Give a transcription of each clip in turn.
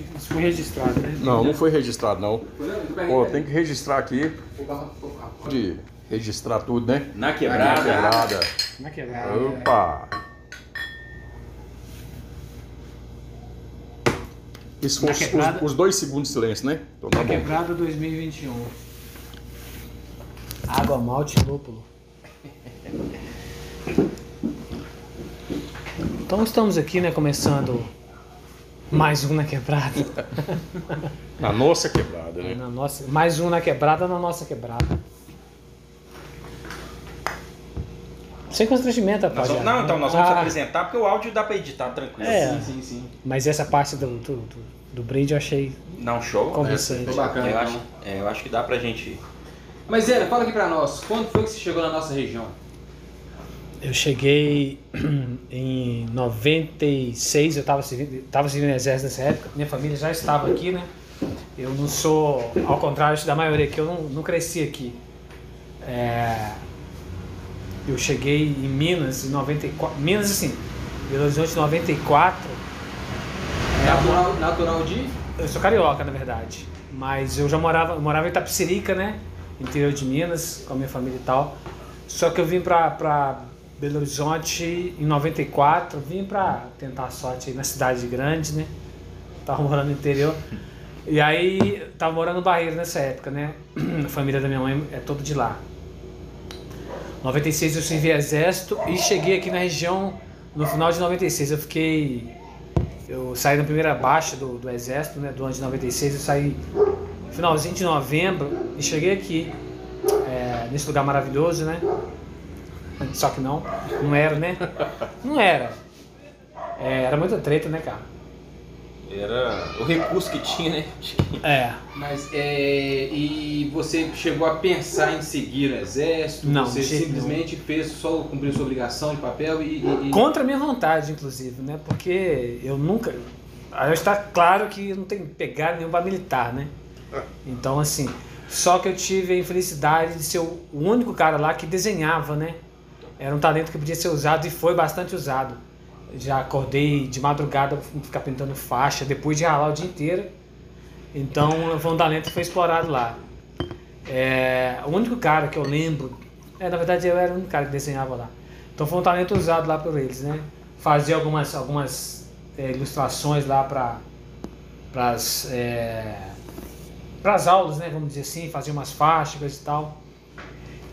Isso foi registrado, né? Não, não foi registrado não. Peraí, Pô, tem que registrar aqui. De registrar tudo, né? Na quebrada. Quebrada. Na quebrada. Opa! Isso foi Na os, quebrada. os- os dois segundos de silêncio, né? Então tá Na bom. quebrada 2021. Água, malte e lúpulo. Então estamos aqui, né, começando mais um na quebrada. Na nossa quebrada, né? Na nossa, mais um na quebrada na nossa quebrada. Sem constrangimento, rapaziada. vamos- não, então nós vamos Ah, apresentar porque o áudio dá pra editar tranquilo. É. Sim, sim, sim. Mas essa parte do, do, do, do brinde eu achei Não, show. convincente. Foi bacana. Eu então. acho, é, eu acho que dá pra gente. Mas, Zé, fala aqui pra nós. Quando foi que você chegou na nossa região? Eu cheguei em 96, eu estava servindo, tava servindo no exército nessa época, minha família já estava aqui, né? Eu não sou, ao contrário da maioria aqui, eu não, não cresci aqui. É, eu cheguei em Minas em 94, Minas assim, Belo Horizonte em 94, É, Natural, natural de. eu sou carioca na verdade, mas eu já morava, eu morava em Itapecerica, né? Interior de Minas, com a minha família e tal. Só que eu vim pra, pra Belo Horizonte em 94, vim pra tentar a sorte aí na cidade grande, né? Tava morando no interior. E aí, tava morando no Barreiro nessa época, né? A família da minha mãe é toda de lá. 96 eu servi exército e cheguei aqui na região no final de 96. Eu fiquei. Eu saí na primeira baixa do, do exército, né? Do ano de 96. Eu saí finalzinho de novembro e cheguei aqui, é, nesse lugar maravilhoso, né? Só que não, não era, né? Não era. É, era muita treta, né, cara? Era o recurso que tinha, né? É. Mas, é. E você chegou a pensar em seguir o exército? Não, Você simplesmente fez só cumprir sua obrigação de papel e. e- e- Contra a minha vontade, inclusive, né? Porque eu nunca. Aí está claro que eu não tenho pegado nenhum para militar, né? Então, assim. Só que eu tive a infelicidade de ser o único cara lá que desenhava, né? Era um talento que podia ser usado e foi bastante usado. Já acordei de madrugada pra ficar pintando faixa, depois de ralar o dia inteiro. Então, foi um talento que foi explorado lá. É, o único cara que eu lembro, é, na verdade eu era o único cara que desenhava lá. Então foi um talento usado lá por eles, né? Fazia algumas, algumas é, ilustrações lá para as aulas, né? Vamos dizer assim, fazia umas faixas e tal.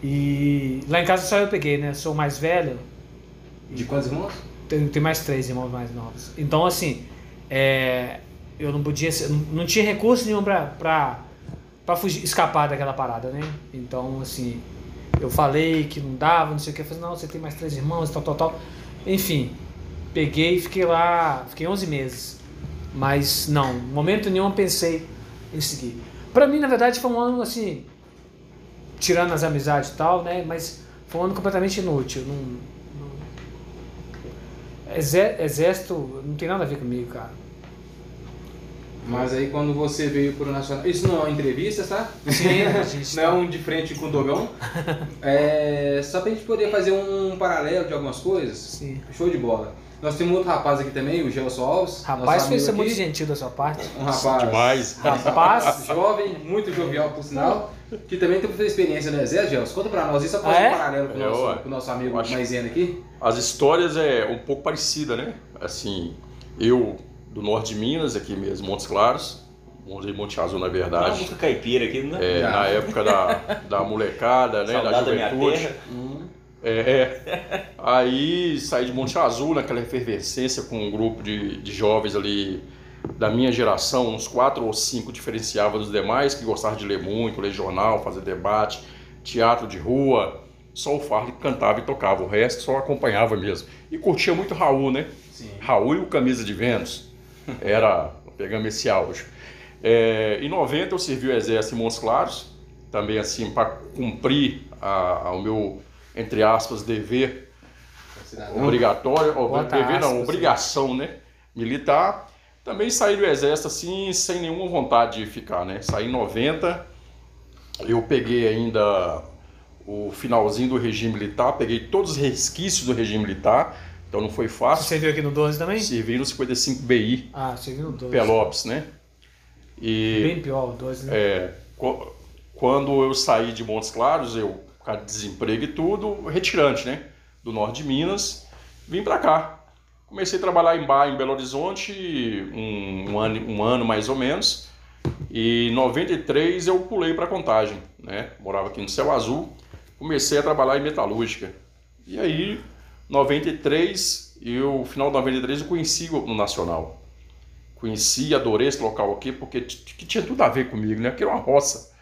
E lá em casa só eu peguei, né? Sou o mais velho, De quantos irmãos? tenho, tenho mais três irmãos mais novos. Então, assim, é, eu não podia ser, não, tinha recurso nenhum pra, pra, pra fugir, escapar daquela parada, né? Então, assim, eu falei que não dava, não sei o que. Eu falei, não, você tem mais três irmãos, tal, tal, tal. Enfim, peguei e fiquei lá, fiquei 11 meses. Mas, não, momento nenhum eu pensei em seguir. Pra mim, na verdade, foi um ano, assim, tirando as amizades e tal, né? Mas foi um ano completamente inútil. Não, não- Exé- Exército não tem nada a ver comigo, cara. Mas aí quando você veio pro Nacional. Isso não é uma entrevista, tá? Sim, a gente Não é um de frente com o Dogão. É, só pra gente poder fazer um paralelo de algumas coisas. Sim. Show de bola. Nós temos outro rapaz aqui também, o Gelson Alves. Rapaz, foi ser muito gentil da sua parte. Um rapaz Demais. Rapaz, jovem, muito jovial por sinal, que também teve experiência no Exército, Gelson. Conta pra nós isso, só pra Ah, é? um paralelo com o É, nosso, com o nosso amigo Maisena aqui. As histórias é um pouco parecida, né? Assim, eu do norte de Minas, aqui mesmo, Montes Claros, Monte Azul na Uma verdade. música caipira aqui, né? É, Já. na época da, da molecada, né? Da Saudade da minha juventude. terra. É, é. Aí saí de Monte Azul naquela efervescência com um grupo de, de jovens ali da minha geração, uns quatro ou cinco diferenciava dos demais, que gostavam de ler muito, ler jornal, fazer debate, teatro de rua. Só o Farley cantava e tocava, o resto só acompanhava mesmo. E curtia muito Raul, né? Sim. Raul e o Camisa de Vênus. Era, pegamos esse áudio. É, em 90 eu servi o Exército em Montes Claros, também assim, para cumprir a- a- o meu, entre aspas, dever Cidadão. obrigatório, Bota dever não, aspas, obrigação, né? Militar. Também saí do exército assim, sem nenhuma vontade de ficar, né? Saí em 90, eu peguei ainda o finalzinho do regime militar, peguei todos os resquícios do regime militar, Então não foi Você fácil. serviu aqui no 12 também? Servi no 55 BI, Ah, serviu no 12. Pelopes, né? E Bem pior o 12, né? é, qu- quando eu saí de Montes Claros, eu, por causa de desemprego e tudo, retirante, né? Do norte de Minas, vim pra cá. Comecei a trabalhar em bar em Belo Horizonte um, um ano, um ano mais ou menos. E em 93 eu pulei para Contagem, né? Morava aqui no Céu Azul. Comecei a trabalhar em metalúrgica. E aí, 93, eu, final de 93 eu conheci o Nacional. Conheci, adorei esse local aqui porque que tinha tudo a ver comigo, né? Aqui era uma roça.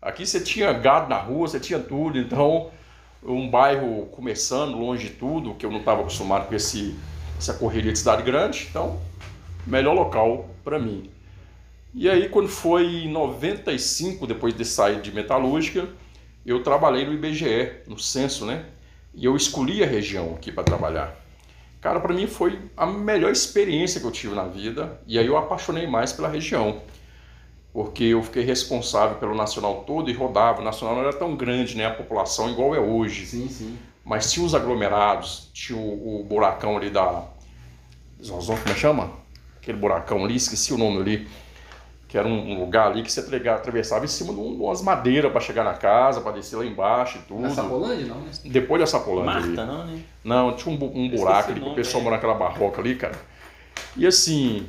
Aqui você tinha gado na rua, você tinha tudo, então um bairro começando, longe de tudo, que eu não estava acostumado com esse, essa correria de cidade grande, então melhor local para mim. E aí quando foi em 95, depois de sair de metalúrgica, eu trabalhei no IBGE, no censo, né? E eu escolhi a região aqui para trabalhar. Cara, para mim foi a melhor experiência que eu tive na vida, e aí eu apaixonei mais pela região porque eu fiquei responsável pelo nacional todo e rodava. O nacional não era tão grande, né? A população igual é hoje. Sim, sim. Mas tinha os aglomerados, tinha o, o buracão ali da. Como é que chama? Aquele buracão ali, esqueci o nome ali. Que era um, um lugar ali que você atravessava em cima de um- de umas madeiras para chegar na casa, para descer lá embaixo e tudo. Na Sapolândia, não, né? Depois da Sapolândia ali. Marta, não, né? Não, tinha um, um buraco o ali que o nome, pessoal é. mora naquela barroca ali, cara. E assim,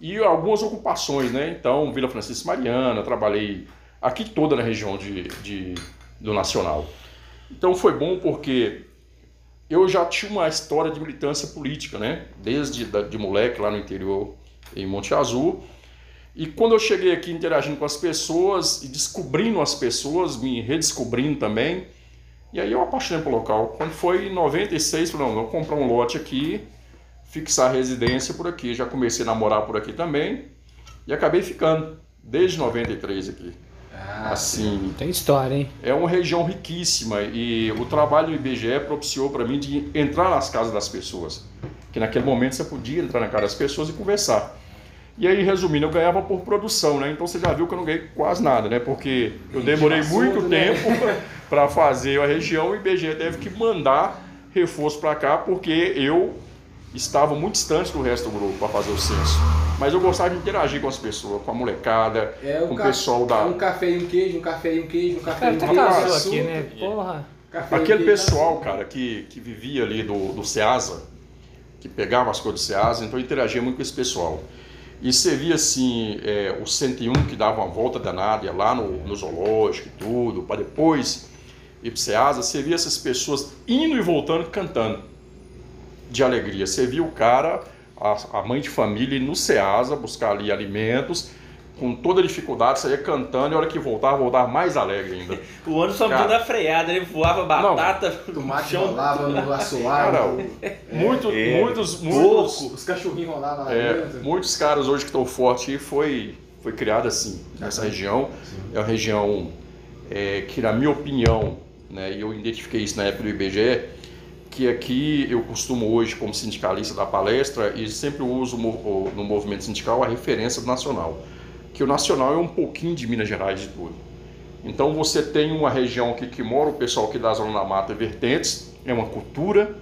e algumas ocupações, né? Então, Vila Francisco Mariana, trabalhei aqui toda na região de, de- do Nacional. Então foi bom porque eu já tinha uma história de militância política, né? Desde de moleque lá no interior, em Monte Azul. E quando eu cheguei aqui interagindo com as pessoas e descobrindo as pessoas, me redescobrindo também, e aí eu apaixonei pelo local. Quando foi em 96, falei, não, vou comprar um lote aqui, fixar residência por aqui. Já comecei a namorar por aqui também e acabei ficando desde 93 aqui. Ah, Assim, Tem história, hein? é uma região riquíssima e o trabalho do IBGE propiciou para mim de entrar nas casas das pessoas. Que naquele momento você podia entrar na casa das pessoas e conversar. E aí, resumindo, eu ganhava por produção, né? Então você já viu que eu não ganhei quase nada, né? Porque eu demorei muito né? tempo para fazer a região e o IBGE teve que mandar reforço para cá porque eu estava muito distante do resto do grupo para fazer o censo. Mas eu gostava de interagir com as pessoas, com a molecada, É com o pessoal da, Um café e um queijo, um café e um queijo, um café Cara, e um queijo. açúcar, aqui, né? Porra. café Aquele queijo, pessoal, açúcar. cara, que, que vivia ali do, do Ceasa, que pegava as coisas do Ceasa, então eu interagia muito com esse pessoal. E você via assim, é, o 101 que dava uma volta danada, ia lá no, no zoológico e tudo, para depois ir pro Ceasa, você via essas pessoas indo e voltando cantando de alegria. Você via o cara, a, a mãe de família, ir no Ceasa buscar ali alimentos, com toda dificuldade, saía cantando e a hora que voltava, voltava mais alegre ainda. O ônibus só Cara. podia dar freada, ele voava batata, Tomate chão, rolava no assoalho. Cara, Muito, É. muitos, muitos, Os cachorrinhos rolavam lá é, dentro. muitos caras hoje que estão fortes aí foi, foi criado assim, nessa região. É uma região é, que, na minha opinião, né, e eu identifiquei isso na época do IBGE, que aqui eu costumo hoje, como sindicalista da palestra, e sempre uso no movimento sindical a referência do nacional. Que o nacional é um pouquinho de Minas Gerais de tudo. Então você tem uma região aqui que mora o pessoal aqui da Zona da Mata Vertentes, é uma cultura,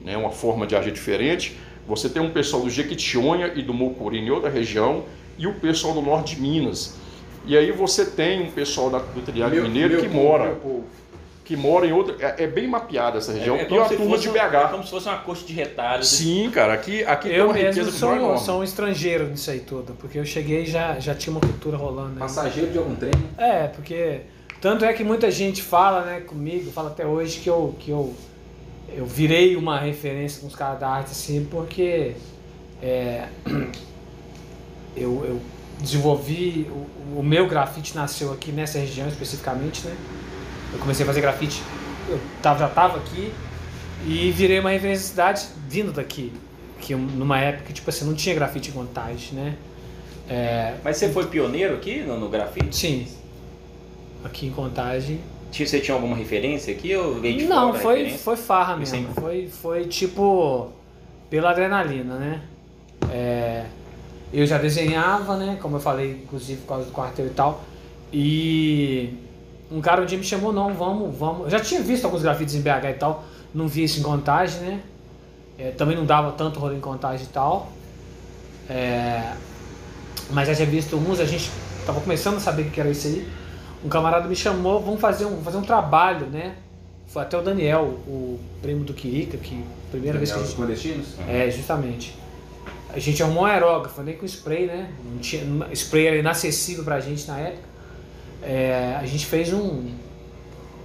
né, uma forma de agir diferente. Você tem um pessoal do Jequitinhonha e do Mocuri em outra região e o pessoal do norte de Minas. E aí você tem um pessoal da- do Triângulo Mineiro meu que povo, mora. Que mora em outra. É, é bem mapeada essa região. É, é e como uma se turma fosse de um- É BH. como se fosse uma coxa de retalhos. Sim, cara, aqui, aqui tem Eu uma mesmo riqueza sou, enorme. sou um estrangeiro nisso aí tudo, porque eu cheguei e já, já tinha uma cultura rolando. Né? Passageiro de algum trem. É, porque tanto é que muita gente fala, né, comigo, fala até hoje que eu que eu eu virei uma referência com os caras da arte assim, porque é, eu, eu desenvolvi o, o meu grafite nasceu aqui nessa região especificamente, né? Eu comecei a fazer grafite, eu tava, já estava aqui e virei uma referência da cidade vindo daqui, que numa época tipo assim não tinha grafite em contagem, né? É, Mas você foi pioneiro aqui no, no grafite? Sim. Aqui em Contagem. Você tinha alguma referência aqui ou veio de Não, foi, foi farra mesmo. Sim. Foi, foi tipo pela adrenalina, né? É, eu já desenhava, né? Como eu falei, inclusive por causa do quartel e tal. E um cara um dia me chamou, não, vamos, vamos. Eu já tinha visto alguns grafites em BH e tal, não vi isso em Contagem, né? É, também não dava tanto rolê em contagem e tal. É, mas já tinha visto uns, a gente tava começando a saber o que era isso aí. Um camarada me chamou, vamos fazer um, fazer um trabalho, né? Foi até o Daniel, o primo do Quirica, que primeira vez que a gente. clandestinos? É, justamente. A gente arrumou um aerógrafo, nem com spray, né? Não tinha, spray era inacessível pra gente na época. É, a gente fez um,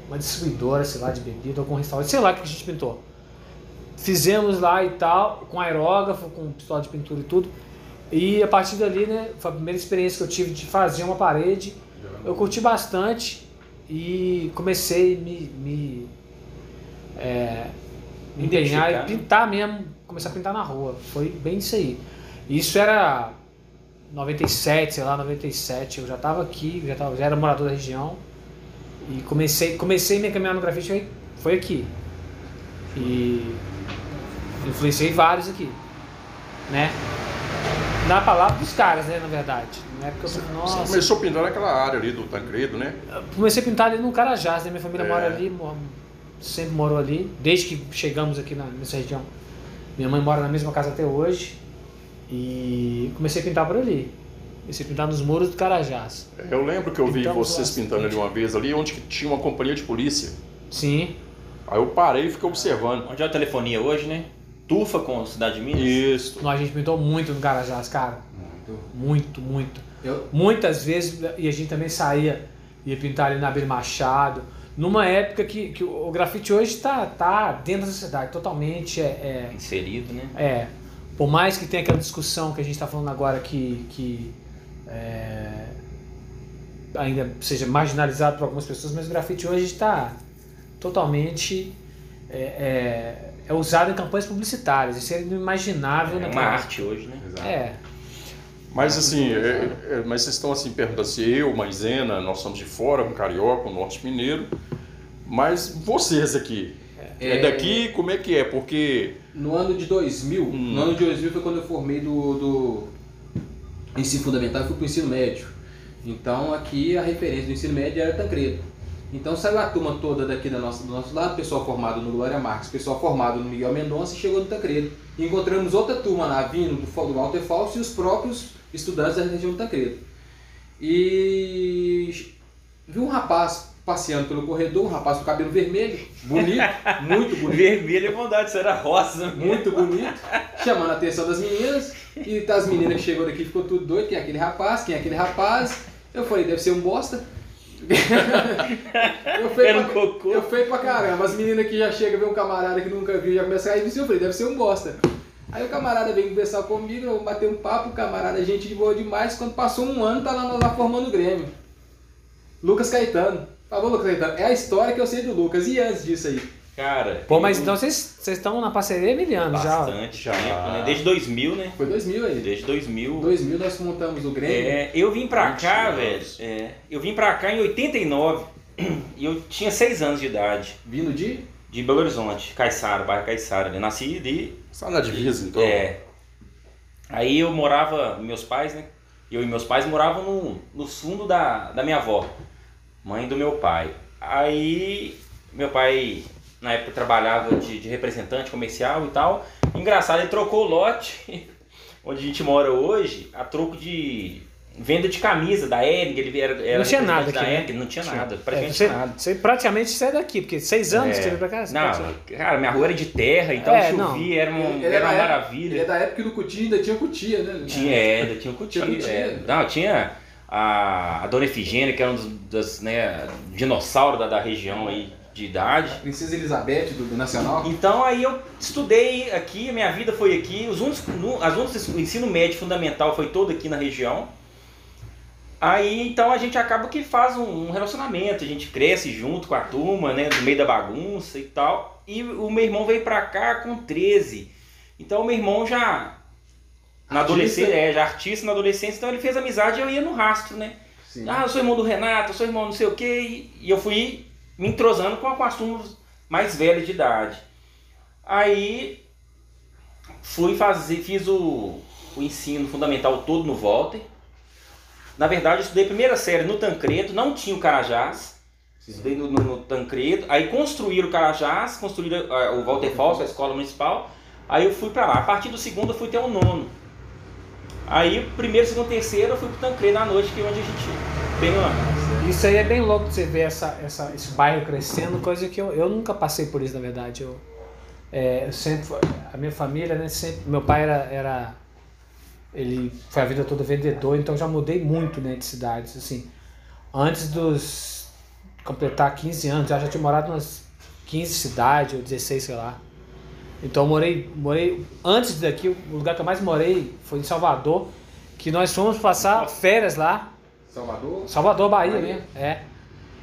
uma distribuidora, sei lá, de bebida, algum restaurante, sei lá o que a gente pintou. Fizemos lá e tal, com aerógrafo, com pistola de pintura e tudo. E a partir dali, né, foi a primeira experiência que eu tive de fazer uma parede. Eu curti bastante e comecei a me, me, é, me empenhar e né? pintar mesmo, começar a pintar na rua. Foi bem isso aí. Isso era 97, sei lá, 97. Eu já estava aqui, já, tava, já era morador da região. E comecei, comecei minha caminhada no grafite foi, foi aqui. E influenciei vários aqui, né? Na palavra dos caras, né, na verdade. Na época eu Você nossa, começou a pintar naquela área ali do Tancredo, né? comecei a pintar ali no Carajás, né? Minha família É. mora ali, sempre morou ali, desde que chegamos aqui na, nessa região. Minha mãe mora na mesma casa até hoje. E comecei a pintar por ali. Comecei a pintar nos muros do Carajás. Eu lembro que eu vi Pintamos vocês pintando ali uma vez ali, onde que tinha uma companhia de polícia. Sim. Aí eu parei e fiquei observando. Onde é a telefonia hoje, né? Tufa com a Cidade de Minas. Isso. Nós, a gente pintou muito no Carajás, cara. Muito. Muito, muito. Eu, Muitas vezes, e a gente também saía, ia pintar ali na Beira Machado. Numa época que, que o grafite hoje está tá dentro da sociedade, totalmente é, é, Inserido, né? É, por mais que tenha aquela discussão que a gente está falando agora que, que é, ainda seja marginalizado por algumas pessoas, mas o grafite hoje está totalmente é, é, é usado em campanhas publicitárias. Isso é inimaginável É uma arte hoje, né? exato. É, Mas assim, é- é- mas vocês estão assim perguntando se eu, Maisena, nós somos de fora, um carioca, um norte mineiro. Mas vocês aqui, é, É. daqui, como é que é? Porque No ano de 2000, Hum. no ano de 2000 foi quando eu formei do, do ensino fundamental e fui para o ensino médio. Então aqui a referência do ensino médio era Tancredo. Então saiu a turma toda daqui da nossa, do nosso lado, pessoal formado no Glória Marques, pessoal formado no Miguel Mendonça e chegou no Tancredo. E encontramos outra turma lá vindo do, do Walter Falso e os próprios estudantes da região do Tancredo. E vi um rapaz passeando pelo corredor, um rapaz com cabelo vermelho, bonito, muito bonito. Vermelho é bondade, isso era rosa. Muito bonito, chamando a atenção das meninas. E as meninas que chegou daqui ficou tudo doido, quem é aquele rapaz, quem é aquele rapaz. Eu falei, deve ser um bosta. eu fui Era um pra, cocô. Eu fui pra caramba, as meninas que já chegam, vê um camarada que nunca viu, já começa a cair, eu falei, deve ser um bosta. Aí o camarada veio conversar comigo, eu batei um papo, o camarada, gente de boa demais. Quando passou um ano, tá lá, lá formando o Grêmio. Lucas Caetano. Falou, Lucas Caetano. É a história que eu sei do Lucas. E antes disso aí? Cara. Pô, mas eu- então vocês vocês estão na parceria há mil anos já. Bastante Já. tempo, né? Desde 2000, né? Foi 2000 aí. Desde 2000. 2000 nós montamos o Grêmio. É, eu vim pra 20 cá, anos. velho. é, eu vim pra cá em 89 e eu tinha 6 anos de idade. Vindo de? De Belo Horizonte, Caiçara, bairro Caiçara. Eu nasci de. está na divisa, então. É. Aí eu morava, meus pais, né? Eu e meus pais moravam no, no fundo da, da minha avó, mãe do meu pai. Aí meu pai na época trabalhava de, de representante comercial e tal. Engraçado, ele trocou o lote onde a gente mora hoje a troco de venda de camisa da Ering, ele era, era Não tinha nada da aqui, né? Não tinha nada, É, praticamente você, nada. você praticamente sai daqui, porque seis anos É. que você veio pra cá? Não, praticamente- cara, minha rua era de terra, então É, chovia, era, um, Ele era uma maravilha. Ele é da época que no Cutia ainda tinha Cutia, né? Tinha, é, ainda tinha Cutia. Tinha Cutia. é. Não, tinha a, a Dona Efigênia, que era um dos, das, né, dinossauro da, da região aí de idade. Princesa Elizabeth do, do Nacional. Então aí eu estudei aqui, a minha vida foi aqui, os únicos, no- as únicas, o ensino médio fundamental foi todo aqui na região. Aí então a gente acaba que faz um, um relacionamento, a gente cresce junto com a turma, né, no meio da bagunça e tal. E o meu irmão veio pra cá com 13. Então o meu irmão já na adolescência, é, já artista na adolescência, então ele fez amizade e eu ia no rastro, né? Sim. Ah, eu sou irmão do Renato, eu sou irmão não sei o quê. E, e eu fui me entrosando com, com as turmas mais velhas de idade. Aí fui fazer, fiz o, o ensino fundamental todo no Walter. Na verdade, eu estudei primeira série no Tancredo, não tinha o Carajás. Sim. Estudei no, no- no Tancredo. Aí construíram o Carajás, construíram ah, o Walter Falso, a escola municipal. Aí eu fui pra lá. A partir do segundo eu fui até o nono. Aí, primeiro, segundo, terceiro, eu fui pro Tancredo à noite, que é onde a gente tem lá. Isso aí é bem louco de você ver essa, essa, esse bairro crescendo, coisa que eu, eu nunca passei por isso, na verdade. Eu, é, eu sempre, a minha família, né, sempre, meu pai era, era, ele foi a vida toda vendedor, então já mudei muito, né, de cidades, assim. Antes dos, completar 15 anos, já, já tinha morado umas 15 cidades, ou 16, sei lá. Então eu morei, morei, antes daqui, o lugar que eu mais morei foi em Salvador, que nós fomos passar férias lá, Salvador? Salvador, Bahia, Bahia. mesmo. É.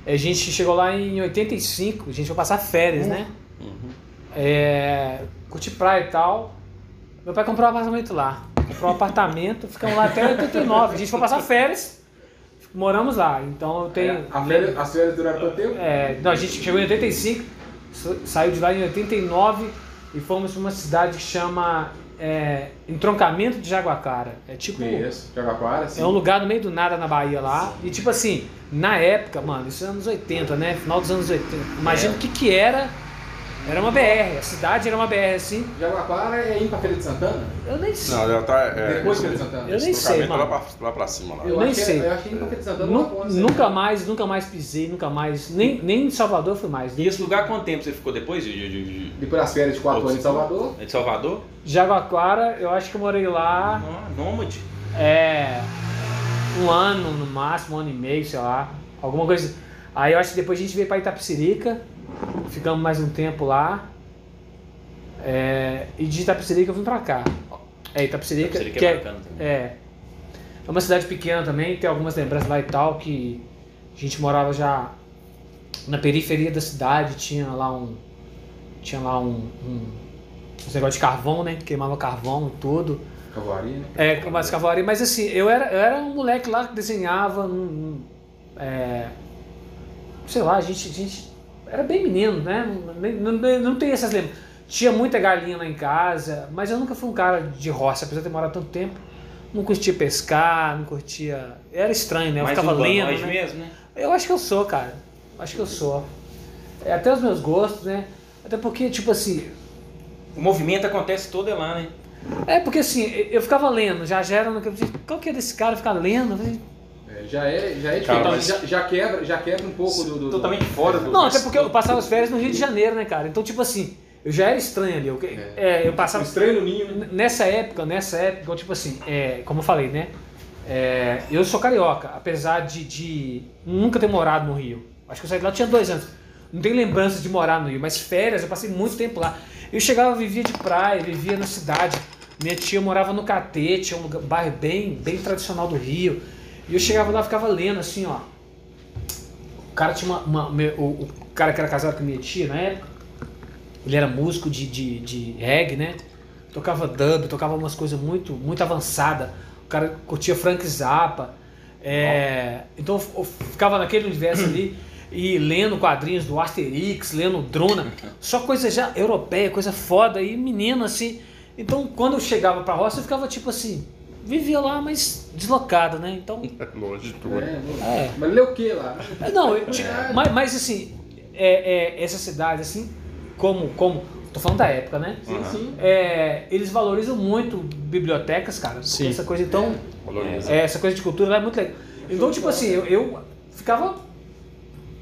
A gente chegou lá em 85, a gente foi passar férias, né? É, curtir praia e tal. Meu pai comprou um apartamento lá. Comprou um apartamento, ficamos lá até 89. A gente foi passar férias, moramos lá. Então eu tenho. A férias, as férias duraram quanto tempo? É, não, a gente chegou em 85, sa- saiu de lá em 89 e fomos para uma cidade que chama é, Entroncamento de Jaguacara. É tipo. Conheço. Jaguaquara, sim. É um lugar no meio do nada na Bahia lá. E tipo assim, na época, mano, isso é anos 80, né? Final dos anos 80. Imagina É. o que que era. Era uma BR, a cidade era uma BR assim. Jaguaquara é ir pra Feira de Santana? Eu nem sei. Não, ela tá. É, Depois de Feira de Santana. Eu nem sei, mano. Lá pra, lá pra cima lá. Eu nem que sei. é- Eu acho que ir pra Feira de Santana Nu- não pode ser. nunca mais, nunca mais pisei, nunca mais. Nem, nem em Salvador fui mais. E esse lugar, quanto tempo você ficou depois de, de, de, Depois das férias de 4 anos em Salvador. de Salvador? Jaguaquara, eu acho que eu morei lá nômade. é, um ano no máximo, um ano e meio, sei lá. Alguma coisa. Aí eu acho que depois a gente veio pra Itapecerica, ficamos mais um tempo lá. É, e de Itapecerica eu vim pra cá. É, Itapecerica, Itapecerica é que é, bacana também. é, é uma cidade pequena também, tem algumas lembranças lá e tal, que a gente morava já na periferia da cidade, tinha lá um. Tinha lá um. um uns negócio de carvão, né? Queimava carvão e tudo. Cavalaria, né? É, mais cavalaria, mas assim, eu era, eu era um moleque lá que desenhava, num- num, é, sei lá, a gente, a gente era bem menino, né? Não, não, não tem essas lembranças. Tinha muita galinha lá em casa, mas eu nunca fui um cara de roça, apesar de ter morado tanto tempo. Não curtia pescar, não curtia. Era estranho, né? Eu Mais ficava lendo. urbanoide Né? mesmo, né? Eu acho que eu sou, cara. Acho que eu sou. É, até os meus gostos, né? Até porque, tipo assim, O movimento acontece todo lá, né? é porque assim, eu ficava lendo, já já era qual que é desse cara ficar lendo? Eu É, já é, já é Cara, diferente. mas- já, já quebra, já quebra um pouco do. do- Totalmente fora do. Não, até porque eu passava as férias no Rio de Janeiro, né, cara? Então, tipo assim, eu já era estranho ali. Eu, é, eu do passava. estranho no ninho, né? Nessa época, nessa época, eu, tipo assim, é, como eu falei, né? É, eu sou carioca, apesar de, de nunca ter morado no Rio. Acho que eu saí de lá eu tinha dois anos. Não tenho lembrança de morar no Rio, mas férias, eu passei muito tempo lá. Eu chegava, vivia de praia, vivia na cidade. Minha tia morava no Catete, é um bairro bem, bem tradicional do Rio. E eu chegava lá, ficava lendo assim, ó. O cara tinha uma. uma- o, o cara que era casado com minha tia na época, ele era músico de, de, de reggae, né? Tocava dub, tocava umas coisas muito, muito avançadas. O cara curtia Frank Zappa. É, então eu ficava naquele universo ali e lendo quadrinhos do Asterix, lendo Drona, só coisa já europeia, coisa foda e menino assim. Então quando eu chegava pra roça eu ficava tipo assim, vivia lá, mas deslocado, né? Então Longe de tudo. É, É. Mas lê o que lá? é, Não, eu, mas, mas assim, é, é, essa cidade, assim, como, como. Tô falando da época, né? Sim, sim. É, eles valorizam muito bibliotecas, cara. Sim. Essa coisa, então. Valoriza. é, essa coisa de cultura lá é muito legal. Então, tipo assim, eu, eu ficava.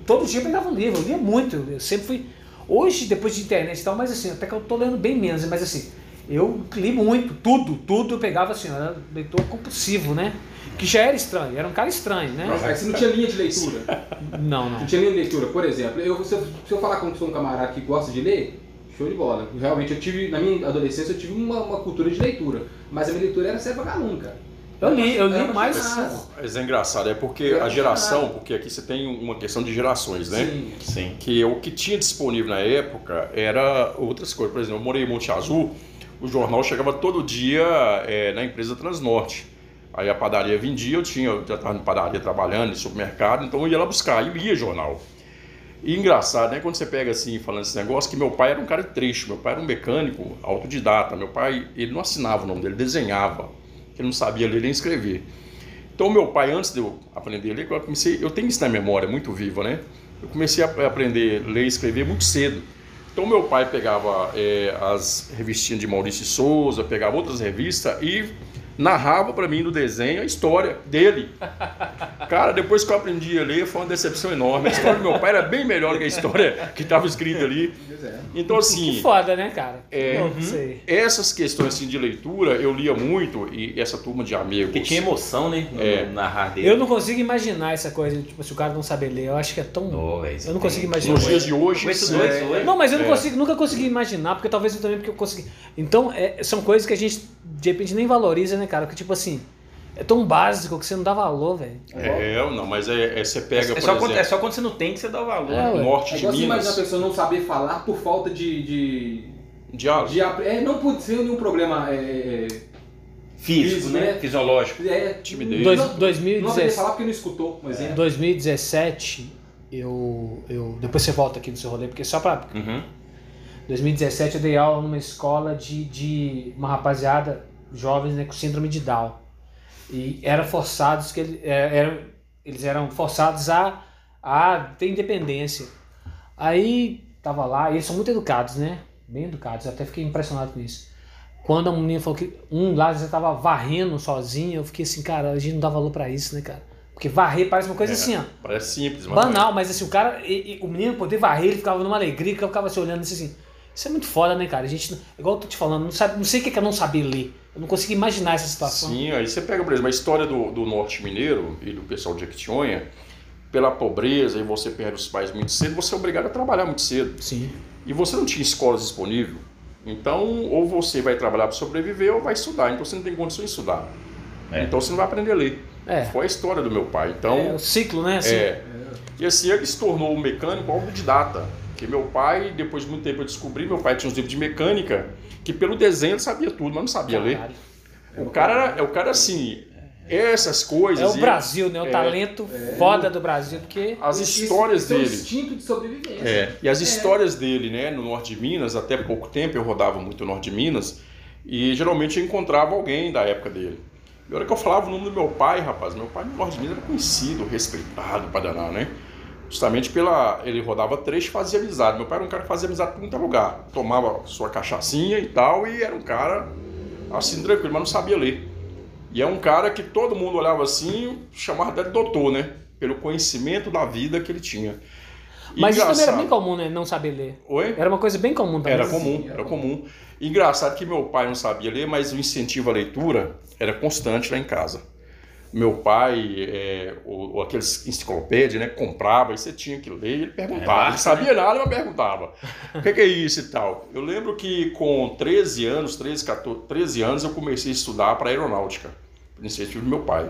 Todo dia eu pegava um livro, eu lia muito. Eu sempre fui. Hoje, depois de internet e tal, mas assim, até que eu tô lendo bem menos, mas assim, eu li muito, tudo, tudo eu pegava assim, eu era leitor compulsivo, né? Que já era estranho, era um cara estranho, né? Aí você não tinha linha de leitura. Não, não. Não tinha linha de leitura. Por exemplo, eu, se, eu, se eu falar como sou um camarada que gosta de ler, show de bola. Realmente, eu tive, na minha adolescência, eu tive uma, uma cultura de leitura. Mas a minha leitura era ser vagalume, cara. Eu li, eu li mais. apaixonado. Mas é engraçado, é porque a geração, porque aqui você tem uma questão de gerações, né? Sim. Sim. Que o que tinha disponível na época era outras coisas. Por exemplo, eu morei em Monte Azul, o jornal chegava todo dia é, na empresa Transnorte. Aí a padaria vendia, eu tinha, eu já estava em padaria trabalhando, em supermercado, então eu ia lá buscar, e lia jornal. E engraçado, né? Quando você pega assim, falando esse negócio, que meu pai era um cara trecho, meu pai era um mecânico autodidata. Meu pai, ele não assinava o nome dele, desenhava. Ele não sabia ler nem escrever. Então, meu pai, antes de eu aprender a ler, eu comecei, eu tenho isso na memória, muito viva, né? Eu comecei a aprender a ler e escrever muito cedo. Então meu pai pegava é, as revistinhas de Maurício Souza, pegava outras revistas e narrava para mim no desenho a história dele. Cara, depois que eu aprendi a ler, foi uma decepção enorme. A história do meu pai era bem melhor que a história que estava escrita ali. Então, assim. Que foda, né, cara? É, Não sei. essas questões assim, de leitura eu lia muito e essa turma de amigos. Porque tinha emoção, né? No, É. no narrar dele. Eu não consigo imaginar essa coisa, tipo, se o cara não saber ler. Eu acho que é tão. Isso eu não consigo imaginar. Nos dias de hoje. É, dois. Não, mas eu não É. consigo, nunca consegui imaginar, porque talvez eu também porque eu consegui. Então, é, são coisas que a gente de repente nem valoriza, né, cara? Que tipo assim, é tão básico que você não dá valor, velho. É, não, mas é, é- você pega, É por só, quando, exemplo, é só quando você não tem que você dá valor. É, norte É de igual você imagina a Minas. pessoa não saber falar por falta de. de, Diálogo. de é, não por ser nenhum problema. É, Físico, Físico, né? né? Fisiológico. é, Timidez. Dois- não, não 2017. saber falar porque não escutou, um exemplo. 2017, eu, eu. Depois você volta aqui no seu rolê, porque só pra. Uhum. 2017 eu dei aula numa escola de, de uma rapaziada jovens né, com síndrome de Down. E eram forçados que ele- é, eram, eles eram forçados a, a ter independência. Aí tava lá, e eles são muito educados, né? Bem educados, eu até fiquei impressionado com isso. Quando a menina falou que um lá já tava varrendo sozinho, eu fiquei assim, cara, a gente não dá valor pra isso, né, cara? Porque varrer parece uma coisa É, assim, ó. Parece simples, mas. Banal, mas assim, o cara, e- e o menino poder varrer, ele ficava numa alegria, que eu ficava se olhando assim, assim. Isso é muito foda, né, cara? A gente, igual eu tô te falando, não, sabe, não sei o que é não saber ler. Eu não consigo imaginar essa situação. Sim, aí você pega, por exemplo, a história do, do norte mineiro e do pessoal de Jequitinhonha, pela pobreza e você perde os pais muito cedo, você é obrigado a trabalhar muito cedo. Sim. E você não tinha escolas disponíveis. Então, ou você vai trabalhar para sobreviver ou vai estudar. Então você não tem condições de estudar. É. Então você não vai aprender a ler. É. Foi a história do meu pai. Então, é o ciclo, né? Assim, É. E assim, ele se tornou um mecânico autodidata. Porque meu pai, depois de muito tempo eu descobri, meu pai tinha uns livros de mecânica, que pelo desenho ele sabia tudo, mas não sabia ler. Caralho. O cara era, é o cara assim, essas É coisas. o e Brasil, né? O É. talento foda do Brasil, porque. As histórias é dele. instinto de sobrevivência. É, e as histórias dele, né, no norte de Minas, até pouco tempo eu rodava muito no norte de Minas, e geralmente eu encontrava alguém da época dele. E a hora que eu falava o nome do meu pai, rapaz, meu pai no norte de Minas era conhecido, respeitado pra danar, né? Justamente pela. Ele rodava e fazia amizade. Meu pai era um cara que fazia amizade por muito lugar. Tomava sua cachaçinha e tal, e era um cara assim, tranquilo, mas não sabia ler. E é um cara que todo mundo olhava assim, chamava até de doutor, né? Pelo conhecimento da vida que ele tinha. Mas isso também era Engraçado. bem comum, né? Não saber ler. Oi? Era uma coisa bem comum também. Era comum, era comum. Engraçado que meu pai não sabia ler, mas o incentivo à leitura era constante lá em casa. Meu pai, é, o, o- aqueles enciclopédia, né, comprava e você tinha que ler ele perguntava. É, basta, sabia nada, mas perguntava. O que, que é isso e tal? Eu lembro que com 13 anos, 13, 14, 13 anos, eu comecei a estudar para aeronáutica, por incentivo do meu pai.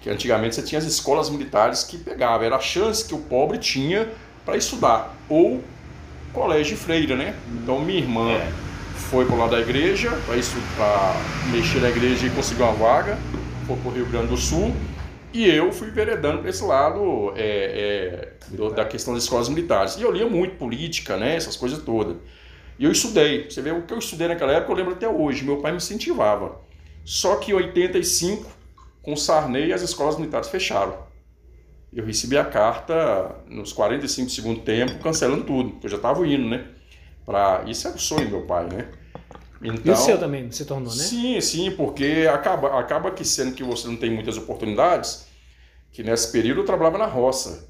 Que antigamente você tinha as escolas militares que pegavam, era a chance que o pobre tinha para estudar. Ou colégio de freira, né? Então minha irmã É. foi pro lado da igreja para para mexer na igreja e conseguir uma vaga, foi pro Rio Grande do Sul e eu fui veredando para esse lado é, é, do- da questão das escolas militares. E eu lia muito política, né? Essas coisas todas. E eu estudei. Você vê o que eu estudei naquela época, eu lembro até hoje. Meu pai me incentivava. Só que em 85, com o Sarney, as escolas militares fecharam. Eu recebi a carta nos 45 do segundo tempo, cancelando tudo. Eu já estava indo, né? Pra... Isso era o sonho do meu pai, né? E o Então, seu também se tornou, né? Sim, sim, porque acaba, acaba que sendo que você não tem muitas oportunidades, que nesse período eu trabalhava na roça.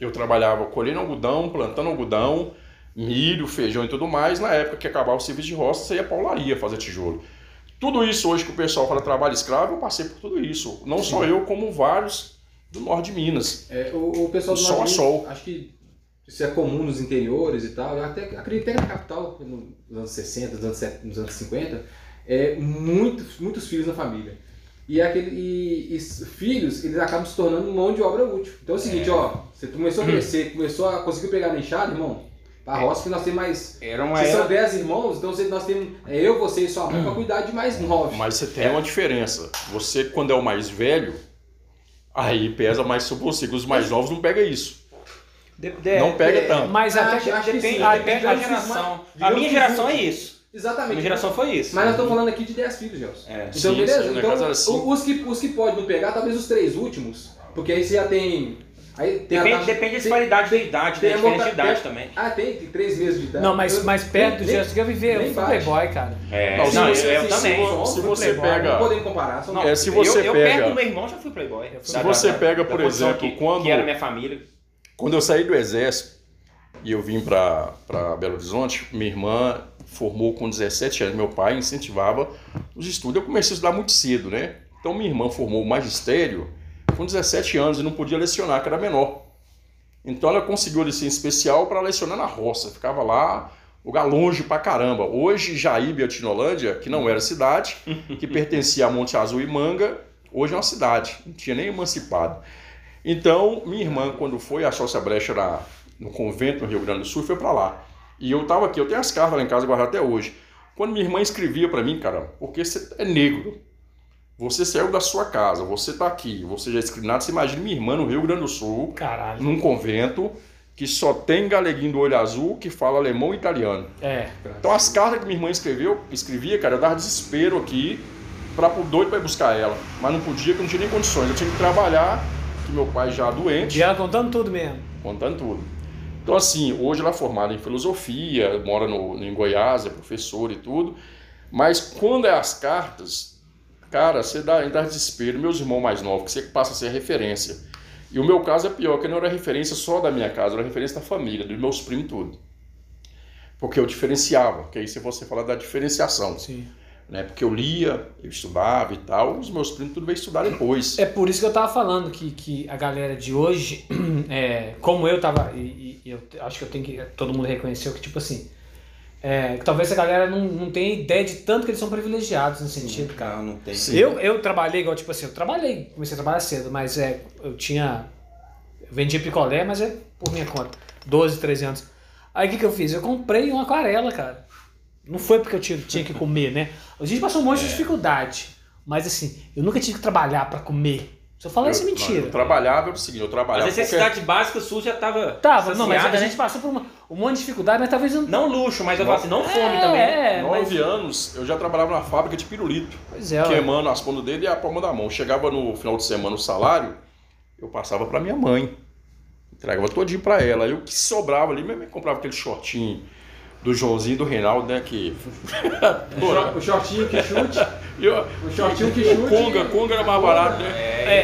Eu trabalhava colhendo algodão, plantando algodão, milho, feijão e tudo mais. Na época que acabava o serviço de roça, você ia pra olaria fazer tijolo. Tudo isso hoje que o pessoal fala trabalho escravo, eu passei por tudo isso. Não só eu, como vários do norte de Minas. É, o, o pessoal do Sol a Norte, sol. acho que isso é comum nos interiores e tal. Eu até acredito até que na capital, nos anos 60, nos anos, 70, nos anos 50, é, muitos, muitos filhos na família. E, aquele, e, e os filhos, eles acabam se tornando mão de obra útil. Então é o seguinte, ó, você começou a crescer, começou a conseguir pegar na enxada, irmão, pra roça que nós temos mais... Era uma Se são era. 10 irmãos, então nós temos é, eu, você e sua mãe pra cuidar de mais nove. Mas você tem uma diferença. Você, quando é o mais velho, aí pesa mais sobre você. Os mais novos não pegam isso. De- de- Não pega é, tanto. Mas até Acho- acho que Depende, sim, a, depende a filhos geração. A minha que geração é isso. A Exatamente. minha geração foi isso. Mas nós estamos falando aqui de 10 filhos, Gelson. É. Então, Sim, beleza? então, assim. os, que, os que podem não pegar, talvez os três últimos, porque aí você já tem Aí tem a Depende, depende da tem- disparidade de idade, tem né? a Diferença de idade tem- também. Ah, tem, tem três meses de idade. Não, mas Eu- mais perto do nem- Jéssica eu vivi, eu fui playboy, cara. É, Não, não, se eu, você- eu se também. se você playboy. pega- Não podemos comparar. Não, É, se você eu, eu pega- perto do meu irmão já fui playboy. Se Da- você da- pega, da por exemplo, que, quando- que era minha família. Quando eu saí do exército e eu vim para Belo Horizonte, minha irmã formou com 17 anos. Meu pai incentivava os estudos. Eu comecei a estudar muito cedo, né? Então minha irmã formou o magistério com 17 anos e não podia lecionar, que era menor. Então ela conseguiu licença especial para lecionar na roça. Ficava lá, lugar longe pra caramba. Hoje, Jaíbe, Altinolândia, que não era cidade, que pertencia a Monte Azul e Manga, hoje é uma cidade. Não tinha nem emancipado. Então, minha irmã, quando foi achou essa brecha no convento no Rio Grande do Sul, foi para lá. E eu tava aqui, eu tenho as cartas lá em casa guardadas até hoje. Quando minha irmã escrevia para mim, cara, porque você é negro, você saiu da sua casa, você tá aqui, você já é discriminado, você imagina minha irmã no Rio Grande do Sul, Caralho. num convento, que só tem galeguinho do olho azul que fala alemão e italiano. É. Então as cartas que minha irmã escreveu, escrevia, cara, eu dava desespero aqui para doido para ir buscar ela, mas não podia, porque eu não tinha nem condições. Eu tinha que trabalhar, que meu pai já doente, E ela contando tudo mesmo. contando tudo. Então assim, hoje ela é formada em filosofia, mora no, em Goiás, é professora e tudo, mas quando é as cartas, cara, você dá, dá desespero. Meus irmãos mais novos, que você passa a ser a referência. E o meu caso é pior, que não era referência só da minha casa, era referência da família, dos meus primos tudo. Porque eu diferenciava, que aí se você falar da diferenciação, Sim. Né? Porque eu lia, eu estudava e tal, os meus primos tudo veio estudar depois. É por isso que eu tava falando que, que a galera de hoje, é, como eu tava, e, e eu acho que eu tenho que. Todo mundo reconheceu que, tipo assim, é, que talvez a galera não, não tenha ideia de tanto que eles são privilegiados nesse sentido, cara. Não, não tem. Eu, eu trabalhei igual, tipo assim, eu trabalhei, comecei a trabalhar cedo, mas é, eu tinha. Eu vendia picolé, mas é por minha conta. 12, 13 anos. Aí o que, que eu fiz? Eu comprei uma aquarela, cara. Não foi porque eu tinha, tinha que comer, né? A gente passou um monte de dificuldade. Mas assim, eu nunca tive que trabalhar pra comer. Se eu falar isso é Eu- mentira. Eu trabalhava, era o seguinte, eu As trabalhava. qualquer- necessidades básicas suas já tava. Tava, não, mas a saciada, gente passou por uma- um monte de dificuldade, mas talvez eu Não luxo, mas eu falo assim, não fome é, também. É, Nove mas... anos eu já trabalhava na fábrica de pirulito, Pois é, queimando as pontas dedo e a palma da mão. Chegava no final de semana o salário, eu passava para minha mãe, entregava todinho para ela. Eu que sobrava ali, mesmo eu comprava aquele shortinho do Joãozinho e do Reinaldo, né? Que. O short- O shortinho que chute. Eu, O shortinho que o chute. Conga, Conga era mais barato, né? É,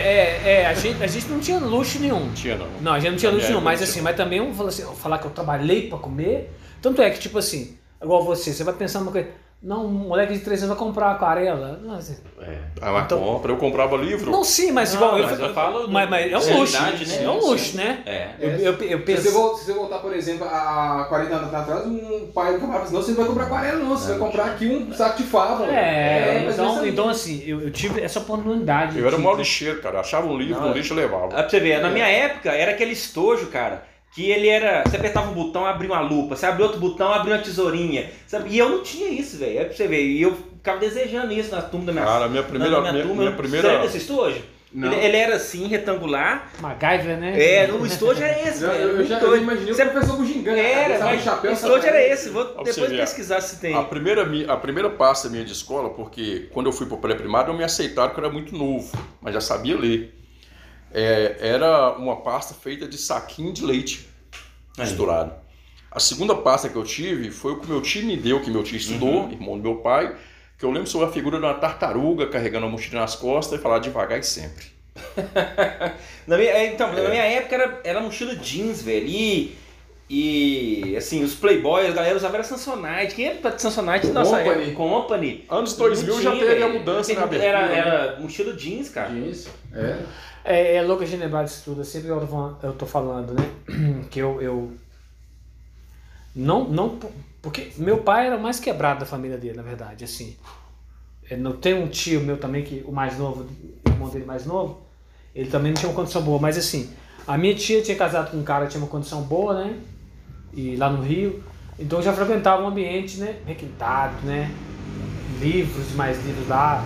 é, é, a gente, a gente não tinha luxo nenhum. Não tinha, não. Não, a gente não tinha luxo É, nenhum, mas assim, mas também eu vou assim, falar que eu trabalhei pra comer. Tanto é que, tipo assim, igual você, você vai pensando numa coisa. Não, um moleque de 3 anos vai comprar aquarela. Não, assim, É. Ah, mas Então- compra, eu comprava livro. não sim, mas Não, igual. mas eu falo mas, mas é um luxo. realidade, né? É um luxo, né? É. Eu, eu, eu Se você, penso. vol- se você voltar, por exemplo, a 40 anos atrás, um pai do camarada não, você não vai comprar aquarela, não. Você vai comprar aqui um saco de fava. É, mas então, então assim, eu, eu tive essa oportunidade. Eu era um de- maior lixeiro, cara. Achava um livro Não, no lixo e levava. Ah, pra você ver, na minha época era aquele estojo, cara, que ele era. Você apertava um botão, abria uma lupa, você abria outro botão, abria uma tesourinha. Sabe? E eu não tinha isso, velho. É pra você ver. E eu ficava desejando isso na turma da minha Cara, minha primeira. na Minha, minha turma. minha Você primeira. lembra desse estojo? Ele, ele era assim, retangular. MacGyver, né? É, o estojo era esse, velho. eu, muito já eu imaginei Você- o professor Bugiganga. Era, mas chapéu, o estojo era esse. Vou depois você pesquisar se tem. A primeira, a primeira pasta minha de escola, porque quando eu fui para o pré-primário, não me aceitaram que eu era muito novo, mas já sabia ler. É, era uma pasta feita de saquinho de leite Aí. misturado. A segunda pasta que eu tive foi o que meu tio me deu, que meu tio estudou, Uhum. irmão do meu pai, que eu lembro sobre a figura de uma tartaruga carregando a mochila nas costas e falar devagar e sempre. Na minha, é, então, É. na minha época era, era mochila jeans, velho. E, e assim, os playboys, a galera usava era Samsonite. Quem era Samsonite? Nossa, Company. Company. Anos 2000 Não já teve a mudança na abertura. Era, né? era mochila jeans, cara. Isso, é. É, é louco a gente lembrar disso tudo. Sempre eu tô falando, eu tô falando né? Que eu. eu não, não. po- Porque meu pai era o mais quebrado da família dele, na verdade. Assim. É, não tem um tio meu também, que o mais novo, o irmão dele mais novo, ele também não tinha uma condição boa. Mas assim, a minha tia tinha casado com um cara que tinha uma condição boa, né? E lá no Rio. Então eu já frequentava um ambiente, né? Requintado, né? Livros, mais livros lá,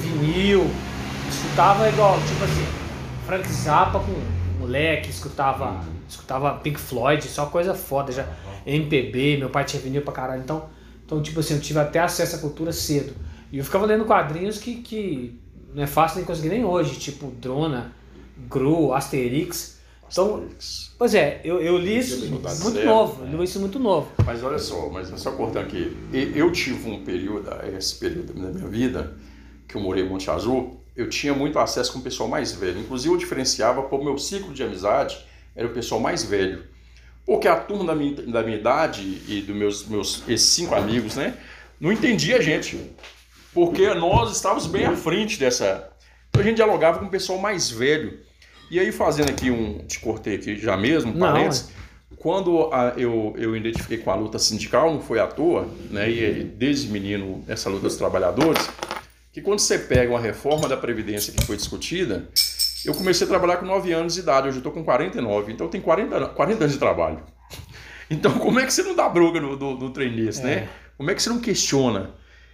vinil. Escutava igual, tipo assim, Frank Zappa com moleque, escutava, escutava Pink Floyd, só coisa foda já. MPB, meu pai tinha vinil pra caralho. Então, então, tipo assim, eu tive até acesso à cultura cedo. E eu ficava lendo quadrinhos que, que não é fácil nem conseguir nem hoje, tipo Drona, Gru, Asterix. Então, pois é, eu, eu li isso muito zero, novo, né? li isso muito novo. Mas olha só, mas só cortando aqui, eu tive um período, esse período da minha vida, que eu morei em Monte Azul, eu tinha muito acesso com o pessoal mais velho. Inclusive eu diferenciava por meu ciclo de amizade, era o pessoal mais velho. Porque a turma da minha, da minha idade e dos meus, meus esses cinco amigos, né, não entendia a gente. Porque nós estávamos bem à frente dessa. Então a gente dialogava com o pessoal mais velho. E aí, fazendo aqui um. Te cortei aqui já mesmo, Não, parênteses. Quando a- eu, eu identifiquei com a luta sindical, não foi à toa, né? E desde menino, essa luta dos trabalhadores, que quando você pega uma reforma da Previdência que foi discutida, eu comecei a trabalhar com 9 anos de idade, hoje eu estou com 49, então eu tenho 40, an- 40 anos de trabalho. Então, como é que você não dá broga no, no, no trem desse, né? Como é que você não questiona?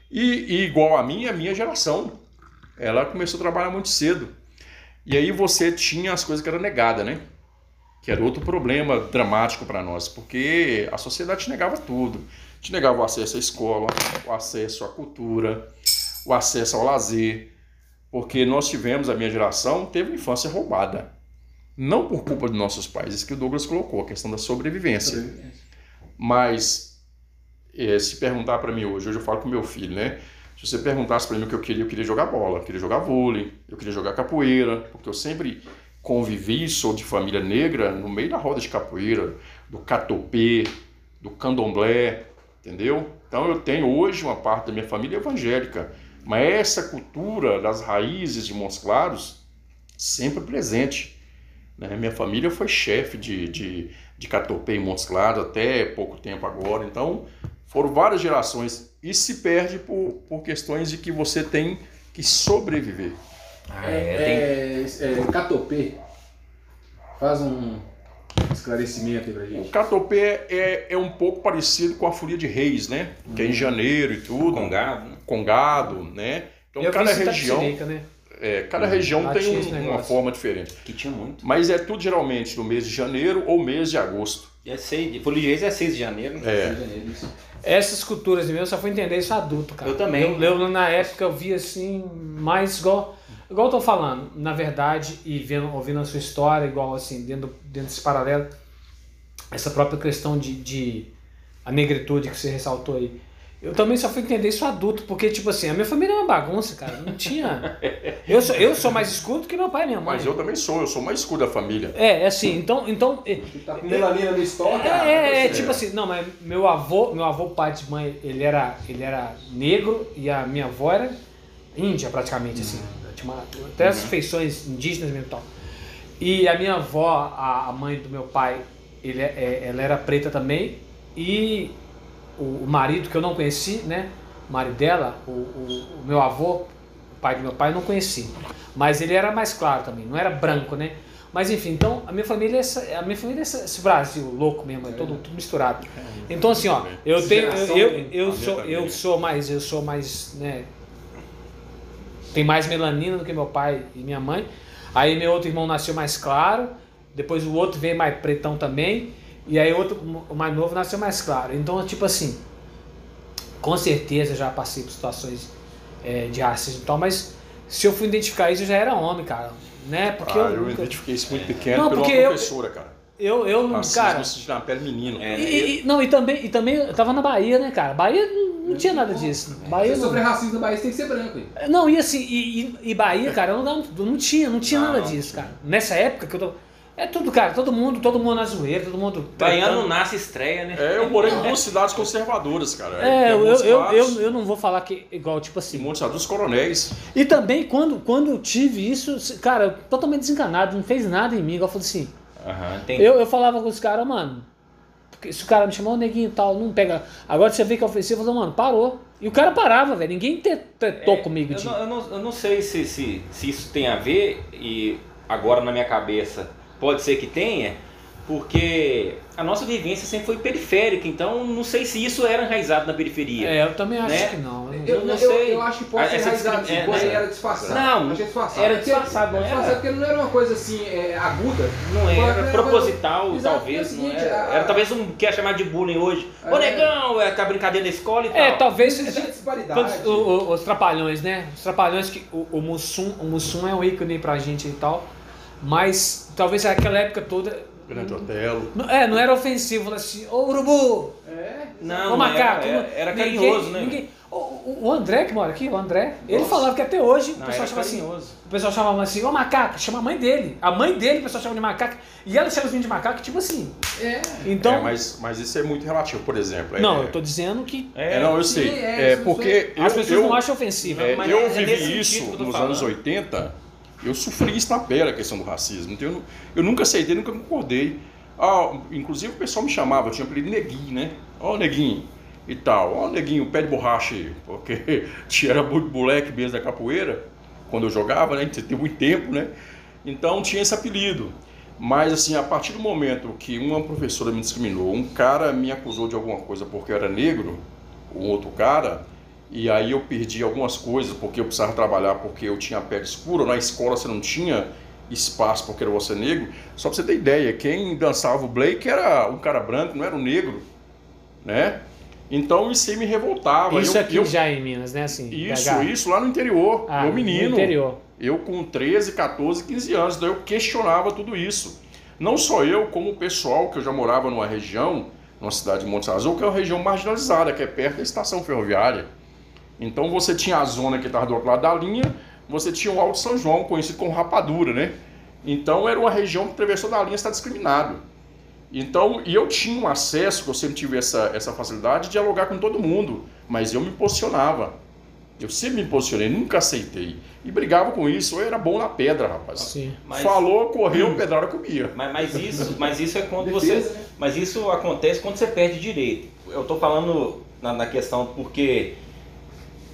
E, e igual a minha, a minha geração, ela começou a trabalhar muito cedo. E aí você tinha as coisas que eram negadas, né? Que era outro problema dramático para nós, porque a sociedade te negava tudo. Te negava o acesso à escola, o acesso à cultura, o acesso ao lazer. Porque nós tivemos, a minha geração, teve uma infância roubada. Não por culpa de nossos pais, isso que o Douglas colocou, a questão da sobrevivência. Mas eh, se perguntar para mim hoje, hoje eu falo com meu filho, né? Se você perguntasse para mim o que eu queria, eu queria jogar bola, eu queria jogar vôlei, eu queria jogar capoeira, porque eu sempre convivi, sou de família negra, no meio da roda de capoeira, do catopê, do candomblé, entendeu? Então eu tenho hoje uma parte da minha família evangélica, mas essa cultura das raízes de Montes Claros sempre presente. Né? Minha família foi chefe de, de, de catopê em Montes Claros até pouco tempo agora, então foram várias gerações e se perde por, por questões de que você tem que sobreviver. Ah, é, tem- É, é, Catopê. Faz um esclarecimento aí pra O gente. catopê é, é um pouco parecido com a folia de reis, né? Que é em janeiro e tudo, com gado, né? com gado, né? Então eu cada região, né? é, cada região Lá tem um- uma forma diferente. que tinha muito. Mas é tudo geralmente no mês de janeiro ou mês de agosto. É seis, de Folia de Reis é 6 de janeiro, né? É. Essas culturas mesmo, eu só fui entender isso adulto, cara. Eu também. Eu, eu, na época eu vi assim, mais igual. Igual eu tô falando, na verdade, e vendo, ouvindo a sua história, igual assim, dentro, dentro desse paralelo, essa própria questão de, de a negritude que você ressaltou aí. Eu também só fui entender isso adulto, porque, tipo assim, a minha família é uma bagunça, cara. Não tinha. Eu sou, eu sou mais escudo que meu pai e minha mãe. Mas eu também sou, eu sou mais escuro da família. É, é assim, então. então é- Tá com melanina no estoque, é, cara. é, é, Você- tipo assim, não, mas meu avô, meu avô pai de mãe, ele era, ele era negro e a minha avó era índia praticamente, assim. Tinha uma- até as feições indígenas mesmo e tal. E a minha avó, a, a mãe do meu pai, ele, é- é- ela era preta também. E o, marido que eu não conheci, né? O marido dela, o, o- o meu avô, o pai do meu pai, eu não conheci. Mas ele era mais claro também, não era branco, né? Mas enfim, então a minha família é essa, a minha família é esse Brasil louco mesmo, é todo tudo misturado. Então assim, ó, eu tenho eu, eu, eu sou eu sou mais eu sou mais, né, tem mais melanina do que meu pai e minha mãe. Aí meu outro irmão nasceu mais claro, depois o outro veio mais pretão também, e aí outro, o mais novo nasceu mais claro. Então, tipo assim, com certeza já passei por situações é, de racismo e tal, mas se eu fui identificar isso, eu já era homem, cara. Né? Porque Ah, eu, eu nunca- identifiquei isso muito pequeno Não, pela porque eu- professora, cara. eu, eu não, cara. se na pele menino. É. E, e- não, e também, e também eu tava na Bahia, né, cara? Bahia não, tinha nada disso. Bahia Você não, sofrer racismo na Bahia, você tem que ser branco. hein? Não, e assim, e, e- e Bahia, cara, eu não, eu não tinha, não tinha Não, nada não disso, cara. Nessa época que eu tô. É tudo, cara, todo mundo, todo mundo na zoeira, todo mundo. Baiano nasce estreia, né? É, eu morei em duas cidades conservadoras, cara. É, Que eu, eu, eu, eu não vou falar que igual, tipo assim. Claros, dos coronéis. E também, quando, quando eu tive isso, cara, totalmente desencanado, não fez nada em mim. Igual eu falei assim, Aham, tem. eu, eu falava com os caras, mano, porque se o cara me chamou neguinho e tal, não pega. Agora você vê que é ofensivo, eu falo, mano, parou. E o cara parava, velho. Ninguém te- tretou É, comigo eu de. não, eu, não, eu não sei se, se, se isso tem a ver, e agora na minha cabeça pode ser que tenha, porque a nossa vivência sempre foi periférica, então não sei se isso era enraizado na periferia. É, eu também acho Né? que não. eu não- Eu, não eu, sei. eu acho que pode Ah, ser sim, é, porém né? era disfarçado. Não, Achei disfarçado. era Porque- disfarçado, não era? disfarçado porque não era uma coisa assim, é, aguda. Não era, Era proposital, Exato, talvez. é o seguinte, não era. a- Era talvez um que ia chamar de bullying hoje. Ô É. negão, é a brincadeira da escola e tal. É, talvez. Todos, o- o- os trapalhões, né? Os trapalhões que o, o Mussum, o Mussum é um ícone pra gente e tal. Mas talvez naquela época toda. Grande Otelo. Não, é, não era ofensivo, falar assim, ô urubu! É. Não, ô macaco! era, era, era carinhoso, né? Ninguém, o, o André que mora aqui, o André, ele falava que até hoje Não, o pessoal era chama assim. O pessoal chamava assim, ô macaca, chama a mãe dele. A mãe dele o pessoal chama de macaca. E ela chama de macaco, tipo assim. É. Então. É, mas, mas isso é muito relativo, por exemplo. é- não, eu tô dizendo que É, não, eu sei. é, É, porque eu, as pessoas eu, não acham ofensivo. é, mas eu é vivi isso nos falando. anos 80, eu sofri isso na pele, a questão do racismo. Então, eu, eu nunca aceitei, nunca concordei. Ah, inclusive o pessoal me chamava, tinha apelido Neguinho, né? Ó, o Neguinho e tal. Ó, o Neguinho, pé de borracha aí. Porque tinha era muito moleque mesmo da capoeira, quando eu jogava, né? Tem muito tempo, né? Então tinha esse apelido. Mas assim, a partir do momento que uma professora me discriminou, um cara me acusou de alguma coisa porque eu era negro, um outro cara, e aí eu perdi algumas coisas porque eu precisava trabalhar porque eu tinha pele escura, na escola você não tinha espaço porque era você negro. Só pra você ter ideia, quem dançava o Blake era um cara branco, não era um negro, né? Então isso aí me revoltava. Isso eu, aqui eu- já em Minas, né? Assim, Isso, BH. isso lá no interior, Ah, meu no menino. interior. Eu com 13, 14, 15 anos, então eu questionava tudo isso. Não só eu, como o pessoal que eu já morava numa região, numa cidade de Montes Azul, que é uma região marginalizada, que é perto da estação ferroviária. Então você tinha a zona que estava do outro lado da linha, você tinha o Alto São João, conhecido como Rapadura, né? Então era uma região que atravessou da linha está discriminado. Então, e eu tinha um acesso, que eu sempre tive essa, essa facilidade de dialogar com todo mundo, mas eu me posicionava. Eu sempre me posicionei, nunca aceitei. E brigava com isso, eu era bom na pedra, rapaz. Sim. Mas- Falou, correu, pedrada comia. Mas, mas isso, mas isso é quando Defesa, você. né? Mas isso acontece quando você perde direito. Eu tô falando na, na questão porque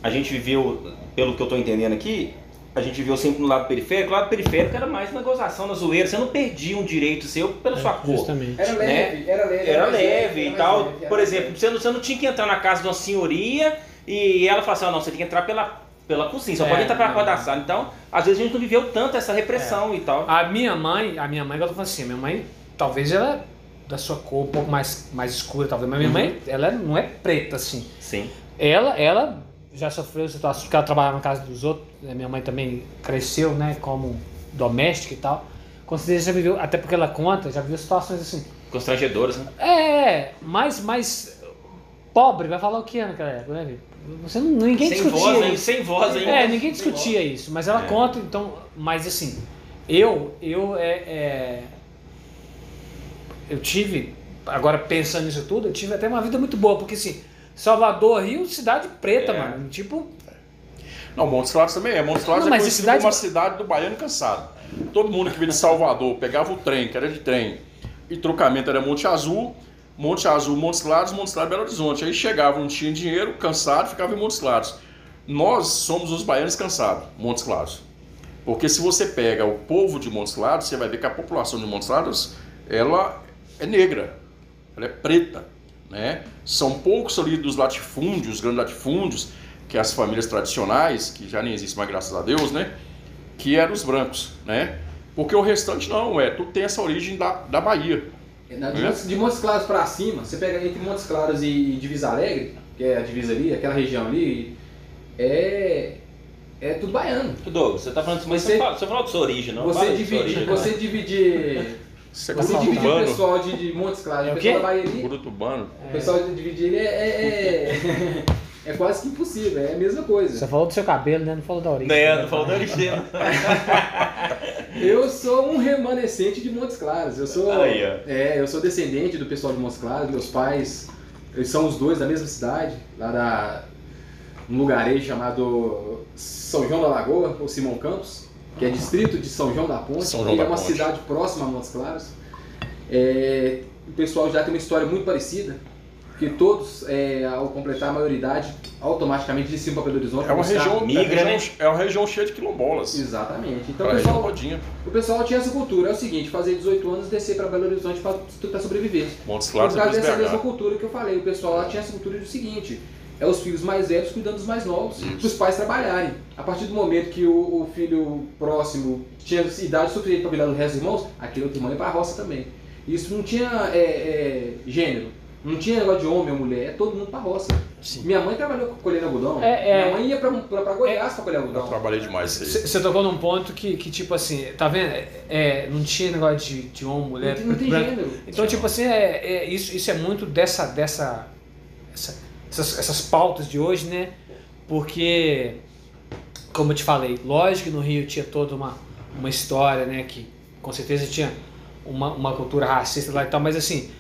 a gente viveu, pelo que eu tô entendendo aqui, a gente viveu sempre no lado periférico. O lado periférico era mais na gozação, na zoeira. Você não perdia um direito seu pela sua cor. Justamente. Era leve, era leve. Era mais leve era e tal. leve, era Por exemplo, você não, você não tinha que entrar na casa de uma senhoria e ela falar assim, ah, não, você tem que entrar pela, pela cozinha, só É, pode entrar pela porta da sala. Então, às vezes a gente não viveu tanto essa repressão e tal. A minha mãe, a minha mãe, eu tô falando assim, minha mãe, talvez ela é da sua cor um pouco mais, mais escura, talvez, mas minha Uhum. mãe, ela não é preta, assim. Sim. Ela, ela já sofreu situações porque ela trabalhava na casa dos outros, né? minha mãe também cresceu, né, como doméstica e tal. Com certeza já viveu, até porque ela conta, já viveu situações assim. Constrangedoras, né? É, mais, mais pobre, vai falar o que naquela época, né? Você não, ninguém sem discutia voz, isso. Sem voz ainda. É, ninguém discutia isso, mas ela É. conta, então, mas assim, eu, eu é, é, eu tive, agora pensando nisso tudo, eu tive até uma vida muito boa, porque assim, Salvador, Rio, cidade preta, É. mano, tipo, Não, Montes Claros também é. Montes Claros Não, é conhecido cidade- como uma cidade do baiano cansado. Todo mundo que vinha de Salvador pegava o trem, que era de trem, e trocamento era Monte Azul, Monte Azul, Montes Claros, Montes Claros, Belo Horizonte. Aí chegava, não tinha dinheiro, cansado, ficava em Montes Claros. Nós somos os baianos cansados, Montes Claros. Porque se você pega o povo de Montes Claros, você vai ver que a população de Montes Claros, ela é negra, ela é preta, né? São poucos ali dos latifúndios, grandes latifúndios, que é as famílias tradicionais, que já nem existem mais, graças a Deus, né? Que eram os brancos, né? Porque o restante não, é, tudo tem essa origem da, da Bahia. De, É? Montes, de Montes Claros pra cima, você pega entre Montes Claros e, e Divisa Alegre, que é a divisa ali, aquela região ali, é. É tudo baiano. Douglas, você tá falando assim, mas Você- você, fala, você falou da sua origem, não? Você dividir, origem, você dividir. Você é Você dividir o Curutubano, pessoal de, de Montes Claros É o o pessoal da Bahia ali, Curutubano. o pessoal de dividir ele é, é, é, é quase que impossível, é a mesma você coisa. falou do seu cabelo, né? Não falou da origem. É, não falou da origem. Eu sou um remanescente de Montes Claros. Eu sou, Aí, ó. é, eu sou descendente do pessoal de Montes Claros. Meus pais, eles são os dois da mesma cidade, lá da um lugarejo chamado São João da Lagoa, ou Simão Campos, que é distrito de São João da Ponte, São João que da é uma Ponte. cidade próxima a Montes Claros. É, o pessoal já tem uma história muito parecida, porque todos, é, ao completar a maioridade, automaticamente desciam para Belo Horizonte. É uma, buscar- região, migra, é, uma né? região, é uma região cheia de quilombolas. Exatamente. Então o região pessoal, rodinha. o pessoal tinha essa cultura, é o seguinte, fazer 18 anos e descer para Belo Horizonte para tentar sobreviver. Montes Por Claros é causa dessa mesma cultura que eu falei, o pessoal lá tinha essa cultura do seguinte, é os filhos mais velhos cuidando dos mais novos, para os pais trabalharem. A partir do momento que o, o filho próximo tinha idade suficiente para cuidar do resto dos irmãos, aquele outro irmão ia para a roça também. Isso não tinha é, é, gênero. Não tinha negócio de homem ou mulher, é todo mundo pra roça. Sim. Minha mãe trabalhou colhendo algodão. É, é. Minha mãe ia pra Goiás pra colher Eu algodão. trabalhei demais. Você tocou num ponto que, que, tipo assim, tá vendo? É, é, não tinha negócio de, de homem, mulher, Não tem- não tem gênero. Então, tipo assim, é, é- isso, isso é muito dessa. dessa essa- essas, essas pautas de hoje, né? Porque, como eu te falei, lógico que no Rio tinha toda uma, uma história, né? Que com certeza tinha uma, uma cultura racista lá e tal, mas assim,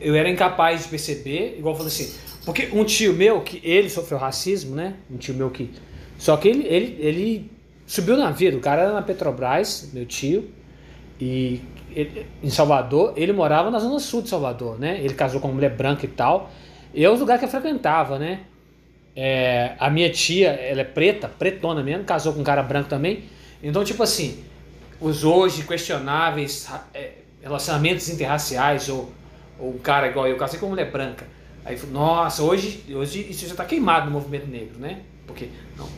eu era incapaz de perceber, igual eu falei assim, porque um tio meu, que ele sofreu racismo, né? Um tio meu que. Só que ele, ele, ele subiu na vida, o cara era na Petrobras, meu tio, e ele- em Salvador, ele morava na zona sul de Salvador, né? Ele casou com uma mulher branca e tal. E é o lugar que eu frequentava, né? É, a minha tia, ela é preta, pretona mesmo, casou com um cara branco também. Então, tipo assim, os hoje questionáveis é, relacionamentos interraciais, ou, ou um cara igual eu, casei com uma mulher branca. Aí, nossa, hoje, hoje isso já está queimado no movimento negro, né? Porque, não,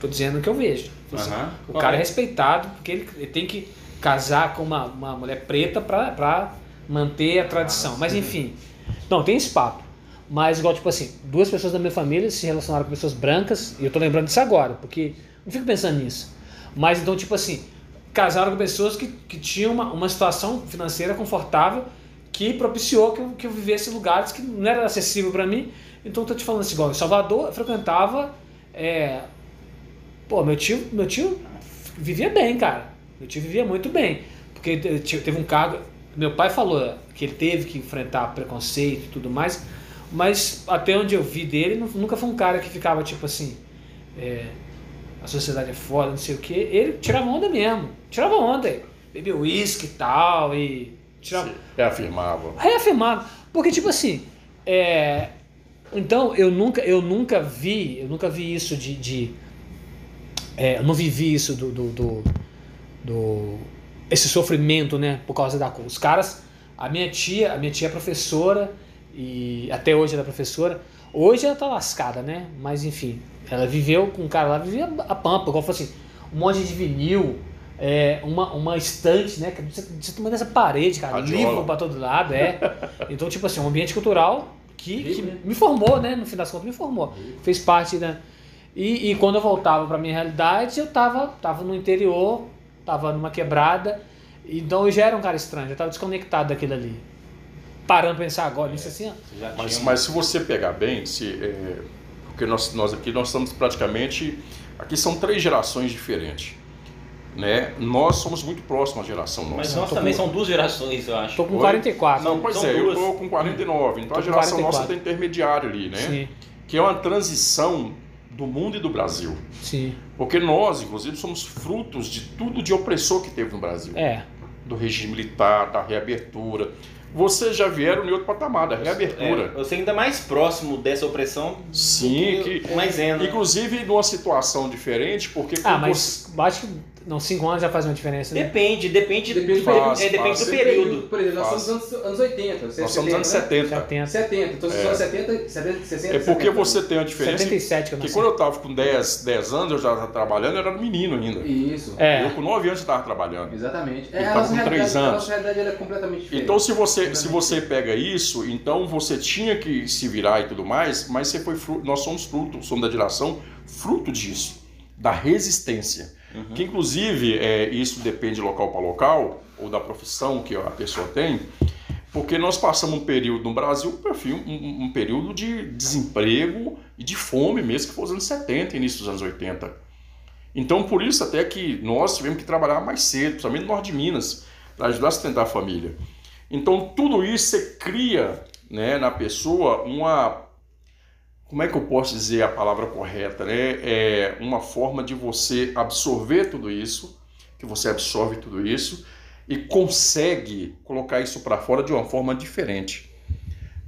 tô dizendo o que eu vejo. Assim, Aham. o cara é respeitado porque ele, ele tem que casar com uma, uma mulher preta pra manter a tradição. Mas enfim, não, tem esse papo. Mas igual, tipo assim, duas pessoas da minha família se relacionaram com pessoas brancas, e eu tô lembrando disso agora, porque não fico pensando nisso. Mas então, tipo assim, casaram com pessoas que, que tinham uma, uma situação financeira confortável que propiciou que eu, que eu vivesse lugares que não era acessível para mim. Então, tô te falando assim, igual em Salvador, eu frequentava. é, Pô, meu tio, meu tio vivia bem, cara. Meu tio vivia muito bem. Porque te- teve um cargo. Meu pai falou que ele teve que enfrentar preconceito e tudo mais. Mas até onde eu vi dele, nu- nunca foi um cara que ficava tipo assim. é, a sociedade é foda, não sei o quê. Ele tirava onda mesmo. Tirava onda. Bebia uísque e tal. E. Tirava, reafirmava. reafirmado. Porque, tipo assim, é, então eu nunca, eu nunca vi, eu nunca vi isso de. de é, eu não vivi isso do, do, do, do- esse sofrimento, né? Por causa da. Os caras, a minha tia, a minha tia é professora, e até hoje ela é professora. Hoje ela tá lascada, né? Mas enfim, ela viveu com um cara lá, vivia a pampa, igual eu falei assim, um monte de vinil, é, uma, uma estante, né? que Você, você tomando essa parede, cara, Radiola. livro pra todo lado, é. Então, tipo assim, um ambiente cultural que, que né? me formou, né? No fim das contas, me formou. Fez parte da. E, e quando eu voltava pra minha realidade, eu tava, tava no interior, tava numa quebrada, então eu já era um cara estranho, eu tava desconectado daquilo ali. Parando pra pensar agora nisso assim, ó. Você já Mas, mas se você pegar bem, se, é, porque nós, nós aqui nós estamos praticamente. Aqui são três gerações diferentes. Né? Nós somos muito próximos à geração nossa. Mas nós também com- são duas gerações, eu acho. Tô com Oi? 44. Não, pois São é, duas. eu tô com 49, então Tô a geração 44. nossa está intermediário ali, né? Sim, Que é uma transição do mundo e do Brasil. sim. Porque nós, inclusive, somos frutos de tudo de opressor que teve no Brasil. É. Do regime militar, da reabertura. Vocês já vieram em outro patamar, da reabertura. É, eu sei ainda mais próximo dessa opressão Sim, do que- que o maisena. Inclusive numa situação diferente, porque Ah, mas acho que não, cinco anos já faz uma diferença, né? Depende, depende, Depende do, período. é, depende Faz. do período. Por exemplo, nós Faz. somos anos, anos 80. Você é nós somos anos 70, 70. 70. 70. Então vocês É. são 70, 70, 60, É porque 70. você tem a diferença. 77 que eu nasci. quando eu estava com 10, 10 anos, eu já estava trabalhando, eu era menino ainda. Isso. É. Eu com 9 anos já estava trabalhando. Exatamente. É, a tava nossa com três realidade, a anos. nossa realidade é completamente diferente. Então, se você, se você pega isso, então você tinha que se virar e tudo mais, mas você foi fruto, nós somos fruto, somos da geração fruto disso, da resistência. Que inclusive é, isso depende de local para local, ou da profissão que a pessoa tem, porque nós passamos um período no Brasil, um, um- um período de desemprego e de fome mesmo, que foi os anos 70, início dos anos 80. Então, por isso até que nós tivemos que trabalhar mais cedo, principalmente no norte de Minas, para ajudar a sustentar a família. Então, tudo isso você cria né, na pessoa uma. Como é que eu posso dizer a palavra correta? Né? É uma forma de você absorver tudo isso, que você absorve tudo isso e consegue colocar isso para fora de uma forma diferente.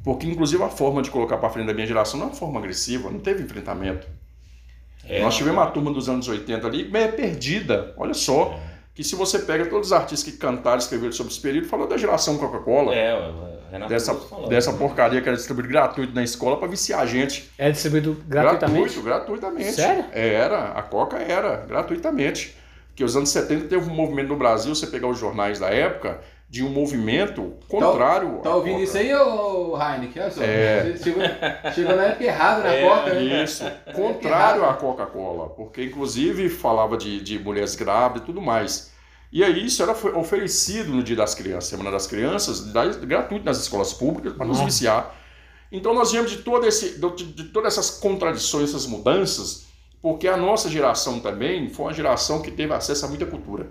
Porque, inclusive, a forma de colocar para frente da minha geração não é uma forma agressiva, não teve enfrentamento. É, Nós tivemos uma turma dos anos 80 ali meio perdida. Olha só, que se você pega todos os artistas que cantaram, escreveram sobre esse período, falou da geração Coca-Cola, É, Renato dessa, falou. dessa porcaria que era distribuída gratuito na escola para viciar a gente. É distribuído gratuitamente. Gratuito, gratuitamente. Sério? Era, a Coca era, gratuitamente. Porque os anos 70 teve um movimento no Brasil, você pegar os jornais da época, de um movimento contrário. Tá ouvindo à isso Coca. aí, ô Heineken? Olha só. É. Chegou, chegou na época errada na É, Coca, né? Isso, contrário à Coca-Cola, porque inclusive falava de, de mulheres grávidas e tudo mais. E aí isso era ofe- oferecido no Dia das Crianças, Semana das Crianças, gratuito nas escolas públicas para nos viciar. Então nós viemos de, todo esse, de, de todas essas contradições, essas mudanças, porque a nossa geração também foi uma geração que teve acesso a muita cultura.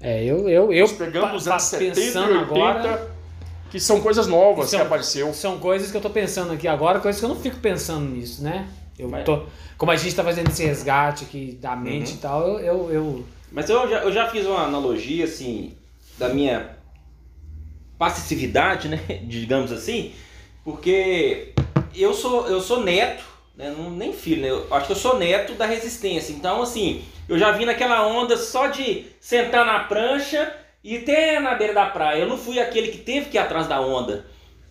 É, eu, eu, eu Nós pegamos os anos 70 e pensando 80, agora, que são coisas novas São- que apareceu. são coisas que eu tô pensando aqui agora, coisas que eu não fico pensando nisso, né? Eu Mas- tô, como a gente tá fazendo esse resgate aqui da mente Uhum. e tal, eu, eu, eu- Mas eu já, eu já fiz uma analogia, assim, da minha passividade, né? Digamos assim, porque eu sou, eu sou neto, né? não, nem filho, né? Eu acho que eu sou neto da resistência. Então, assim, eu já vim naquela onda só de sentar na prancha e até na beira da praia. Eu não fui aquele que teve que ir atrás da onda.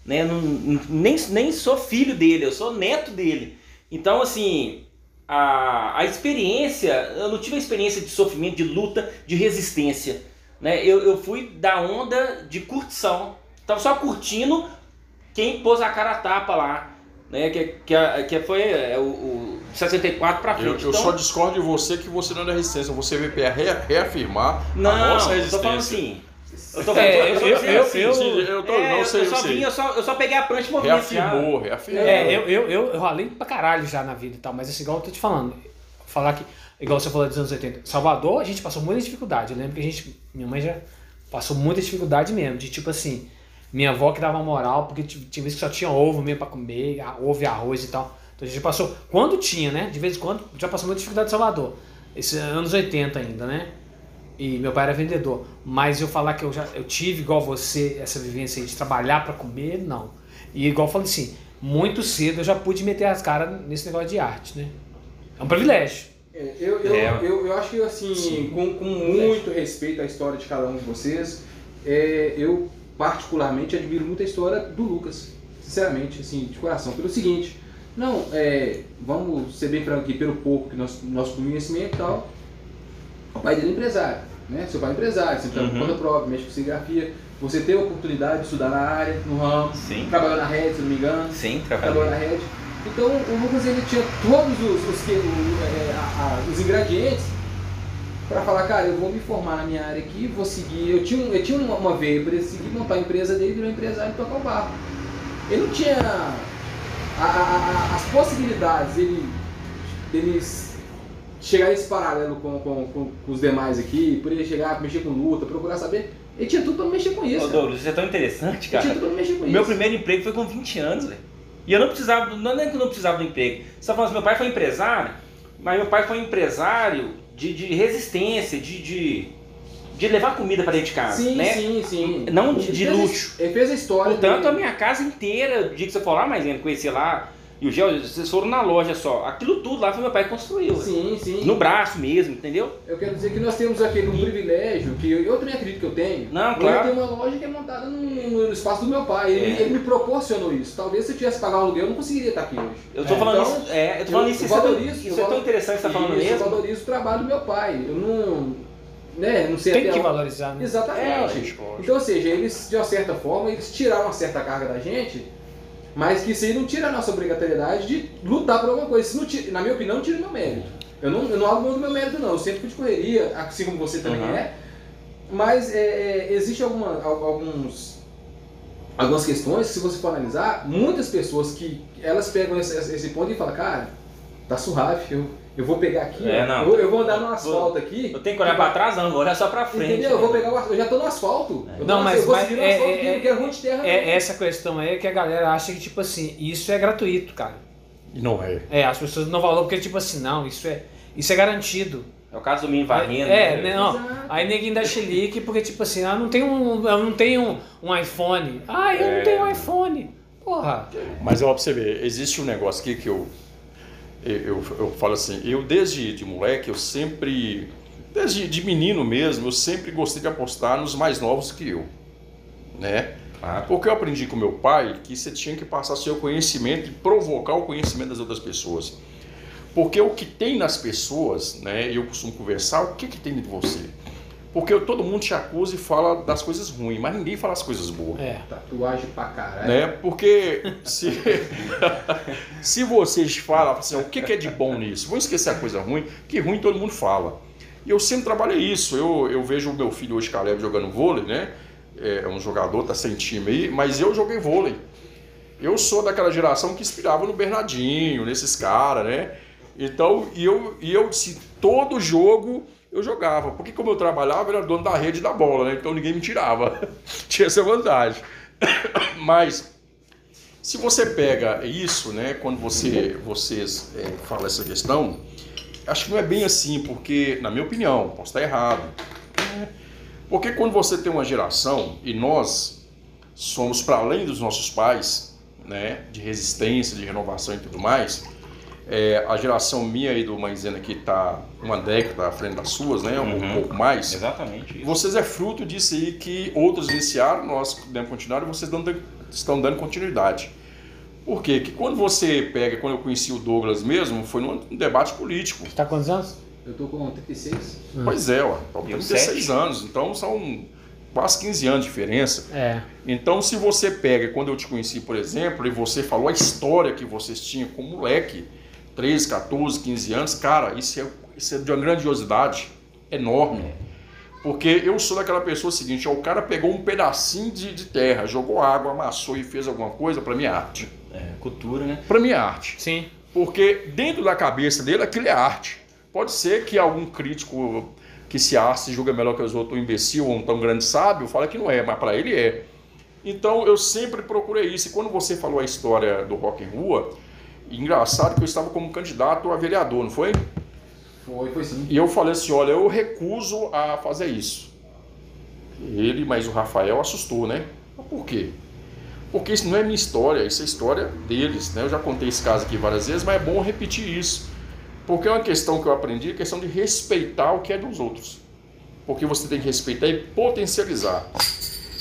Né? Não, nem, nem sou filho dele, eu sou neto dele. Então, assim, a, a experiência, eu não tive a experiência de sofrimento, de luta, de resistência. Né? Eu, eu fui da onda de curtição. Tava só curtindo quem pôs a cara a tapa lá. Né? Que, que, que foi é, o, o 64 pra Eu, frente. eu Então, só discordo de você que você não é da resistência. Você veio para re- reafirmar não, a nossa eu resistência. tô falando assim. Eu tô É, eu, tô eu- eu- assim, eu- eu tô, é, não sei, eu eu só sei. vim, eu só, eu só peguei a prancha e movimentei. Reafirmou, reafirmou. É, eu, eu, eu, eu ralei pra caralho já na vida e tal, mas assim, igual eu tô te falando, falar que, igual você falou dos anos 80, Salvador a gente passou muita dificuldade, eu lembro que a gente, minha mãe já passou muita dificuldade mesmo, de tipo assim, minha avó que dava moral, porque tinha vezes que só tinha ovo mesmo pra comer, ovo e arroz e tal, então a gente passou, quando tinha, né, de vez em quando, já passou muita dificuldade em Salvador, esses anos 80 ainda, né, e meu pai era vendedor. Mas eu falar que eu já eu tive igual você essa vivência aí de trabalhar para comer, não. E igual eu falei assim, muito cedo eu já pude meter as caras nesse negócio de arte, né? É um privilégio. É, Eu, eu, É. eu, eu acho que assim, Sim. com, com muito respeito à história de cada um de vocês, é, eu particularmente admiro muito a história do Lucas, sinceramente, assim, de coração, pelo seguinte, não, é, vamos ser bem franco aqui, pelo pouco que nós, nosso conhecimento e tal, o pai dele é empresário, né? Seu pai é empresário, sempre está Uhum. conta própria, mexe com serigrafia, você teve a oportunidade de estudar na área, no ramo, Sim. trabalhou na rede, se não me engano, Sim, trabalhou na rede. Então o Lucas ele tinha todos os, os, que- é, a- a- os ingredientes para falar, cara, eu vou me formar na minha área aqui, vou seguir. Eu tinha, eu tinha uma, uma veia para ele seguir, montar a empresa dele, virar empresário e tocar o barco. Ele não tinha a- as possibilidades dele, dele chegar nesse paralelo com, com, com, com os demais aqui, ele chegar, mexer com luta, procurar saber. Ele tinha tudo para mexer com isso. Ô. Douglas, isso é tão interessante, Ele cara. tinha tudo para mexer com O isso. meu primeiro emprego foi com 20 anos, velho. E eu não precisava, não é que eu não precisava do emprego. Você tá falando assim, meu pai foi empresário, mas meu pai foi empresário de, de resistência, de, de, de levar comida para dentro de casa, Sim, né? sim, sim. Não de- de a- luxo. Ele fez a história. Portanto, a dele. minha casa inteira, o dia que você for lá, mas ainda conhecer lá, e o Gel, vocês foram na loja só. Aquilo tudo lá foi meu pai que construiu. velho. Sim, sim. No braço mesmo, entendeu? Eu quero dizer que nós temos aquele um privilégio que eu, eu também acredito que eu tenho. Não, Eu claro. tenho uma loja que é montada no, no espaço do meu pai. Ele, É. ele me proporcionou isso. Talvez se eu tivesse pago aluguel, eu não conseguiria estar aqui hoje. Eu tô É, falando então, isso. É, eu tô falando eu isso, isso, é tão, valorizo, isso eu é tão valo- interessante que você tá falando Isso, mesmo. Eu valorizo o trabalho do meu pai. Eu não. Né, não sei Tem até que valorizar, né? Exatamente. É. Então, ou seja, eles, de uma certa forma, eles tiraram uma certa carga da gente, mas que isso aí não tira a nossa obrigatoriedade de lutar por alguma coisa. Isso não tira- na minha opinião, não tira o meu mérito. Eu não, eu não abro mão do meu mérito, não. Eu sempre fui de correria, assim como você também Uhum. é. Mas é, é, existe alguma, al- alguns, algumas questões que, se você for analisar, muitas pessoas que elas pegam esse, esse ponto e falam, cara, tá suave, eu, eu vou pegar aqui, É, não. eu, eu vou andar no Vou- asfalto aqui. Eu tenho que olhar pra trás, não, vou olhar só pra frente. Entendeu? Eu vou pegar o asfalto. Eu já tô no asfalto. Eu tô Não, mas- eu vou mas no é- asfalto é- aqui, eu quero ruim de terra. É não. essa questão aí que a galera acha que, tipo assim, isso é gratuito, cara. E não é. É, as pessoas não valoram porque, tipo assim, não, isso é, isso é garantido. É o caso do menino varrendo. É, né? né, não. Exato. Aí ninguém dá chilique porque, tipo assim, ah, não tem um, eu não tenho um, iPhone. Ah, eu É. não tenho um iPhone. Porra. Mas ó, pra você ver, existe um negócio aqui que eu, eu, eu, falo assim, eu desde de moleque, eu sempre, desde de menino mesmo, eu sempre gostei de apostar nos mais novos que eu, né? Claro. Porque eu aprendi com meu pai que você tinha que passar seu conhecimento e provocar o conhecimento das outras pessoas. Porque o que tem nas pessoas, né, eu costumo conversar, o que, que tem de você? Porque todo mundo te acusa e fala das coisas ruins, mas ninguém fala as coisas boas. É. Tatuagem pra caralho. Né? Porque se, se vocês falam assim, o que que é de bom nisso? Vamos esquecer a coisa ruim, que ruim todo mundo fala. E eu sempre trabalhei isso. Eu, eu vejo o meu filho hoje, Caleb, jogando vôlei, né? É um jogador, tá sem time aí, mas eu joguei vôlei. Eu sou daquela geração que inspirava no Bernardinho, nesses caras, né? Então, e eu, e eu se todo jogo eu jogava. Porque como eu trabalhava, eu era dono da rede da bola, né? Então ninguém me tirava. Tinha essa vantagem. Mas se você pega isso, né? Quando você, vocês é, falam essa questão, acho que não é bem assim, porque, na minha opinião, posso estar errado. É, porque quando você tem uma geração, e nós somos para além dos nossos pais, né? De resistência, de renovação e tudo mais é, a geração minha e do Maisena que está uma década à frente das suas, né? Um Uhum. pouco mais. Exatamente. Isso. Vocês é fruto disso aí que outros iniciaram, nós podemos continuar e vocês dão- estão dando continuidade. Por quê? Que quando você pega, quando eu conheci o Douglas mesmo, foi num debate político. Você tá com quantos anos? Eu tô com 36. Pois é, ó, Eu 36 sete. anos, então são quase 15 anos de diferença. É. Então, se você pega, quando eu te conheci, por exemplo, e você falou a história que vocês tinham como moleque, 13, 14, 15 anos, cara, isso é, isso é de uma grandiosidade enorme. Porque eu sou daquela pessoa seguinte, ó, o cara pegou um pedacinho de, de terra, jogou água, amassou e fez alguma coisa, para mim é arte. É, cultura, né? Para mim é arte. Sim. Porque dentro da cabeça dele aquilo é arte. Pode ser que algum crítico que se acha, se julga melhor que os outros, um imbecil ou um tão grande sábio, fala que não é, mas para ele é. Então eu sempre procurei isso. E quando você falou a história do Rock em Rua, engraçado que eu estava como candidato a vereador, não foi? Foi, foi sim. E eu falei assim, olha, eu recuso a fazer isso. Ele, mas o Rafael assustou, né? Mas por quê? Porque isso não é minha história, isso é história deles, né? Eu já contei esse caso aqui várias vezes, mas é bom repetir isso. Porque é uma questão que eu aprendi, a questão de respeitar o que é dos outros. Porque você tem que respeitar e potencializar.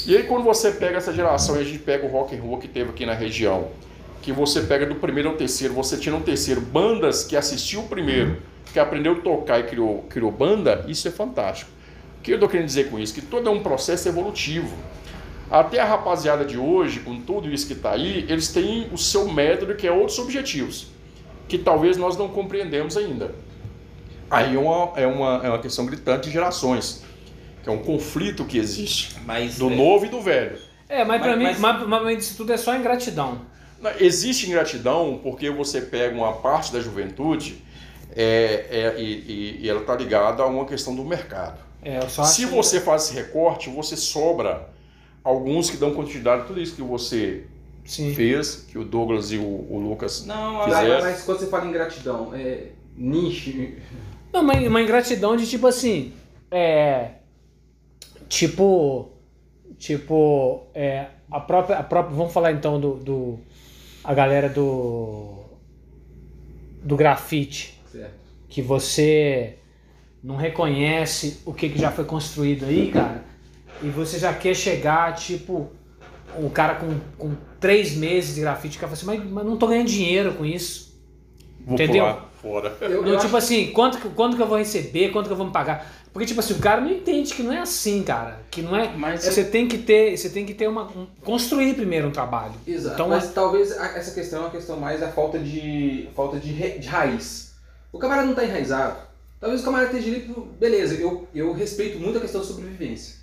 E aí quando você pega essa geração e a gente pega o rock and roll que teve aqui na região, que você pega do primeiro ao terceiro, você tinha no terceiro bandas que assistiam o primeiro, que aprendeu a tocar e criou, criou banda, isso é fantástico. O que eu estou querendo dizer com isso? Que todo é um processo evolutivo. Até a rapaziada de hoje, com tudo isso que está aí, eles têm o seu método que é outros objetivos, que talvez nós não compreendemos ainda. Aí é uma, é uma, é uma questão gritante de gerações, que é um conflito que existe, Mas do é, novo e do velho. É, mas, pra Mas- mim, mas- mas, mas, mas isso tudo é só ingratidão. Existe ingratidão porque você pega uma parte da juventude é, é, e, e- e ela está ligada a uma questão do mercado. É, eu só acho Se que- você faz esse recorte, você sobra alguns que dão continuidade a tudo isso que você Sim. fez, que o Douglas e o, o Lucas. Não, Fizeram. mas, quando você fala em gratidão, é nicho. Não, uma, uma ingratidão de tipo assim. É. Tipo. Tipo. É, a própria. A própria vamos falar então do. do a galera do. Do grafite. Certo. Que você não reconhece o que, que já foi construído aí, cara. E você já quer chegar, tipo. O cara com, com três meses de grafite, o cara fala assim, mas, mas não tô ganhando dinheiro com isso. Vou Entendeu? pular fora. Eu, Não, eu tipo acho- assim, quanto, que- quanto que eu vou receber, quanto que eu vou me pagar. Porque, tipo assim, o cara não entende que não é assim, cara. Que não é. Mas você tem que ter. Você tem que ter uma. um- construir primeiro um trabalho. Exato. Então, mas talvez a- essa questão é uma questão mais da falta de falta de, re- de raiz. O camarada não está enraizado. Talvez o camarada esteja ali, beleza, eu, eu respeito muito a questão da sobrevivência.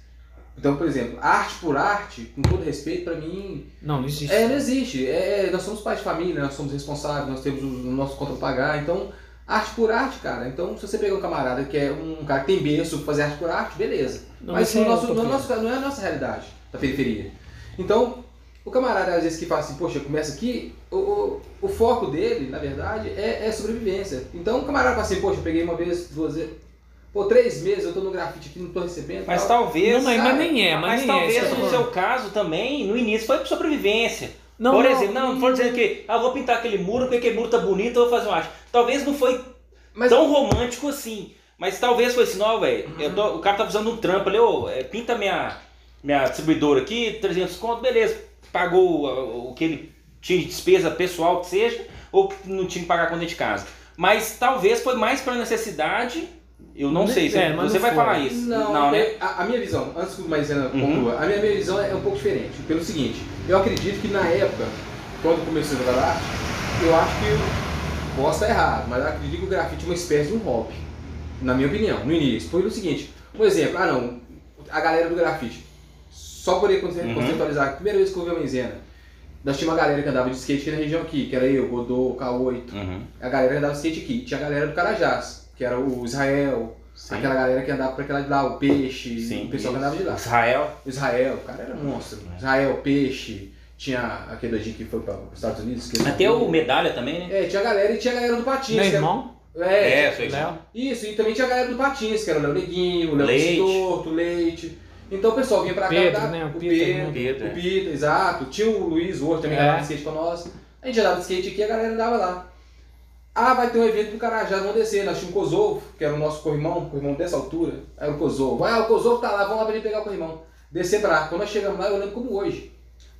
Então, por exemplo, arte por arte, com todo respeito, pra mim, Não, não existe. é, não existe. É, nós somos pais de família, nós somos responsáveis, nós temos o nosso conta pra pagar. Então, arte por arte, cara. Então, se você pegar um camarada que é um cara que tem berço pra fazer arte por arte, beleza. Não, Mas isso no é nosso, no utopia. nosso, não é a nossa realidade da periferia. Então, o camarada às vezes que fala assim, poxa, começa aqui, o, o, o foco dele, na verdade, é, é sobrevivência. Então, o camarada fala assim, poxa, eu peguei uma vez, duas vezes, pô, três meses eu tô no grafite aqui, não tô recebendo. mas tal. talvez. Não, mas, mas nem é, mas, Mas nem talvez é. eu tô no falando. seu caso também, no início, foi por sobrevivência. Não, Por não, exemplo, não, não for dizendo que ah, vou pintar aquele muro porque aquele muro tá bonito, eu vou fazer uma arte. Talvez não foi Mas tão romântico assim. Mas talvez foi assim, não, velho. tô- O cara tá precisando de um trampo ali, ô, é, pinta minha, minha distribuidora aqui, 300 conto, beleza. Pagou o que ele tinha de despesa pessoal que seja, ou que não tinha que pagar a conta de casa. Mas talvez foi mais pra necessidade Eu não Ne- sei, você, é, mas você não vai foi. falar isso. Não, né? é- a, a minha visão, antes que o Maisena Uhum. conclua, a minha, minha visão é um pouco diferente. Pelo seguinte, eu acredito que na época, quando comecei a jogar arte, eu acho que eu posso estar errado, mas eu acredito que o grafite é uma espécie de um hobby. Na minha opinião, no início. Foi o seguinte, um exemplo, ah não, a galera do grafite. Só poder conce- Uhum. conceitualizar, a primeira vez que eu vi a Maisena, nós tínhamos uma galera que andava de skate aqui na região aqui, que era eu, Godô, K8. Uhum. A galera que andava de skate aqui. Tinha a galera do Carajás, que era o Israel, Sim. aquela galera que andava pra aquela de lá, o Peixe, Sim. o pessoal que andava de lá. Israel. Israel, o cara era monstro. Israel, Peixe, tinha aquele doidinho que foi para os Estados Unidos. Até o medalha também, né? É, tinha a galera e tinha a galera do Patins. Meu irmão, É, É. Léo. isso, e também tinha a galera do Patins, que era o Léo Neguinho, o Léo Leite. Torto, o Leite. Então o pessoal vinha pra cá. Pedro, dar- né? O O Peter, Pedro, né? Pedro, o é. Peter, exato. Tinha o Luiz, o outro também É. andava de skate com nós. A gente andava de skate aqui e a galera andava lá. Ah, vai ter um evento do Carajá, vamos descer. Nós tínhamos o Kosovo, que era o nosso corrimão, corrimão dessa altura. Era o Kosovo. Ah, o Kosovo tá lá, vamos lá pra gente pegar o corrimão. Descer pra lá. Quando nós chegamos lá, eu lembro como hoje.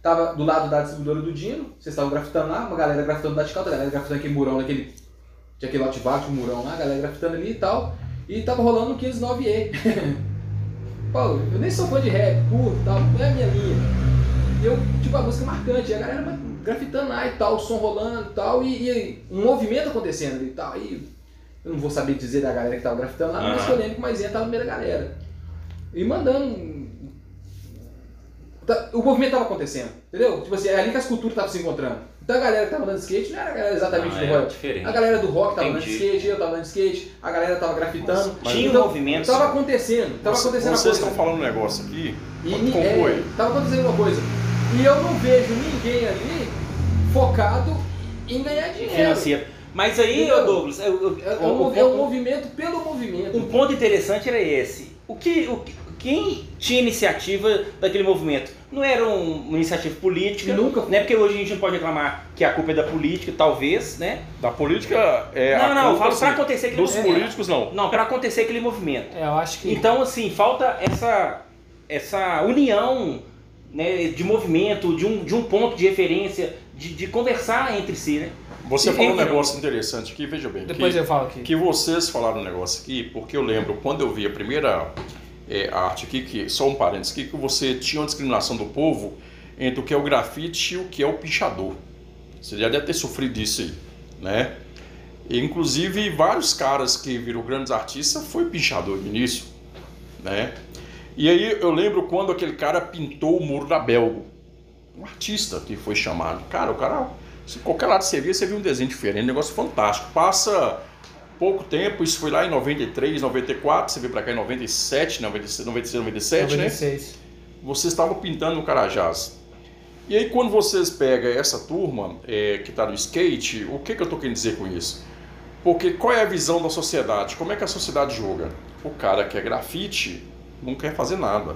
Tava do lado da distribuidora do Dino, vocês estavam grafitando lá, uma galera grafitando da Ticalta, a galera grafitando aquele murão naquele. Tinha aquele lote tinha um murão lá, a galera grafitando ali e tal. E tava rolando um 159E. Pô, eu nem sou fã de rap, curto e tal, não é a minha linha. E eu, tipo, a música marcante, e a galera grafitando lá e tal, o som rolando e tal, e, e um movimento acontecendo e tal. Aí eu não vou saber dizer da galera que tava grafitando lá, mas Aham. que eu lembro que o Maisinha tava no meio da galera. E mandando. Tá- O movimento tava acontecendo, entendeu? Tipo assim, é ali que as culturas estavam se encontrando. Então a galera que tava andando de skate não era a galera exatamente Ah, do rock. diferente. A galera do rock tava andando de skate, eu tava andando de skate, a galera tava grafitando. Tinha um Então, movimento. Tava acontecendo, tava Você- acontecendo a Vocês estão falando um negócio aqui. E é, tava acontecendo uma coisa. E eu não vejo ninguém ali focado em ganhar dinheiro. financeiro. Mas aí, ô Douglas, eu- eu- É, é o- um, é um movimento pelo movimento. um ponto interessante era esse. O que, o, que- quem tinha iniciativa daquele movimento? Não era um- uma iniciativa política, Nunca né? Porque hoje a gente não pode reclamar que a culpa é da política, talvez, né? Da política é. não, a não, eu falo pra assim, acontecer aquele Dos movimento. políticos, não. Não, para acontecer aquele movimento. é, eu acho que. Então, assim, falta essa, essa união né, de movimento, de um, de um ponto de referência, de, de conversar entre si, né? Você E- falou um negócio interessante aqui, veja bem. Depois que, eu falo aqui. que vocês falaram um negócio aqui, porque eu lembro quando eu vi a primeira é, arte aqui, que só um parênteses aqui, que você tinha uma discriminação do povo entre o que é o grafite e o que é o pichador. Você já deve ter sofrido isso aí, né? E, inclusive, vários caras que viram grandes artistas foi pichador no início, né? E aí eu lembro quando aquele cara pintou o muro da Belgo. Um artista que foi chamado. Cara, o cara, se qualquer lado você via, você via um desenho diferente, um negócio fantástico. Passa pouco tempo, isso foi lá em 93, 94, você veio pra cá em 97, 96, 96, 97, né? 96. vocês estavam pintando no Carajás. E aí quando vocês pegam essa turma é, que está no skate, o que, que eu estou querendo dizer com isso? Porque qual é a visão da sociedade? Como é que a sociedade julga? O cara que é grafite não quer fazer nada.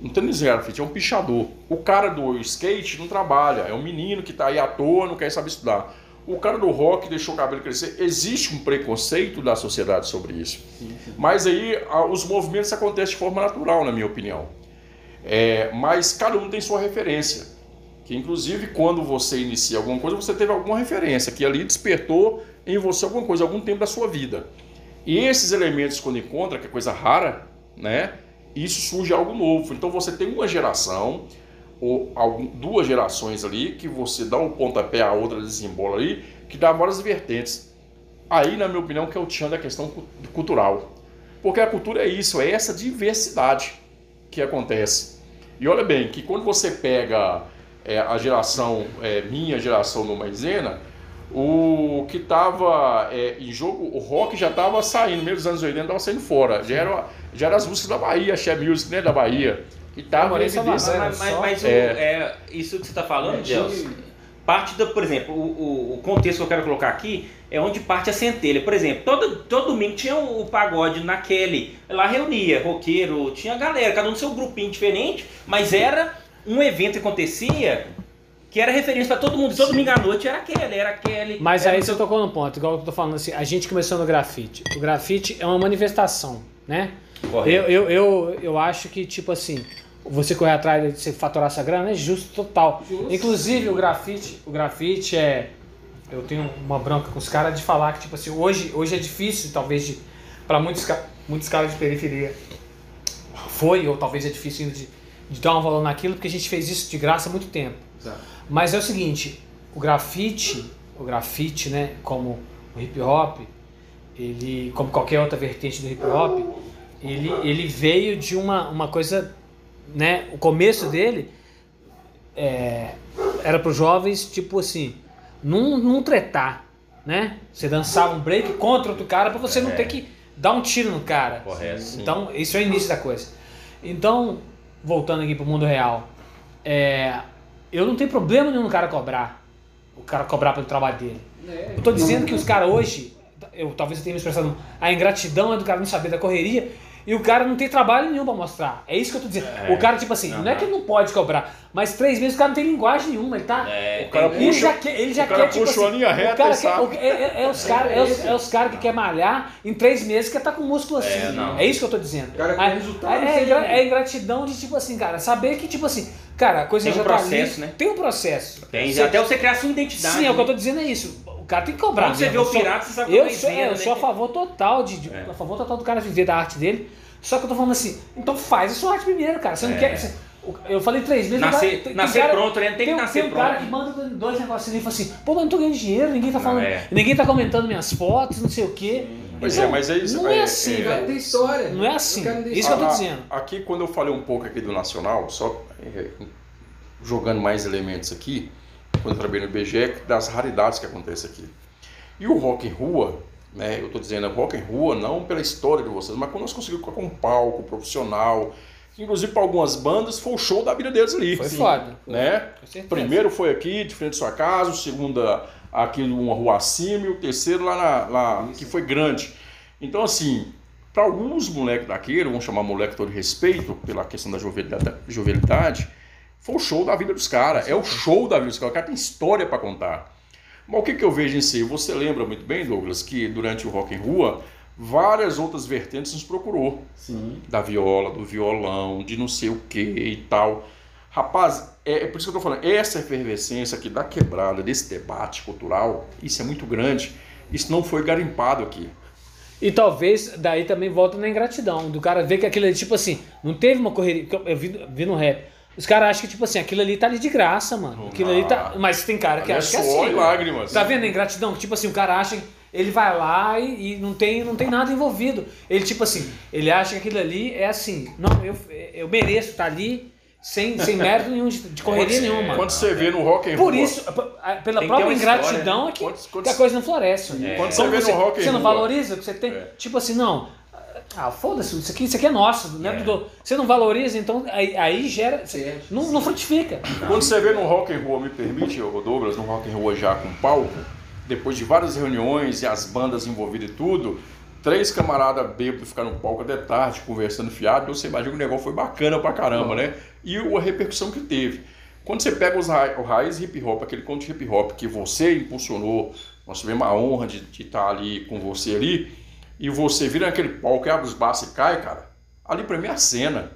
Não tem dizer grafite, é um pichador. O cara do skate não trabalha, é um menino que está aí à toa, não quer saber estudar. O cara do rock deixou o cabelo crescer. Existe um preconceito da sociedade sobre isso. Mas aí os movimentos acontecem de forma natural, na minha opinião. É, mas cada um tem sua referência. Que inclusive quando você inicia alguma coisa, você teve alguma referência, que ali despertou em você alguma coisa, algum tempo da sua vida. E esses elementos, quando encontra, que é coisa rara, né? Isso surge algo novo. Então você tem uma geração, ou duas gerações ali, que você dá um pontapé, a outra desembola ali, que dá várias vertentes. Aí, na minha opinião, que é o tchan da questão cu- cultural. Porque a cultura é isso, é essa diversidade que acontece. E olha bem, que quando você pega é, a geração, é, minha geração no Maisena, o que estava em jogo, o rock já estava saindo, meio dos anos 80 estava saindo fora. Já era, já era as músicas da Bahia, a Share Music né, da Bahia. Que estava morei em evidência. Mas, mas, mas o- É. é, isso que você está falando, Gelson, parte da, por exemplo, o, o- o contexto que eu quero colocar aqui é onde parte a centelha. Por exemplo, todo, todo domingo tinha o, o pagode na Kelly. Lá reunia roqueiro, tinha galera, cada um no seu grupinho diferente, mas era um evento que acontecia que era referência para todo mundo. Todo domingo à noite era Kelly, era Kelly. Mas era aí você tocou no ponto, igual eu tô falando assim, a gente começou no grafite. O grafite é uma manifestação, né? Correto. Eu, eu, eu, eu acho que, tipo assim, você correr atrás de você faturar essa grana é justo total. Justo. Inclusive o grafite, o grafite é. Eu tenho uma bronca com os caras de falar que, tipo assim, hoje, hoje é difícil, talvez, de. para muitos, muitos caras de periferia foi, ou talvez é difícil ainda de, de dar um valor naquilo, porque a gente fez isso de graça há muito tempo. Exato. Mas é o seguinte, o grafite, o grafite, né, como o hip hop, ele, como qualquer outra vertente do hip hop, ele, ele veio de uma, uma coisa, né, o começo dele é, era para os jovens, tipo assim, não, não tretar, né? Você dançava um break contra outro cara para você não É. ter que dar um tiro no cara. Correto. Então, isso é o início da coisa. Então, voltando aqui pro mundo real, é, eu não tenho problema nenhum no cara cobrar. O cara cobrar pelo trabalho dele. É, Eu tô dizendo que os caras hoje, eu talvez eu tenha me expressado, a ingratidão é do cara não saber da correria e o cara não tem trabalho nenhum pra mostrar. É isso que eu tô dizendo. É. O cara, tipo assim, não é que ele não pode cobrar, mas três meses o cara não tem linguagem nenhuma, ele tá. É, O cara ele puxa- já quer, ele já o cara quer, tipo puxa uma assim, linha reta o cara quer, sabe. o- é, é- é os caras é os, é os cara que quer malhar em três meses que tá com músculo assim. É, não. É isso que eu tô dizendo. O cara quer É- resultado, é, é, é ingratidão de tipo assim, cara, saber que tipo assim, cara, a coisa Tem já um tá processo, ali, né? Tem um processo. Tem, Você- até você criar sua identidade. Sim, é o que eu né? tô dizendo é isso. O cara tem que cobrar. Quando você vê o pirata, você sabe eu é sou, é, eu né? sou a favor total de, de- É. a favor total do cara viver da arte dele. Só que eu tô falando assim, então faz a sua arte primeiro, cara. Você não É. quer. você- eu falei três meses. Nascer- cara- nascer cara- pronto, né? Tem que nascer tem um cara pronto. que manda dois negocinhos e fala assim, pô, mas eu não tô ganhando dinheiro, ninguém tá falando. é. Ninguém tá comentando minhas fotos, não sei o quê. Mas Então, é, mas é isso, Não é, é- assim, é- cara tem história. Não é assim. Cara não Isso que eu tô Ah, dizendo. Aqui, quando eu falei um pouco aqui do Nacional, só é, jogando mais elementos aqui, quando eu trabalhei no IBGE, das raridades que acontece aqui. E o rock em rua, né, eu estou dizendo rock em rua não pela história de vocês, mas quando nós conseguimos colocar um palco profissional, inclusive para algumas bandas foi o show da vida deles ali. Foi foda. Né? Primeiro foi aqui, de frente à sua casa, o segundo aqui numa rua acima e o terceiro lá, na, lá que foi grande. Então, assim, para alguns moleques daquele, vamos chamar moleque todo de respeito, pela questão da jovialidade, jovialidade, foi o show da vida dos caras. É o show da vida dos caras. O cara tem história para contar. Mas o que, que eu vejo em si? Você lembra muito bem, Douglas, que durante o Rock em Rua, várias outras vertentes nos procurou Sim. da viola, do violão, de não sei o que e tal. Rapaz, é, é por isso que eu tô falando, essa efervescência aqui da quebrada, desse debate cultural, isso é muito grande. Isso não foi garimpado aqui. E talvez daí também volta na ingratidão, do cara ver que aquilo ali, tipo assim, não teve uma correria. eu vi, vi no rap. Os caras acham que, tipo assim, aquilo ali tá ali de graça, mano. Aquilo ali tá. Mas tem cara que Ali é acha que é suor assim. e lágrimas. Tá vendo a ingratidão? Que, tipo assim, o cara acha que ele vai lá e, e não, tem, não tem nada envolvido. Ele, tipo assim, ele acha que aquilo ali é assim. Não, eu, eu mereço estar ali sem, sem mérito nenhum, de, de correria nenhuma. Quando você vê no Rock and Por Roll, isso, p- a- pela Tem que ter própria uma história, ingratidão é que, Quando- quando que a coisa não floresce. É. Quando Como você vê no Rock and Você não Roll, valoriza o que você tem? É. Tipo assim, não. Ah, foda-se, isso aqui, isso aqui é nosso, né? É. Do- Você não valoriza, então aí, aí gera. Certo. Não, não frutifica. Quando você vê no Rock and Roll, me permite, ô Douglas, no Rock and Roll já com palco, depois de várias reuniões e as bandas envolvidas e tudo, três camaradas bêbados ficaram no palco até tarde, conversando fiado, você imagina que o negócio foi bacana pra caramba, né? E a repercussão que teve. Quando você pega os ra o raiz hip hop, aquele conto de hip hop que você impulsionou, nós tivemos a honra de estar ali com você ali, e você vira naquele palco, abre os braços e cai, cara, ali pra mim é a cena.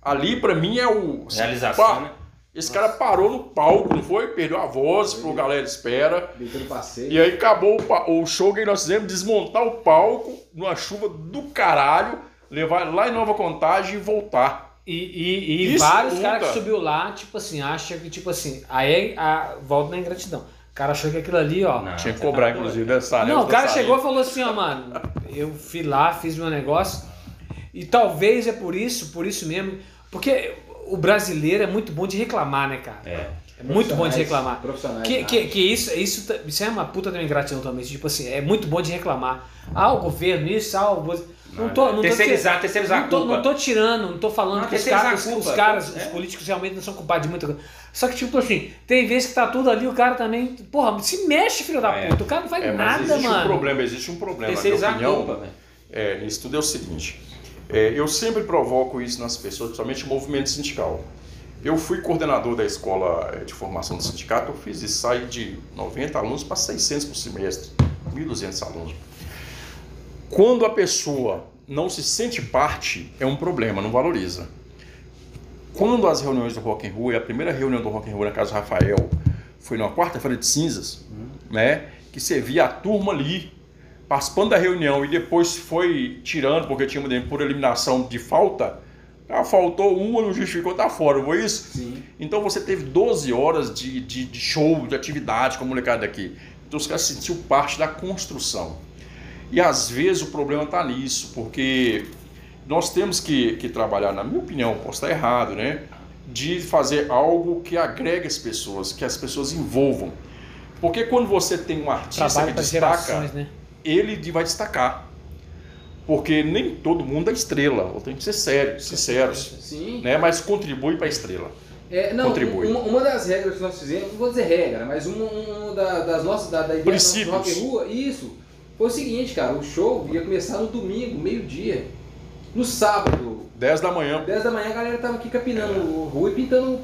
Ali pra mim é o. Realização, Pá, né? esse cara parou no palco, não foi? Perdeu a voz, falou, galera, espera. Deitando passeio. E aí acabou o, o show que nós fizemos, desmontar o palco numa chuva do caralho, levar lá em Nova Contagem e voltar. E, e, e vários caras que subiu lá, tipo assim, acham que, tipo assim, aí a, volta na ingratidão. O cara achou que aquilo ali, ó. Não, Tinha que cobrar, tá doido. inclusive, dessa Não, o cara chegou e falou assim, ó, mano, eu fui lá, fiz meu negócio, e talvez é por isso, por isso mesmo, porque o brasileiro é muito bom de reclamar, né, cara? É. É muito bom de reclamar. Profissionais. Que, né? que, que isso, isso, isso é uma puta de uma ingratidão também. Tipo assim, é muito bom de reclamar. Ah, o governo, isso, ah, o governo. Não tô, não tô, Terceirizar, terceirizar não tô, a culpa. não tô tirando, não tô falando Não, que os terceirizar caras, os, culpa. os caras, É. os políticos realmente não são culpados de muita coisa. Só que, tipo assim, tem vezes que tá tudo ali, o cara também. Porra, se mexe, filho da É. puta. O cara não faz É, nada, existe um mano. problema, existe um problema. Na minha Terceirizar a opinião, culpa, velho. é, nisso tudo é o seguinte. é, eu sempre provoco isso nas pessoas, principalmente o movimento sindical. Eu fui coordenador da escola é, de formação do sindicato, eu fiz isso, saí de 90 alunos para 600 por semestre, 1.200 alunos. Quando a pessoa não se sente parte, é um problema, não valoriza. Quando as reuniões do Rock and Roll, e a primeira reunião do Rock and Roll na casa do Rafael foi numa quarta-feira de cinzas, né? Que você via a turma ali, participando da reunião e depois foi tirando, porque tinha por eliminação de falta, ah, faltou uma, não justificou, tá fora, não foi isso? Sim. Então você teve 12 horas de, de, de show, de atividade com a molecada aqui. Então os caras sentiam parte da construção. E às vezes o problema está nisso, porque nós temos que, que trabalhar, na minha opinião, posso estar errado, né? De fazer algo que agregue as pessoas, que as pessoas envolvam. Porque quando você tem um artista Trabalho que destaca, gerações, né? ele vai destacar. Porque nem todo mundo é estrela, ou tem que ser sério, sinceros, Sim. né? Mas contribui para a estrela. É, não, Contribui. Uma, uma das regras que nós fizemos, não vou dizer regra, mas uma, uma da- das nossas, da, da ideia do Princípios. Rock and Rua, isso, foi o seguinte, cara, o show ia começar no domingo, meio-dia. No sábado, 10 da manhã. 10 da manhã, a galera tava aqui capinando a rua e pintando.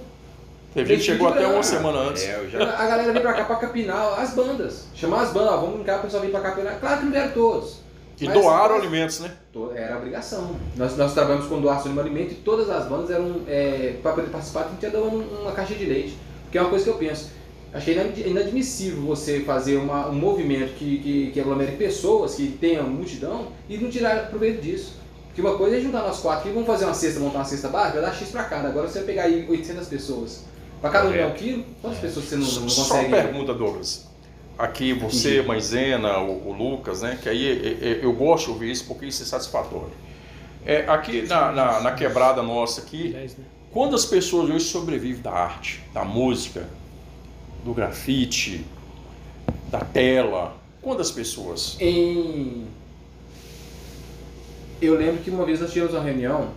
Teve gente que chegou até uma semana antes. É, eu já. A galera veio pra cá pra capinar as bandas. Chamar as bandas, ó, vamos brincar, o pessoal veio pra capinar. Claro que não vieram todos. E Mas- doaram mas- alimentos, né? Era obrigação. Nós, nós trabalhamos com doação de alimento e todas as bandas eram, é, para poder participar, tinha que dado uma caixa de leite. Porque é uma coisa que eu penso. Achei inad- inadmissível você fazer uma- um movimento que, que, que aglomere pessoas, que tenha multidão, e não tirar proveito disso. Porque uma coisa é juntar nós quatro aqui, vamos fazer uma cesta, montar uma cesta básica, vai dar X pra cada. Agora você vai pegar aí 800 pessoas. Pra cada um É. um quilo, quantas pessoas você não, não Só consegue? pergunta, Douglas. Aqui você, Maisena, o, o Lucas, né? Que aí é, é, eu gosto de ouvir isso porque isso é satisfatório. É, aqui na, na, na quebrada nossa aqui, 10, né? quantas pessoas hoje sobrevivem da arte, da música, do grafite, da tela? Quantas pessoas? Em... Eu lembro que uma vez nós tivemos uma reunião,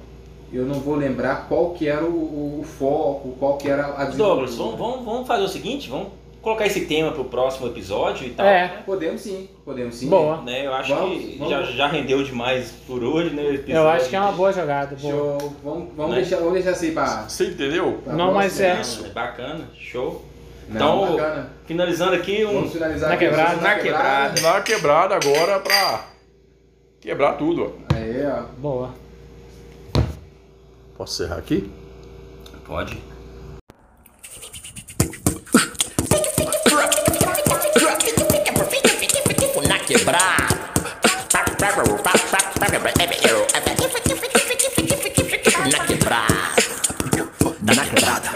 eu não vou lembrar qual que era o, o foco, qual que era a Douglas, vamos, vamos, vamos fazer o seguinte, vamos colocar esse tema pro próximo episódio e tal. É. Podemos sim, podemos sim. Boa. Né, eu acho Vamos, que vamos. Já, já rendeu demais por hoje, né? o Eu episódio. acho que é uma boa jogada. Boa. Show. Vamos, vamos, Né? deixar, vamos deixar assim pra... Você entendeu? pra Não, mas próxima. é- Não, é bacana, show. Não, Então, bacana. Finalizando aqui, um, Vamos finalizar Na aqui, quebrada, na quebrada. Na quebrada agora pra quebrar tudo. ó. Aí, ó. Boa. Posso encerrar aqui? pode. Na quebrada. Na quebrada.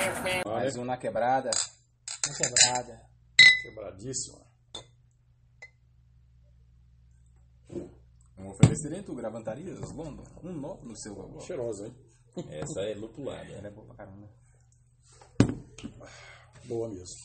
Mais um na quebrada. Uma quebrada. Quebradíssima. Um oferecimento Gravantarias London. Um novo no seu valor. Cheirosa, hein? Essa é lupulada. Ela é boa pra caramba. Boa mesmo.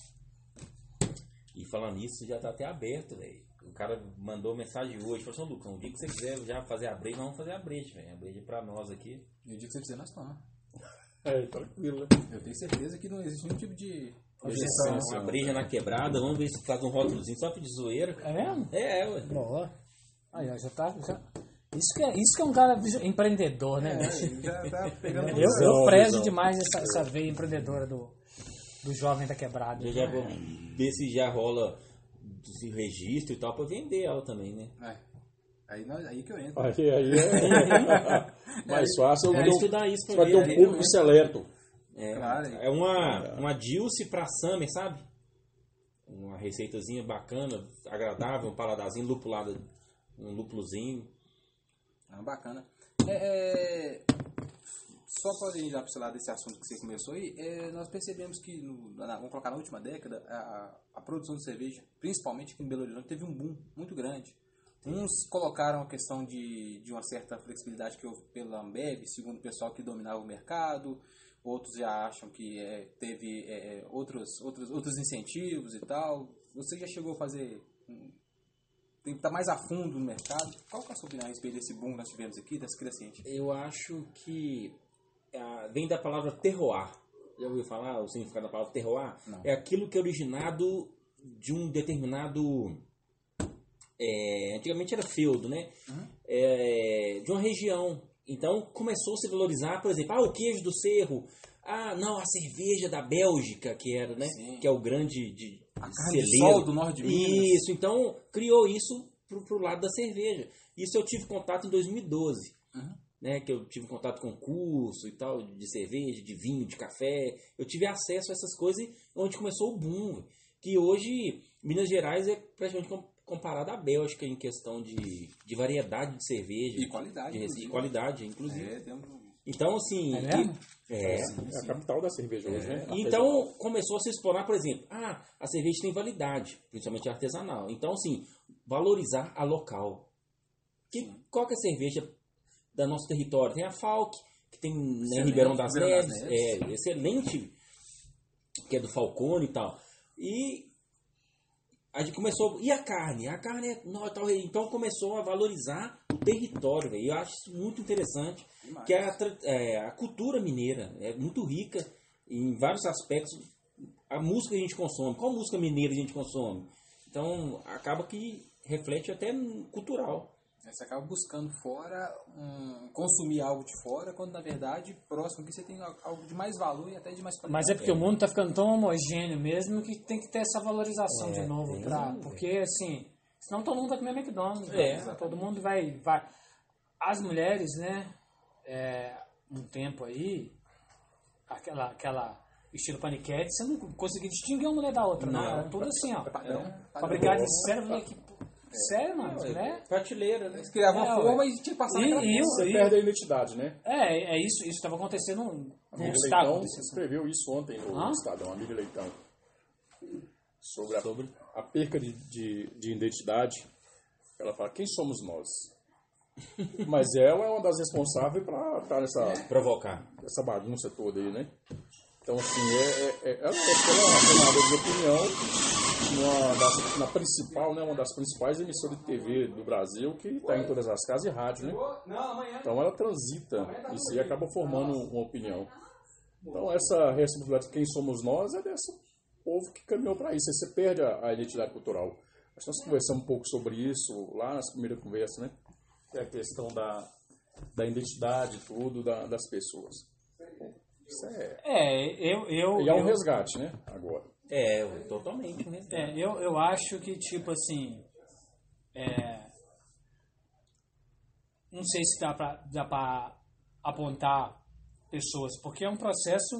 E falando nisso, já tá até aberto, velho. O cara mandou mensagem hoje, falou assim, "Ô, Lucão, o dia que você quiser já fazer a breja, nós vamos fazer a breja, velho. A breja é pra nós aqui. E o dia que você quiser, nós tomamos. É, tranquilo, né? Eu tenho certeza que não existe nenhum tipo de Objeção. a breja na quebrada, vamos ver se faz um rótulozinho só de zoeira. É mesmo? É, é, ué. Boa. Aí, ó, já tá. já- Isso, que é, isso que é um cara empreendedor, né, bicho? Já tá pegando Eu, eu prezo visão. demais essa, essa veia empreendedora do, do jovem da quebrada. Eu já vou ver se já rola esse registro e tal pra vender ela também, né? É. Aí, nós- aí que eu entro. Aí, aí é mais fácil. Eu Eu dou- estudar isso pra vai ter um né? público seleto. É, Claro. é uma, uma Dilce pra Summer, sabe? Uma receitazinha bacana, agradável, um paladarzinho lupulado, um lúpulozinho. Ah, bacana. É, é, só para ir já para lado desse assunto que você começou aí, é, nós percebemos que, no, na, vamos colocar na última década, a, a produção de cerveja, principalmente aqui em Belo Horizonte, teve um boom muito grande. Uns colocaram a questão de, de uma certa flexibilidade que houve pela Ambev, segundo o pessoal que dominava o mercado. Outros já acham que é, teve é, outros, outros, outros incentivos e tal. Você já chegou a fazer tem que estar mais a fundo no mercado. Qual que é a sua opinião a respeito desse boom que nós tivemos aqui, dessa crescente? Eu acho que ah, vem da palavra terroir. Já ouviu falar o significado da palavra terroir? Não. É aquilo que é originado de um determinado. é, antigamente era feudo, né? É, de uma região. Então começou a se valorizar, por exemplo, ah, o queijo do cerro. Ah, não, a cerveja da Bélgica, que era, né? Sim. Que é o grande de, A carne de sol do norte de Minas. Isso, então criou isso pro, pro lado da cerveja. Isso eu tive contato em 2012. Uhum. Né, que eu tive contato com curso e tal, de cerveja, de vinho, de café. Eu tive acesso a essas coisas onde começou o boom. Que hoje, Minas Gerais é praticamente comparada à Bélgica em questão de, de variedade de cerveja. E qualidade, de. E qualidade, inclusive. É, tem um- Então, assim. É e- é. É a capital da cerveja hoje, né? Então começou a se explorar, por exemplo, ah, a cerveja tem validade, principalmente artesanal. Então, assim, valorizar a local. Que, qual que é a cerveja do nosso território? Tem a Falk, que tem né, Ribeirão das Ribeirão das Neves, Neves. é excelente, que é do Falcone e tal. E a gente começou. E a carne? A carne é. Não, então começou a valorizar o território, velho. Eu acho isso muito interessante. Que é a, é, a cultura mineira é muito rica em vários aspectos. A música que a gente consome, qual música mineira a gente consome? Então acaba que reflete até cultural. Você acaba buscando fora, um, consumir algo de fora, quando na verdade, próximo aqui você tem al- algo de mais valor e até de mais qualidade. Mas é porque o mundo tá ficando tão homogêneo mesmo que tem que ter essa valorização É, de novo. tem, Pra, né? porque, assim, senão todo mundo vai comer McDonald's. É. né? Todo mundo vai, vai. As mulheres, né? É, um tempo aí, aquela, aquela estilo paniquete, você não conseguia distinguir uma mulher da outra, não. Não. Era tudo assim, ó. Padrão. Fabricado em sério, eu Sério, mano? As mulheres? Prateleira, né? Eles criavam É, ué. forma e tinha que passar E- e. Você perde a identidade, né? É, é isso, isso estava acontecendo num Miriam estado. Leitão escreveu isso ontem no Hã? Estadão, a Miriam Leitão. Sobre a, Sobre? a perca de, de, de identidade. Ela fala, quem somos nós? Mas ela é uma das responsáveis para estar nessa, Provocar. essa bagunça toda aí, né? Então, assim, é, é, é, é uma formadora de opinião numa das, na principal, né, uma das principais emissoras de TV do Brasil, que está em todas as casas e rádio, né? Então ela transita isso e acaba formando uma opinião. Então essa responsabilidade de quem somos nós é desse povo que caminhou para isso. Aí você perde a, a identidade cultural. Acho que nós conversamos um pouco sobre isso lá nas primeiras conversas, né? É a questão da, da identidade, tudo, da- das pessoas. Isso é, É, eu. eu e é um eu- resgate, né? Agora. É, totalmente, né? É, eu, eu acho que, tipo assim. É, não sei se dá pra, dá pra apontar pessoas, porque é um processo.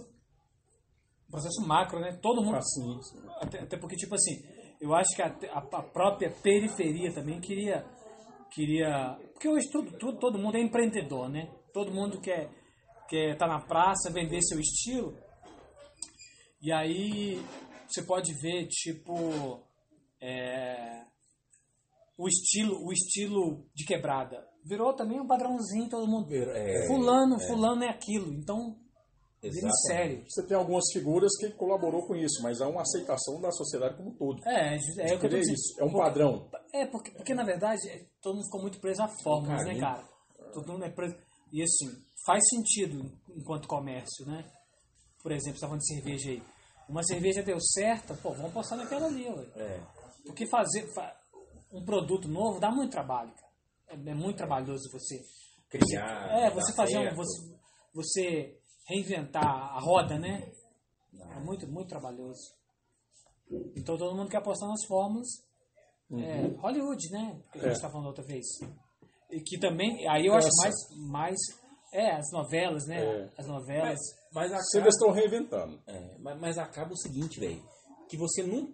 Um processo macro, né? Todo mundo. Assim, Até, até porque, tipo assim, eu acho que a, a- a própria periferia também queria. queria porque hoje tudo, tudo, todo mundo é empreendedor, né? Todo mundo quer quer estar na praça, vender seu estilo. E aí você pode ver, tipo, é, o estilo o estilo de quebrada. Virou também um padrãozinho, todo mundo. É, fulano, fulano é aquilo. Então, vira em Exatamente. sério. você tem algumas figuras que colaborou com isso, mas há uma aceitação da sociedade como um todo. É, é, é o que eu dizendo. isso. É um padrão. É, porque, porque na verdade é, todo mundo ficou muito preso a fórmulas, né, cara? Todo mundo é preso. E assim, faz sentido enquanto comércio, né? Por exemplo, você tá falando de cerveja aí. Uma cerveja deu certo, pô, vamos postar naquela ali, ué. É. Porque fazer fa- um produto novo dá muito trabalho, cara. É, é muito trabalhoso você. Criar. É, você fazer um. Você, você reinventar a roda, né? É muito, muito trabalhoso. Então todo mundo quer apostar nas fórmulas. É, Hollywood, né? Que a gente É. estava falando outra vez. E que também, aí eu acho Essa. mais, mais. É, as novelas, né? É. As novelas. Mas Sempre acaba, estão reinventando. é, mas, mas acaba o seguinte, velho. Que você não.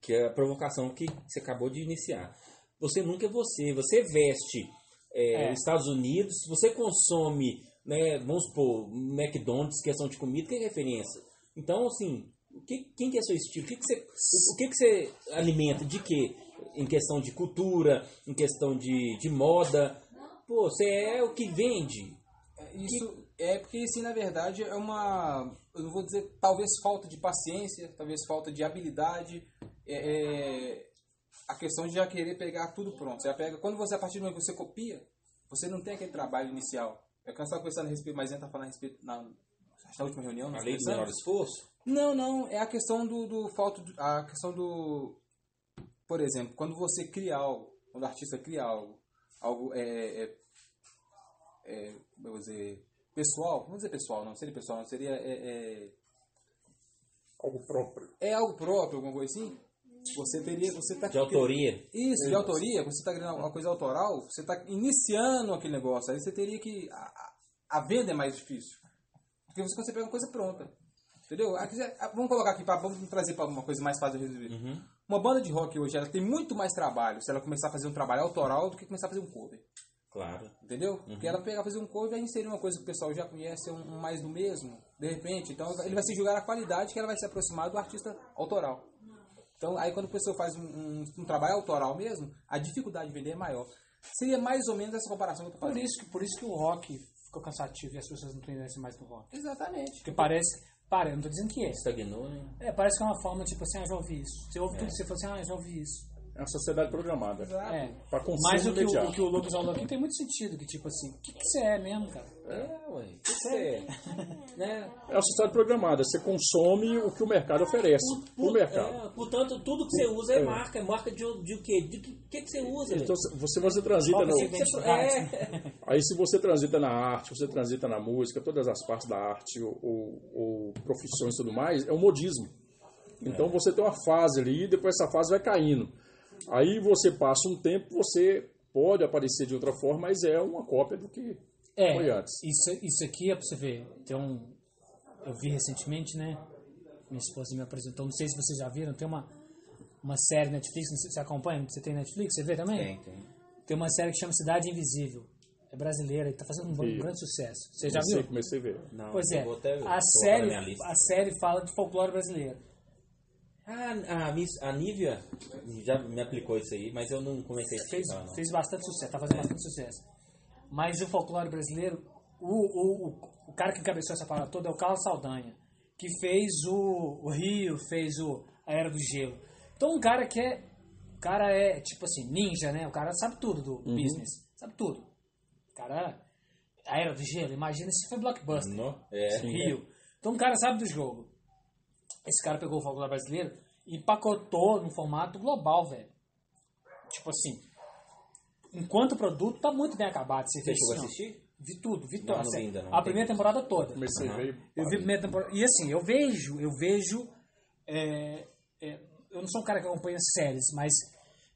Que é a provocação que você acabou de iniciar. Você nunca é você. Você veste é, É. Estados Unidos, você consome, né, vamos supor, McDonald's, questão de comida, que é referência. Então, assim, o que, quem que é seu estilo? O que, que você, o, o que, que você alimenta? De quê? Em questão de cultura, em questão de, de moda. Pô, você é o que vende. Isso é porque, assim, na verdade, é uma. Eu não vou dizer, talvez falta de paciência, talvez falta de habilidade. É, é a questão de já querer pegar tudo pronto. Você pega, quando você, a partir do momento que você copia, você não tem aquele trabalho inicial. É que nós estávamos conversando a respeito, mas a gente tá falando a respeito na, que na última reunião. A lei do conversamos. menor esforço? Não, não, é a questão do, do falta de- a questão do por exemplo, quando você cria algo, quando o artista cria algo, algo é, é, é vou dizer, pessoal, vamos dizer pessoal, não seria pessoal, não seria é, é, Algo próprio. é algo próprio, alguma coisa assim. Você teria, você tá De autoria? Isso, de autoria, você está criando uma coisa autoral, você está iniciando aquele negócio, aí você teria que a, a- venda é mais difícil. Porque você quando você pega uma coisa pronta. Entendeu? Aqui, ah, vamos colocar aqui, pra, vamos trazer para uma coisa mais fácil de resolver. Uma banda de rock hoje, ela tem muito mais trabalho se ela começar a fazer um trabalho autoral do que começar a fazer um cover. Claro. Entendeu? Porque ela pegar fazer um cover e inserir uma coisa que o pessoal já conhece, um, um mais do mesmo, de repente. Então ele vai se julgar a qualidade que ela vai se aproximar do artista autoral. Então aí quando a pessoa faz um, um- um trabalho autoral mesmo, a dificuldade de vender é maior. Seria mais ou menos essa comparação que eu tô Por fazendo. isso, que, por isso que o rock ficou cansativo e as pessoas não conhecem mais do rock. Exatamente. Porque parece. Para, eu não tô dizendo que é. Estagnou, né? É, parece que é uma forma tipo assim, ah, já ouvi isso. Você ouve tudo que você fala assim, ah, já ouvi isso. É uma sociedade programada. É. Pra consumo Mas o que o, o que o Lucas falou aqui tem muito sentido, que tipo assim, o que, que você é mesmo, cara? É, ué. O que você é? né? É uma sociedade programada. Você consome o que o mercado oferece. O mercado. É, portanto, tudo que você usa é marca. É marca de, de o quê? De que, que, que você usa? Então, você, você transita Qual é a no, identidade? É. Aí se você transita na arte, você transita na música, todas as partes da arte ou, ou- ou profissões e tudo mais, é um modismo. Então você tem uma fase ali e depois essa fase vai caindo. Aí você passa um tempo, você pode aparecer de outra forma, mas é uma cópia do que É, foi antes. isso, isso aqui é pra você ver. Tem um. Eu vi recentemente, né? Minha esposa me apresentou, não sei se vocês já viram, tem uma, uma série Netflix, você acompanha, você tem Netflix, você vê também? Tem, tem. Tem uma série que chama Cidade Invisível. É brasileira e tá fazendo um, Vi. grande sucesso. Você já Comecei, viu? comecei a ver. Não, Pois é, vou até a série, a série fala de folclore brasileiro. Ah, a, Miss, a Nívia já me aplicou isso aí, mas eu não comecei a fez, não. fez bastante sucesso, tá fazendo bastante sucesso. Mas o folclore brasileiro, o, o, o, o cara que encabeçou essa parada toda é o Carlos Saldanha, que fez o, o Rio, fez o a Era do Gelo. Então um cara que é, o cara é tipo assim, ninja, né? O cara sabe tudo do business, sabe tudo. O cara, a Era do Gelo, imagina se foi blockbuster. Não? É. Rio. Então o cara sabe do jogo. Esse cara pegou o folclore brasileiro e empacotou no formato global, velho. Tipo assim, enquanto o produto tá muito bem acabado. Você, Você chegou a assim, assistir? Vi tudo, vi tudo. Assim, ainda a primeira temporada toda. Comecei a ver. Eu vi a primeira temporada. E assim, eu vejo, eu vejo. é, é, eu não sou um cara que acompanha séries, mas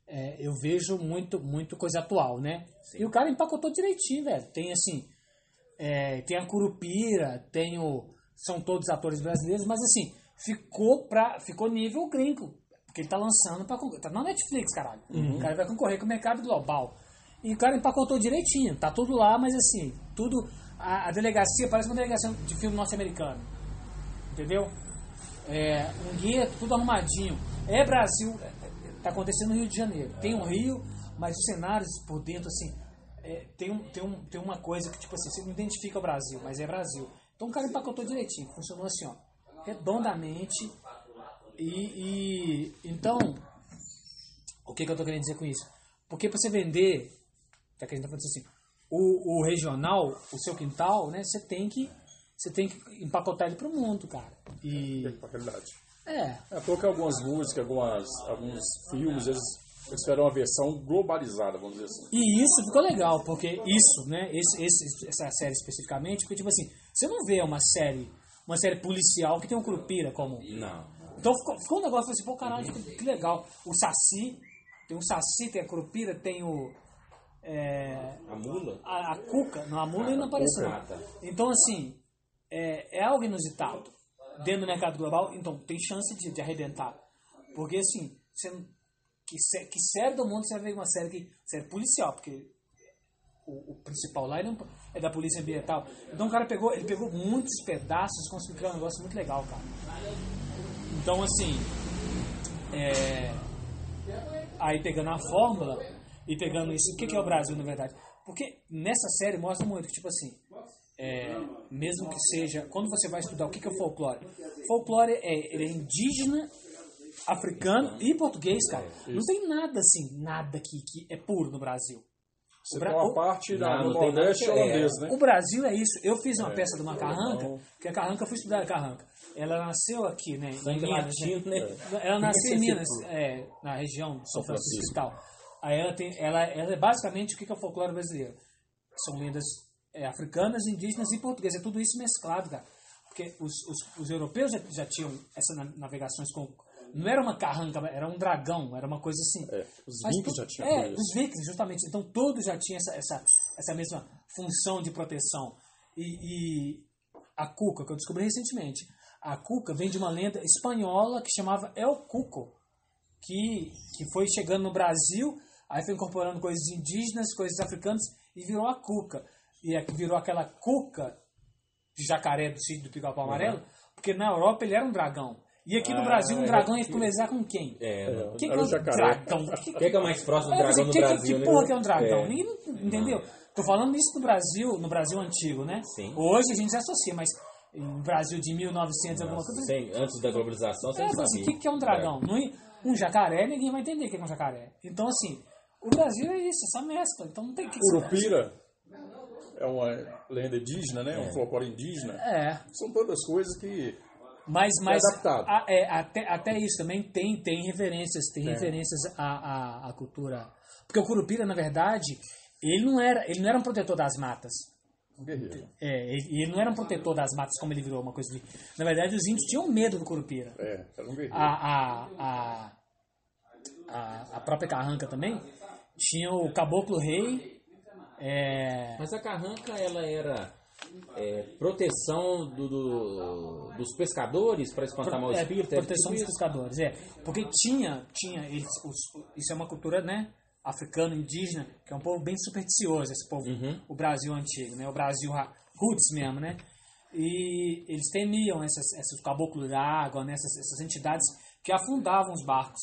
é, eu vejo muito, muito coisa atual, né? E o cara empacotou direitinho, velho. Tem assim. é, tem a Curupira, tem o. São todos atores brasileiros, mas assim, ficou, pra, ficou nível gringo. Porque ele tá lançando pra concorrer. Tá na Netflix, caralho. O cara vai concorrer com o mercado global. E o cara empacotou direitinho. Tá tudo lá, mas assim, tudo. A, a delegacia parece uma delegacia de filme norte-americano. Entendeu? É, um guia, tudo arrumadinho. É Brasil, é, é, tá acontecendo no Rio de Janeiro. Tem um Rio, mas os cenários por dentro, assim, é, tem, um, tem, um, tem uma coisa que, tipo assim, você não identifica o Brasil, mas é Brasil. Então o cara empacotou direitinho, funcionou assim, ó, redondamente. E, e então, o que, que eu tô querendo dizer com isso? Porque para você vender, tá que a gente falando assim, o, o regional, o seu quintal, né, você tem que você tem que empacotar ele pro mundo, cara. E Pra realidade. é, É porque algumas músicas, algumas, alguns filmes, eles, eles fizeram uma versão globalizada, vamos dizer assim. E isso ficou legal, porque isso, né, esse, esse- essa série especificamente, porque tipo assim, você não vê uma série, uma série policial que tem um Curupira como. Não. Então ficou, ficou um negócio assim, pô, caralho, que, que legal. O Saci, tem o Saci, tem a Curupira, tem o. é, A mula? a, a Cuca, não, a Mula Ah, ainda não apareceu. ah, tá. Então, assim, é, é algo inusitado dentro do mercado global, então tem chance de, de arrebentar. Porque, assim, você, que, que série do mundo você vai ver uma série, que, série policial, porque o, o principal lá ele não- é da polícia ambiental. Então o cara pegou, ele pegou muitos pedaços conseguiu criar um negócio muito legal, cara. Então, assim, é, aí pegando a fórmula e pegando isso, o que que é o Brasil, na verdade? Porque nessa série mostra muito que, tipo assim, é, mesmo que seja, quando você vai estudar o que que é folclore, folclore é, ele é indígena, africano e português, cara. Não tem nada assim, nada que, que é puro no Brasil. Você Bra- tem uma o- parte da, Não, no não nada Nordeste que- holandês, é. né? O Brasil é isso. Eu fiz uma peça de uma carranca, então- que a carranca, eu fui estudar a carranca. Ela nasceu aqui, né? em Minas, latino, né? Ela nasceu em Minas, é, na região de São Francisco Francisco. e tal. Aí ela, tem, ela, ela é basicamente o que que é o folclore brasileiro. São lendas é, africanas, indígenas e portuguesas. É tudo isso mesclado, cara. Porque os, os, os europeus já, já tinham essas na- navegações com. Não era uma carranca, era um dragão, era uma coisa assim. É, os vikings já tinham É, isso. os vikings, justamente. Então todos já tinham essa, essa, essa mesma função de proteção. E, e a cuca, que eu descobri recentemente, a cuca vem de uma lenda espanhola que chamava El Cuco. que, que foi chegando no Brasil, aí foi incorporando coisas indígenas, coisas africanas e virou a cuca. E é- virou aquela cuca de jacaré do sítio do pica-pau amarelo, porque na Europa ele era um dragão. E aqui no Ah, Brasil um é dragão ia que- conversar com quem? É, não. Quem que era é o um jacaré. dragão? Que- Quem é que é o mais próximo do É, dragão no que, Brasil, que né? porra que é um dragão? É. Ninguém não- entendeu? Tô falando isso no Brasil, no Brasil antigo, né? Sim. Hoje a gente se associa, mas no Brasil de 1900 alguma coisa. Sem- antes da globalização, você É, não sabia. assim, o que, que é um dragão? Não é- Um jacaré, ninguém vai entender o que é um jacaré. Então, assim, o Brasil é isso, essa mescla. Então não tem que Curupira é uma lenda indígena, né? Um folclore indígena. É, São todas coisas que mas, mas adaptado. a- é, até, até isso também tem, tem referências, tem referências à, à, à cultura. Porque o Curupira, na verdade, ele não era, ele não era um protetor das matas. um guerreiro. É, ele, ele não era um protetor das matas como ele virou uma coisa de. Na verdade, os índios tinham medo do Curupira. É, era um guerreiro. a, a, a, a própria Carranca também tinha o Caboclo Rei. É, Mas a carranca, ela era é, proteção do, do- dos pescadores para espantar mau é, espírito? é proteção tipo dos isso? pescadores, é. Porque tinha, tinha eles, os- isso é uma cultura, né? Africano, indígena, que é um povo bem supersticioso, esse povo, Uhum. o Brasil antigo, né? O Brasil ra- roots mesmo, né? E eles temiam essas, esses caboclos da água, né? essas, essas entidades que afundavam os barcos.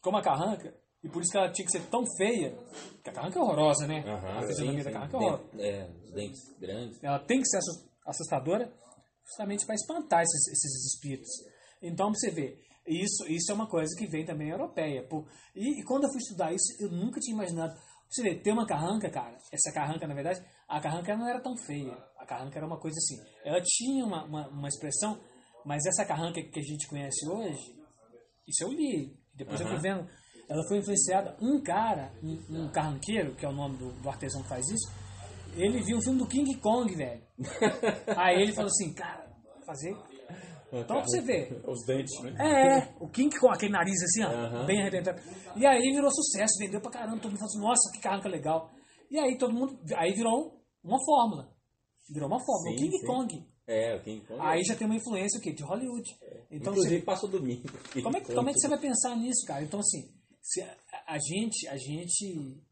Como a carranca, e por isso que ela tinha que ser tão feia, porque a carranca é horrorosa, né? Aham, a fisionomia da carranca é horrorosa. É, os dentes grandes. Ela tem que ser assus- assustadora justamente para espantar esses, esses espíritos. Então, você ver, isso, isso é uma coisa que vem também europeia. Pô. E, e quando eu fui estudar isso, eu nunca tinha imaginado. Você vê, ter uma carranca, cara, essa carranca, na verdade, a carranca não era tão feia. A carranca era uma coisa assim. Ela tinha uma, uma, uma expressão, mas essa carranca que a gente conhece hoje, isso eu li. Depois eu fui vendo. Ela foi influenciada. Um cara, um, um carranqueiro, que é o nome do, do artesão que faz isso, ele viu o filme do King Kong, velho. Aí ele falou assim, cara, fazer. Então pra você ver. Os dentes, né? É, o King Kong, aquele nariz assim, ó, Aham. bem arrebentado. E aí virou sucesso, vendeu pra caramba, todo mundo falou assim, nossa, que carranca legal. E aí todo mundo, aí virou uma fórmula. Virou uma fórmula, o Sim, King sim. Kong. É, o King Kong. Aí já tem uma influência o quê? De Hollywood. Então Inclusive você, passou domingo. como, é, que- como é que você vai pensar nisso, cara? Então assim, se a, a gente, a gente,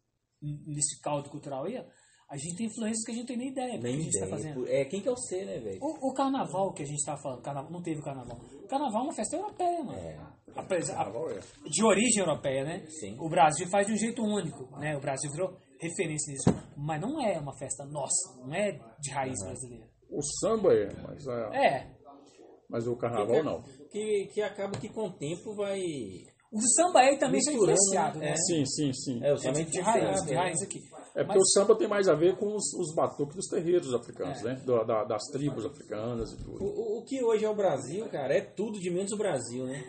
nesse caldo cultural aí, a gente tem influências que a gente não tem nem ideia do que a gente tá ideia. fazendo. É, quem que é o C, né, velho? O, o carnaval que a gente tava falando, carnaval, não teve carnaval. O carnaval é uma festa europeia, mano. É. Apesar- Carnaval é. de origem europeia, né? Sim. O Brasil faz de um jeito único, né? O Brasil virou referência nisso. Mas não é uma festa nossa, não é de raiz brasileira. O samba é, mas, a- É. mas o carnaval não. Que, que acaba que com o tempo vai. O samba aí também foi Misturando, influenciado, né? né? É. Sim, sim, sim. É, o É samba de, de raiz, de né? raiz aqui. É porque Mas- o samba tem mais a ver com os, os batuques dos terreiros africanos, né? Da- da- das tribos africanas e O, tudo. o- o que hoje é o Brasil, cara, é tudo de menos o Brasil, né?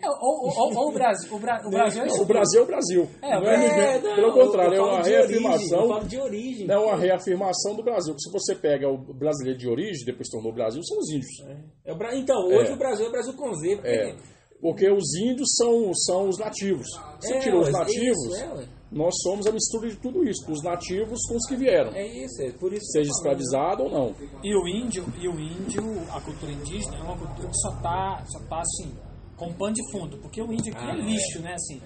É, ou, ou- ou- o Brasil, o, Bra- o Brasil é Não, o Brasil é o Brasil. É, o não é Brasil- ninguém- não, pelo contrário, é uma de origem, eu reafirmação. falo de origem. É uma reafirmação do Brasil. Porque se você pega o brasileiro de origem, depois tornou Brasil, são os índios. É o Bra- Então, hoje É. o Brasil é o Brasil com Z. Porque... É. Porque os índios são, são os nativos. Você É, tirou os nativos, isso, é. Nós somos a mistura de tudo isso. Os nativos com os que vieram. É isso, é por isso. Seja escravizado ou não. E o índio, e o índio, a cultura indígena é uma cultura que só tá, só tá assim, com pano de fundo, porque o índio aqui Ah, é é. lixo, né, assim.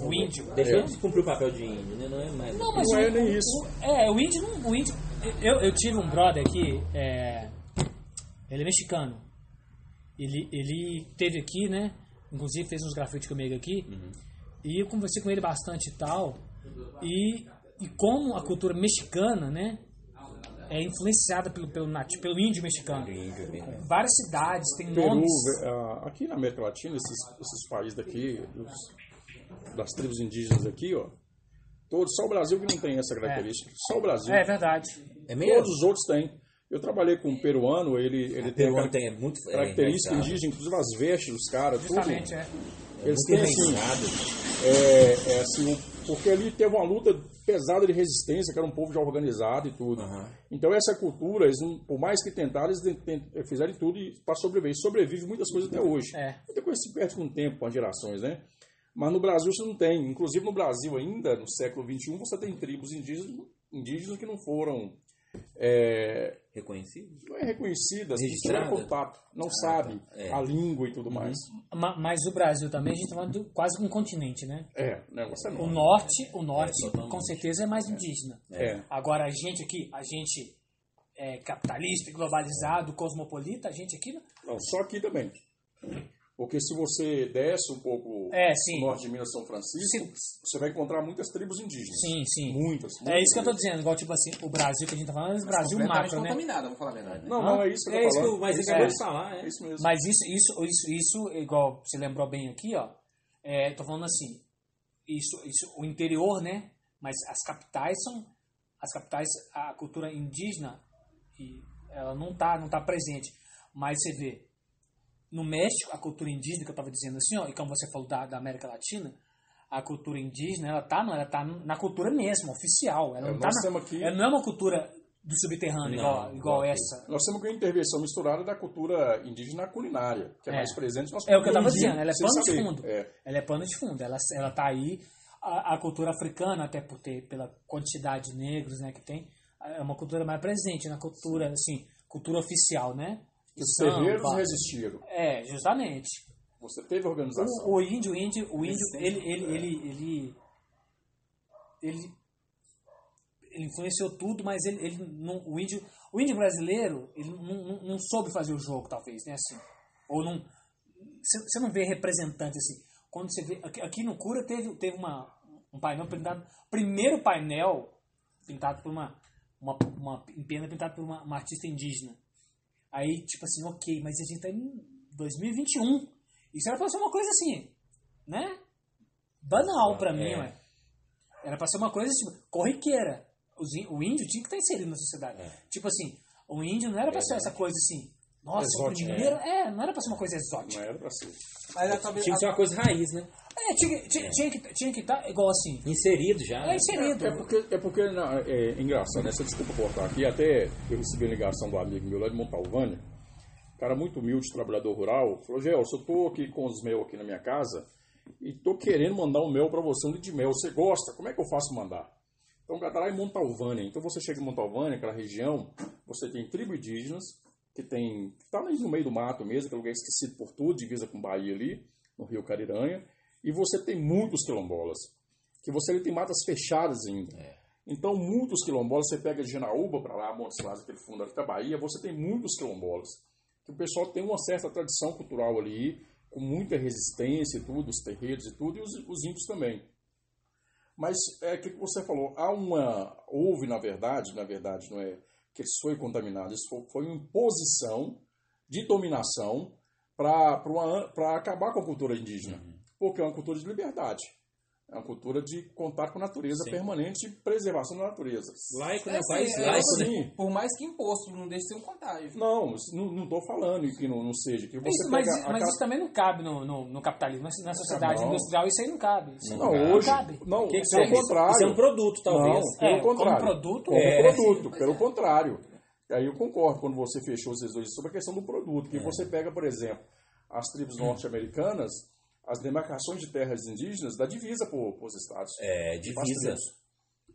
O índio. Deixou de cumprir o papel de índio, né? Não é mais. Não, mas Não é nem isso. o- é, o índio não. O índio, eu, eu tive um brother aqui, é, ele é mexicano. Ele, ele teve aqui, né? Inclusive fez uns grafites comigo aqui. E eu conversei com ele bastante e tal. E, e como a cultura mexicana, né? É influenciada pelo, pelo, nativo, pelo índio mexicano. Mesmo. Várias cidades têm Peru, nomes. ah, aqui na América Latina, esses, esses países daqui, dos- das tribos indígenas aqui, ó, todos, só o Brasil que não tem essa característica. Só o Brasil. É verdade. É mesmo? Todos os outros têm. Eu trabalhei com um peruano, ele, ele tem, Peruano tem é muito. é, característica enraizado. indígena, inclusive as vestes dos caras, tudo. É. Eles têm assim, é, é assim, porque ali teve uma luta pesada de resistência, que era um povo já organizado e tudo. Aham. Então essa cultura, eles, por mais que tentaram, eles ten- fizeram tudo para sobreviver. Sobrevive muitas coisas até hoje. É. Muita coisa se perde com o tempo, com as gerações, né? Mas no Brasil isso não tem. Inclusive no Brasil ainda, no século XXI, você tem tribos indígenas, indígenas que não foram é, Reconhecido? não é reconhecida, não Registrada? tiver contato, não sabe é. a língua e tudo mais. Ma- Mas o Brasil também, a gente está falando quase um continente, né? É, o negócio é O enorme. norte, o norte totalmente. com certeza é mais indígena. É. Agora a gente aqui, a gente é capitalista, globalizado, cosmopolita, a gente aqui. Não, só aqui também. Porque se você desce um pouco É, sim. norte de Minas São Francisco, Sim. você vai encontrar muitas tribos indígenas. Sim, sim. Muitas. É muitas isso que eu tô mesmo. dizendo, igual tipo assim, o Brasil que a gente tá falando é o Brasil macro, né? contaminada, vou falar a verdade. Né? Não, não, é isso que eu É tô isso que falando. o mais é isso mesmo. de falar, é. É isso mesmo. Mas isso, isso, isso, isso, igual você lembrou bem aqui, ó. É, tô falando assim, isso, isso, o interior, né? Mas as capitais são, as capitais, a cultura indígena, ela não tá, não tá presente. Mas você vê, no México, a cultura indígena, que eu tava dizendo assim, ó, e como você falou da, da América Latina, a cultura indígena, ela tá, não, ela tá na cultura mesmo, oficial. Ela É, não, tá nós na, temos aqui- ela não é uma cultura do subterrâneo, Não, igual, igual essa. Nós temos uma intervenção misturada da cultura indígena culinária, que é, É. mais presente. Nós É o que eu tava podemos dizendo, ela é pano de saber. fundo. É. Ela é pano de fundo, ela, ela tá aí. A, a cultura africana, até por ter, pela quantidade de negros né, que tem, é uma cultura mais presente na cultura, assim, cultura oficial, né? Os Samba. terreiros resistiram. É, justamente. Você teve organização. O, o índio, o índio, o índio, ele, ele, ele, ele, influenciou tudo, mas ele, ele não, o índio, o índio brasileiro, ele não, não, soube fazer o jogo, talvez, né, assim, ou não, você não vê representante assim, quando você vê, aqui, aqui no Cura teve, teve uma, um painel pintado, primeiro painel pintado por uma, uma, uma em pena pintado por uma, uma artista indígena, aí, tipo assim, ok, mas a gente tá em 2021, isso era pra ser uma coisa assim, né? Banal pra mim, É. ué. Era pra ser uma coisa tipo, corriqueira. Os O índio tinha que estar inserido na sociedade. Tipo assim, o índio não era pra ser essa coisa assim. Nossa, o Exótica, primeiro. É. não era pra ser uma coisa exótica. Não era pra ser. Mas a, talvez, Tinha que ser uma coisa raiz, né? É, tinha, que- tinha, tinha que tinha que estar igual assim. Inserido já. É inserido. É porque, é, porque não, é, é engraçado, né? Você desculpa cortar aqui. Até eu recebi a ligação do amigo meu lá de Montalvânia, cara muito humilde, trabalhador rural. Falou: Gelson, eu tô aqui com os mel aqui na minha casa e tô querendo mandar um mel para você, um litro de mel. Você gosta? Como é que eu faço mandar? Então, o cara tá lá em Montalvânia. Então, você chega em Montalvânia, aquela região, você tem tribo indígenas, que tem. que tá ali no meio do mato mesmo, que é um lugar esquecido por tudo, divisa com Bahia ali, no Rio Cariranha. E você tem muitos quilombolas que você ali tem matas fechadas ainda. Então, muitos quilombolas, você pega de Janaúba para lá, Montes Claros, aquele fundo ali da Bahia, você tem muitos quilombolas. Que o pessoal tem uma certa tradição cultural ali, com muita resistência e tudo, os terreiros e tudo, e os, os índios também. Mas é o que você falou, há uma. Houve, na verdade, na verdade, não é que isso foi contaminado, isso foi, foi uma imposição de dominação para acabar com a cultura indígena. Porque é uma cultura de liberdade. É uma cultura de contato com a natureza permanente e preservação da natureza. Laico, É, né? sim, é, laico, né? Sim. Por mais que imposto, não deixe ser um contágio. Não, não, tô falando que não, não seja. Que você Isso, mas, pega mas aquela- isso também não cabe no, no, no capitalismo, na- sociedade Não. industrial, isso aí não cabe. Isso Não, não hoje. cabe. Não, Que é? contrário. Isso é um produto, talvez. Não, pelo É, como contrário. produto, Como é. produto, pelo contrário. Aí eu concordo quando você fechou esses dois sobre a questão do produto. É. Que você pega, por exemplo, as tribos norte-americanas, as demarcações de terras indígenas da divisa para os estados. É, divisa.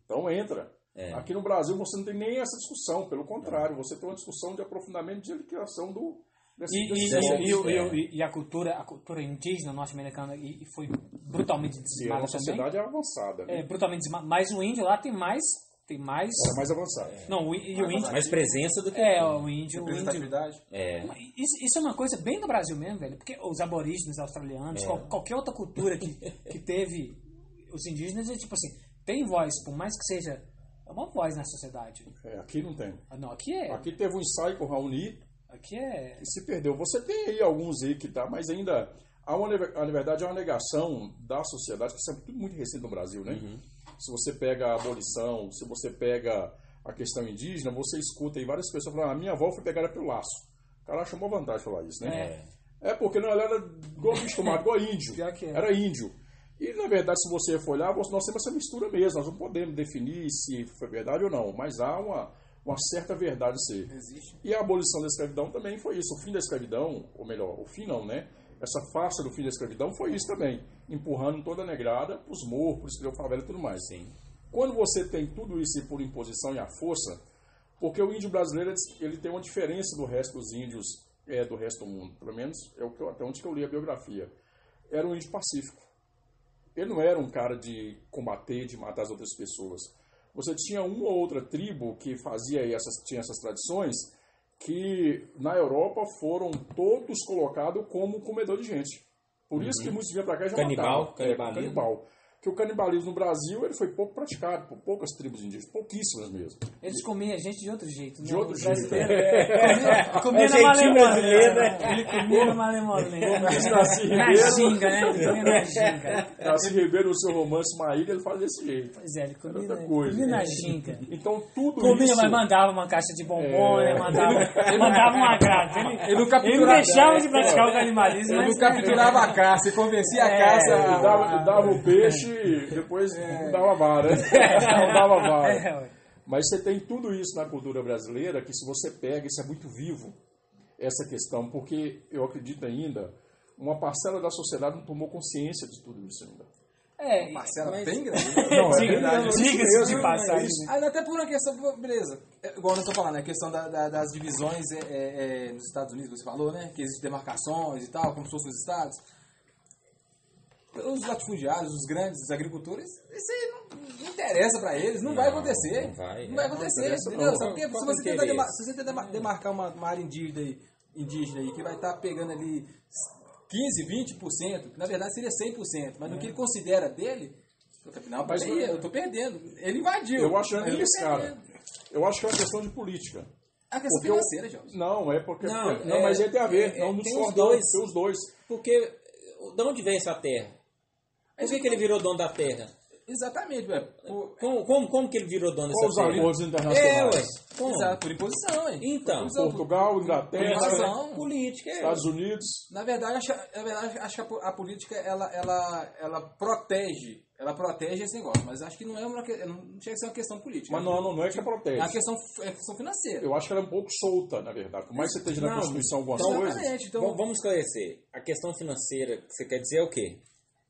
Então entra. É. Aqui no Brasil você não tem nem essa discussão, pelo contrário, você tem uma discussão de aprofundamento de liquidação do, desse, E, desse e, e, e, é. e- e a cultura, a cultura indígena norte-americana e, e foi brutalmente é dizimada também. sociedade avançada, né? É, brutalmente dizimada. Mas o índio lá tem mais. Tem mais. Era mais avançada. Não, o, e o índio. Mais presença do que. É, o índio. O índio Representatividade. É. isso, isso é uma coisa bem do Brasil mesmo, velho. Porque os aborígenes australianos, É. qual- qualquer outra cultura que, que teve os indígenas, é tipo assim, tem voz, por mais que seja. É uma voz na sociedade. É, aqui não tem. Ah, Não, aqui é. Aqui teve um ensaio com o Raoni Aqui é. e se perdeu. Você tem aí alguns aí que tá, mas ainda há uma, na verdade, há uma negação da sociedade, que isso é tudo muito recente no Brasil, né? Se você pega a abolição, se você pega a questão indígena, você escuta aí várias pessoas falando, ah, minha avó foi pegada pelo laço. O cara achou uma vantagem falar isso, né? É, porque não, ela era igual bicho tomado, igual índio. É. Era índio. E, na verdade, se você for olhar, nós temos essa mistura mesmo. Nós não podemos definir se foi verdade ou não, mas há uma, uma certa verdade ser. Existe. E a abolição da escravidão também foi isso. O fim da escravidão, ou melhor, o fim não, né? Essa farsa do fim da escravidão foi isso também. Empurrando toda a negrada para os morros, para os favela e tudo mais. Sim. Quando você tem tudo isso por imposição e a força, Porque o índio brasileiro ele tem uma diferença do resto dos índios é, do resto do mundo. Pelo menos é o que eu, até onde que eu li a biografia. Era um índio pacífico. Ele não era um cara de combater, de matar as outras pessoas. Você tinha uma ou outra tribo que fazia essas, tinha essas tradições que na Europa foram todos colocados como comedor de gente. Por isso que muitos vinham para cá e já Canibal, matavam. É, canibalismo. canibal. Que o canibalismo no Brasil ele foi pouco praticado por poucas tribos indígenas, pouquíssimas mesmo. Eles comiam a gente de outro jeito. De né? outro jeito. é, Comia, comia É na malemolência. né? Ele comia na malemolência. Nasci Na ginga, né? Ele comia na ginga. Nasci Ribeiro, no seu romance Maíra, ele faz desse jeito. Pois é, ele comia, Outra coisa. comia na ginga. Então tudo Comia, isso... mas mandava uma caixa de bombom, É. né? Mandava, mandava uma grade. Ele, Ele não ele capturava- não deixava de praticar o canibalismo, Ele não capturava a caça e convencia a É, caça. Ele dava, ele dava o peixe, depois não dava vara. Não dava vara. É. Mas você tem tudo isso na cultura brasileira que se você pega, isso é muito vivo, essa questão, porque eu acredito ainda, uma parcela da sociedade não tomou consciência de tudo isso ainda. É, Parcela Mas- bem grande. Não, é é diga-se de passagem. é até por uma questão, beleza. É, Igual nós estamos falando, a questão da- da- das divisões é, é, é, nos Estados Unidos, você falou, né? Que existem demarcações e tal, como se fossem os estados. Os latifundiários, os grandes agricultores, isso aí não, não interessa pra eles, não, vai acontecer. não vai, Não vai é, acontecer, não entendeu? não. Sabe por Se é você tentar, demar- se você tentar dema- demarcar uma, uma área indígena aí, indígena aí, que vai estar pegando ali 15, 20%, que na verdade seria 100%, mas no que ele considera dele, não, Mas peraí, não- eu tô perdendo. Ele invadiu. Eu acho que não é isso, tô cara. Eu acho que é uma questão de política. É a questão Porque financeira, Jorge. Não, é porque. Não, Não, é- mas aí tem a ver. é- não, não tem os não, dois. Tem os dois. Porque de onde vem essa terra? Por que, que ele virou dono da terra? Exatamente, velho. Por, Como, como, como que ele virou dono os dessa terra? acordos É, internacionais? ué. Como? exato, por imposição, hein? Então, Por imposição. Portugal, Inglaterra, Imposição. política, é. Estados Unidos. Na verdade, acho, na verdade, acho que a, po- a política ela, ela, ela protege, ela protege esse negócio, mas acho que não é uma não chega a ser uma questão política. Mas não, não, não é que É protege. uma questão, é questão financeira. Eu acho que ela é um pouco solta, na verdade. Por mais que você esteja na Constituição algumas então- coisas. Exatamente. Então, Vamos- Vamos esclarecer. A questão financeira que você quer dizer é o quê?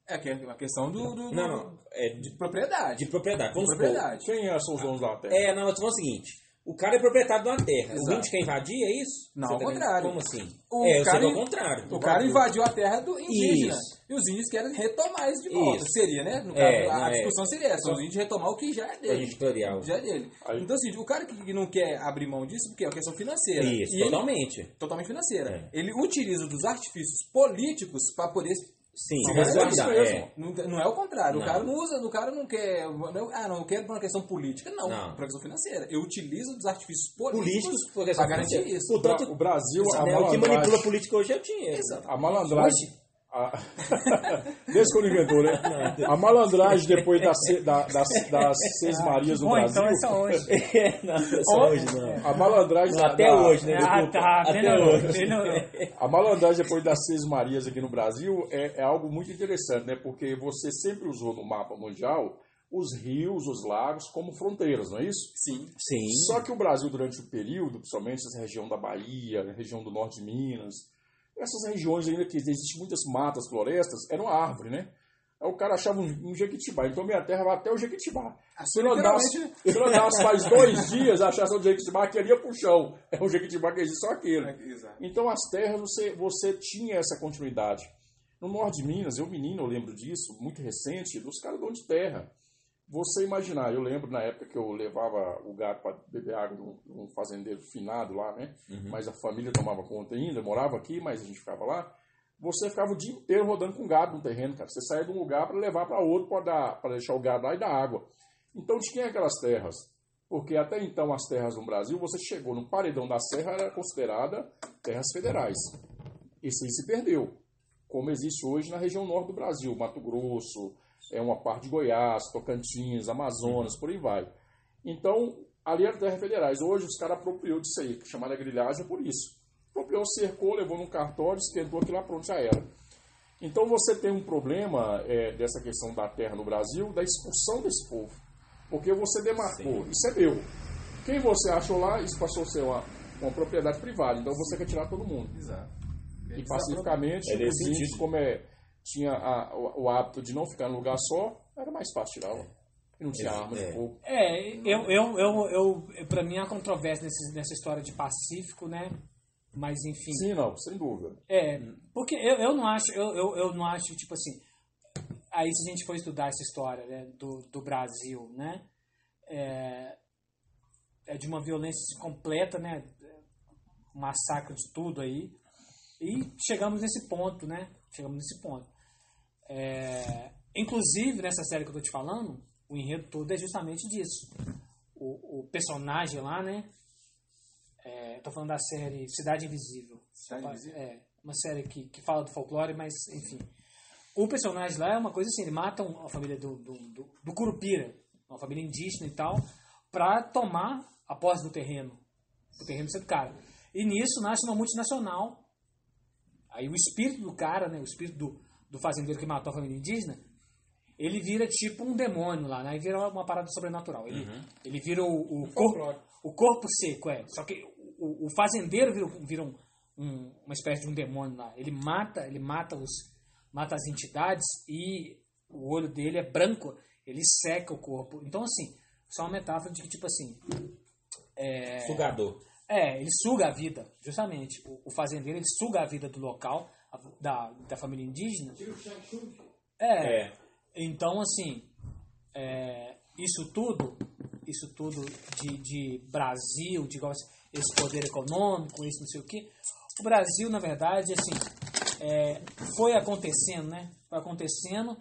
É que é uma questão do, do- do- Não, não. É de, de propriedade. de propriedade. Vamos supor. propriedade. Quem é, são os donos da terra? É, não, eu tô falando o seguinte. O cara é proprietário de uma terra. O Exato. índio quer invadir, é isso? Não, Você ao tá contrário. Como assim? O é, eu cara sei é o in- contrário. O cara invadiu a terra do indígena. Isso. E os índios querem retomar isso de volta. Isso. Seria, né? No É, caso, a não é. discussão seria essa. Os índios retomar o que já é dele. Editorial. Já é dele. Aí- Então, assim, o cara que não quer abrir mão disso, porque é uma questão financeira. Isso, E ele- totalmente. totalmente financeira. É. Ele utiliza dos artifícios políticos para poder. Sim, Sim, mas é guardar, isso é. mesmo. Não, não é o contrário. O Não. cara não usa, o cara não quer. não- ah, não, eu quero por uma questão política. Não, Não. por uma questão financeira. Eu utilizo dos artifícios políticos, Políticos, para garantir isso. O, Portanto, o Brasil, a né, o que manipula a política hoje é o dinheiro. Exato. a malandragem, a- desde quando inventou, né? A malandragem depois das, se- da- das, das Seis Marias no Bom, Brasil, então é só hoje. não, não é só hoje, não. a malandragem Até da- hoje, né? Ah, tá. Até Melhorou, hoje. melhorou. A malandragem depois das Seis Marias aqui no Brasil é, é algo muito interessante, né? Porque você sempre usou no mapa mundial os rios, os lagos como fronteiras, não é isso? Sim. Sim. Só que o Brasil, durante o período, principalmente essa região da Bahia, a região do norte de Minas, essas regiões ainda que existem muitas matas, florestas, eram árvore, né? Aí o cara achava um, um Jequitibá. Então minha terra vai até o Jequitibá. Se eu andasse, se eu andasse faz dois dias, achasse o Jequitibá, que ia pro chão. É o Jequitibá que existe, só aquele. Exato. Então as terras você, você tinha essa continuidade. No norte de Minas, eu menino, eu lembro disso, muito recente, dos caras donos de terra. Você imaginar, eu lembro na época que eu levava o gado para beber água num, num fazendeiro finado lá, né? Mas a família tomava conta ainda, morava aqui, mas a gente ficava lá. Você ficava o dia inteiro rodando com gado no terreno, cara. Você saía de um lugar para levar para outro para dar, para deixar o gado lá e dar água. Então tinha aquelas terras, porque até então as terras no Brasil, você chegou no paredão da serra era considerada terras federais. Isso aí se perdeu, como existe hoje na região norte do Brasil, Mato Grosso, é uma parte de Goiás, Tocantins, Amazonas, por aí vai. Então, ali eram terras federais. Hoje os caras apropriou disso aí, que chamaram a grilhagem é por isso. Apropriou, cercou, levou num cartório, esquentou aquilo lá, pronto, já era. Então você tem um problema é, dessa questão da terra no Brasil, da expulsão desse povo. Porque você demarcou, isso é meu. Quem você achou lá, isso passou a ser uma, uma propriedade privada. Então você quer tirar todo mundo. Exato. E pacificamente, É os índios, como é, tinha a- o, o hábito de não ficar num lugar só, era mais fácil tirar. ó. Não tinha arma de É. fogo. É, eu, eu, eu, eu, pra mim há controvérsia nesse, nessa história de Pacífico, né? Mas enfim. Sim, não, sem dúvida. É, porque eu, eu não acho, eu, eu, eu não acho, tipo assim, aí se a gente for estudar essa história né, do, do Brasil, né? É, é de uma violência completa, né? Massacre de tudo aí. E chegamos nesse ponto, né? Chegamos nesse ponto. É, inclusive, nessa série que eu tô te falando, o enredo todo é justamente disso. O, o personagem lá, né? É, tô falando da série Cidade Invisível. Cidade Invisível? É, uma série que, que fala do folclore, mas enfim. O personagem lá é uma coisa assim, ele mata a família do, do, do, do Curupira, uma família indígena e tal, pra tomar a posse do terreno. O terreno ser do cara. E nisso nasce uma multinacional. Aí o espírito do cara, né, o espírito do, do fazendeiro que matou a família indígena, ele vira tipo um demônio lá, né? Aí vira uma parada sobrenatural. Ele, ele vira o, o corpo, o corpo seco, é. Só que o, o fazendeiro vira, vira um- um- uma espécie de um demônio lá. Ele mata, ele mata os mata as entidades e o olho dele é branco, ele seca o corpo. Então assim, só uma metáfora de que tipo assim, Sugador. é, ele suga a vida, justamente. O, o fazendeiro ele suga a vida do local, da, da família indígena. É. É. Então, assim, é, isso tudo, isso tudo de, de Brasil, de igual esse- poder econômico, isso não sei o quê. O Brasil, na verdade, assim, é, foi acontecendo, né? Foi acontecendo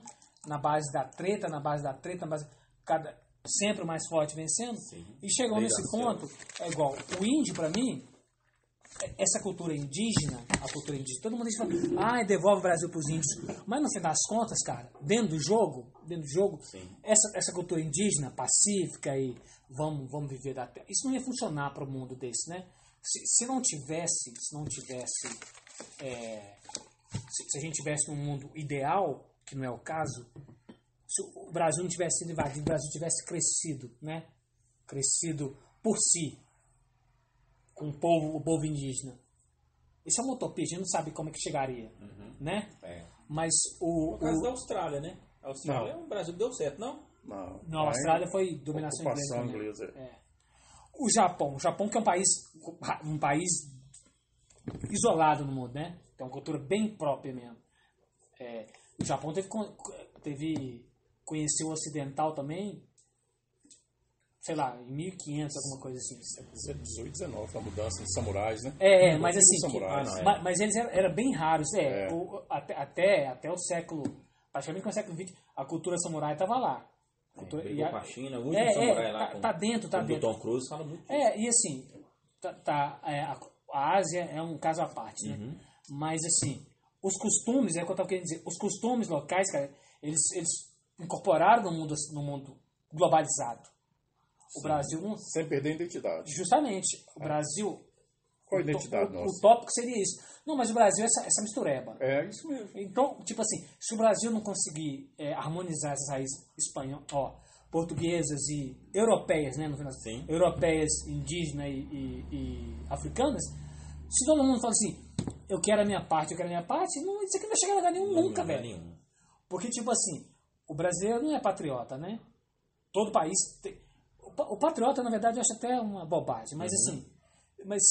na base da treta, na base da treta, na base cada sempre o mais forte vencendo. E chegou da nesse ponto, é igual o índio para mim, essa cultura indígena, a cultura indígena, todo mundo diz, ah, devolve o Brasil para os índios. Mas no fim das contas, cara, dentro do jogo, dentro do jogo, essa, essa cultura indígena, pacífica e vamos, vamos viver da terra, isso não ia funcionar para o mundo desse, né? Se, se não tivesse, se não tivesse, é, se, se a gente tivesse um mundo ideal, que não é o caso, se o Brasil não tivesse sido invadido, o Brasil tivesse crescido, né? Crescido por si, com o povo, o povo indígena. Isso é uma utopia, a gente não sabe como é que chegaria, né? É. Mas o, No caso da o Austrália, né? A Austrália, o Brasil deu certo, não? Não, não, a Austrália foi dominação inglesa. inglesa. É. O Japão, o Japão que é um país um país isolado no mundo, né? Tem uma cultura bem própria mesmo. É, o Japão teve teve conheceu o ocidental também, sei lá, em 1500 alguma coisa assim. 18, 19, a mudança dos samurais, né? É, é, mas assim, samurais. que- ma- mas, eles eram, era bem raros, é, É. o- até, até, até o século, praticamente no século XX, a cultura samurai estava lá. A cultura- e Brigou a- com a China, o último é, samurai é, lá. tá, com- tá dentro, tá com o dentro. Tom Cruise fala muito. É, e assim, tá, tá, é, a, a Ásia é um caso à parte, né? Uhum. Mas assim, os costumes, é o que eu tava querendo dizer, os costumes locais, cara, eles, eles incorporaram no mundo, no mundo globalizado. O Brasil não. Sem perder a identidade. Justamente, o Brasil. Qual a identidade o, nossa? o tópico seria isso. Não, mas o Brasil é essa, essa mistureba. É isso mesmo. Então, tipo assim, se o Brasil não conseguir é, harmonizar essas raízes espanholas, ó, portuguesas e europeias, né, no final, Sim. europeias, indígenas e, e- e africanas, se todo mundo fala assim, eu quero a minha parte, eu quero a minha parte, não, isso aqui não vai chegar a lugar nenhum nunca, Lugar velho. nenhum. Porque, tipo assim, o brasileiro não é patriota, né? Todo país. Tem... O pa- O patriota, na verdade, eu acho até uma bobagem, mas assim. Mas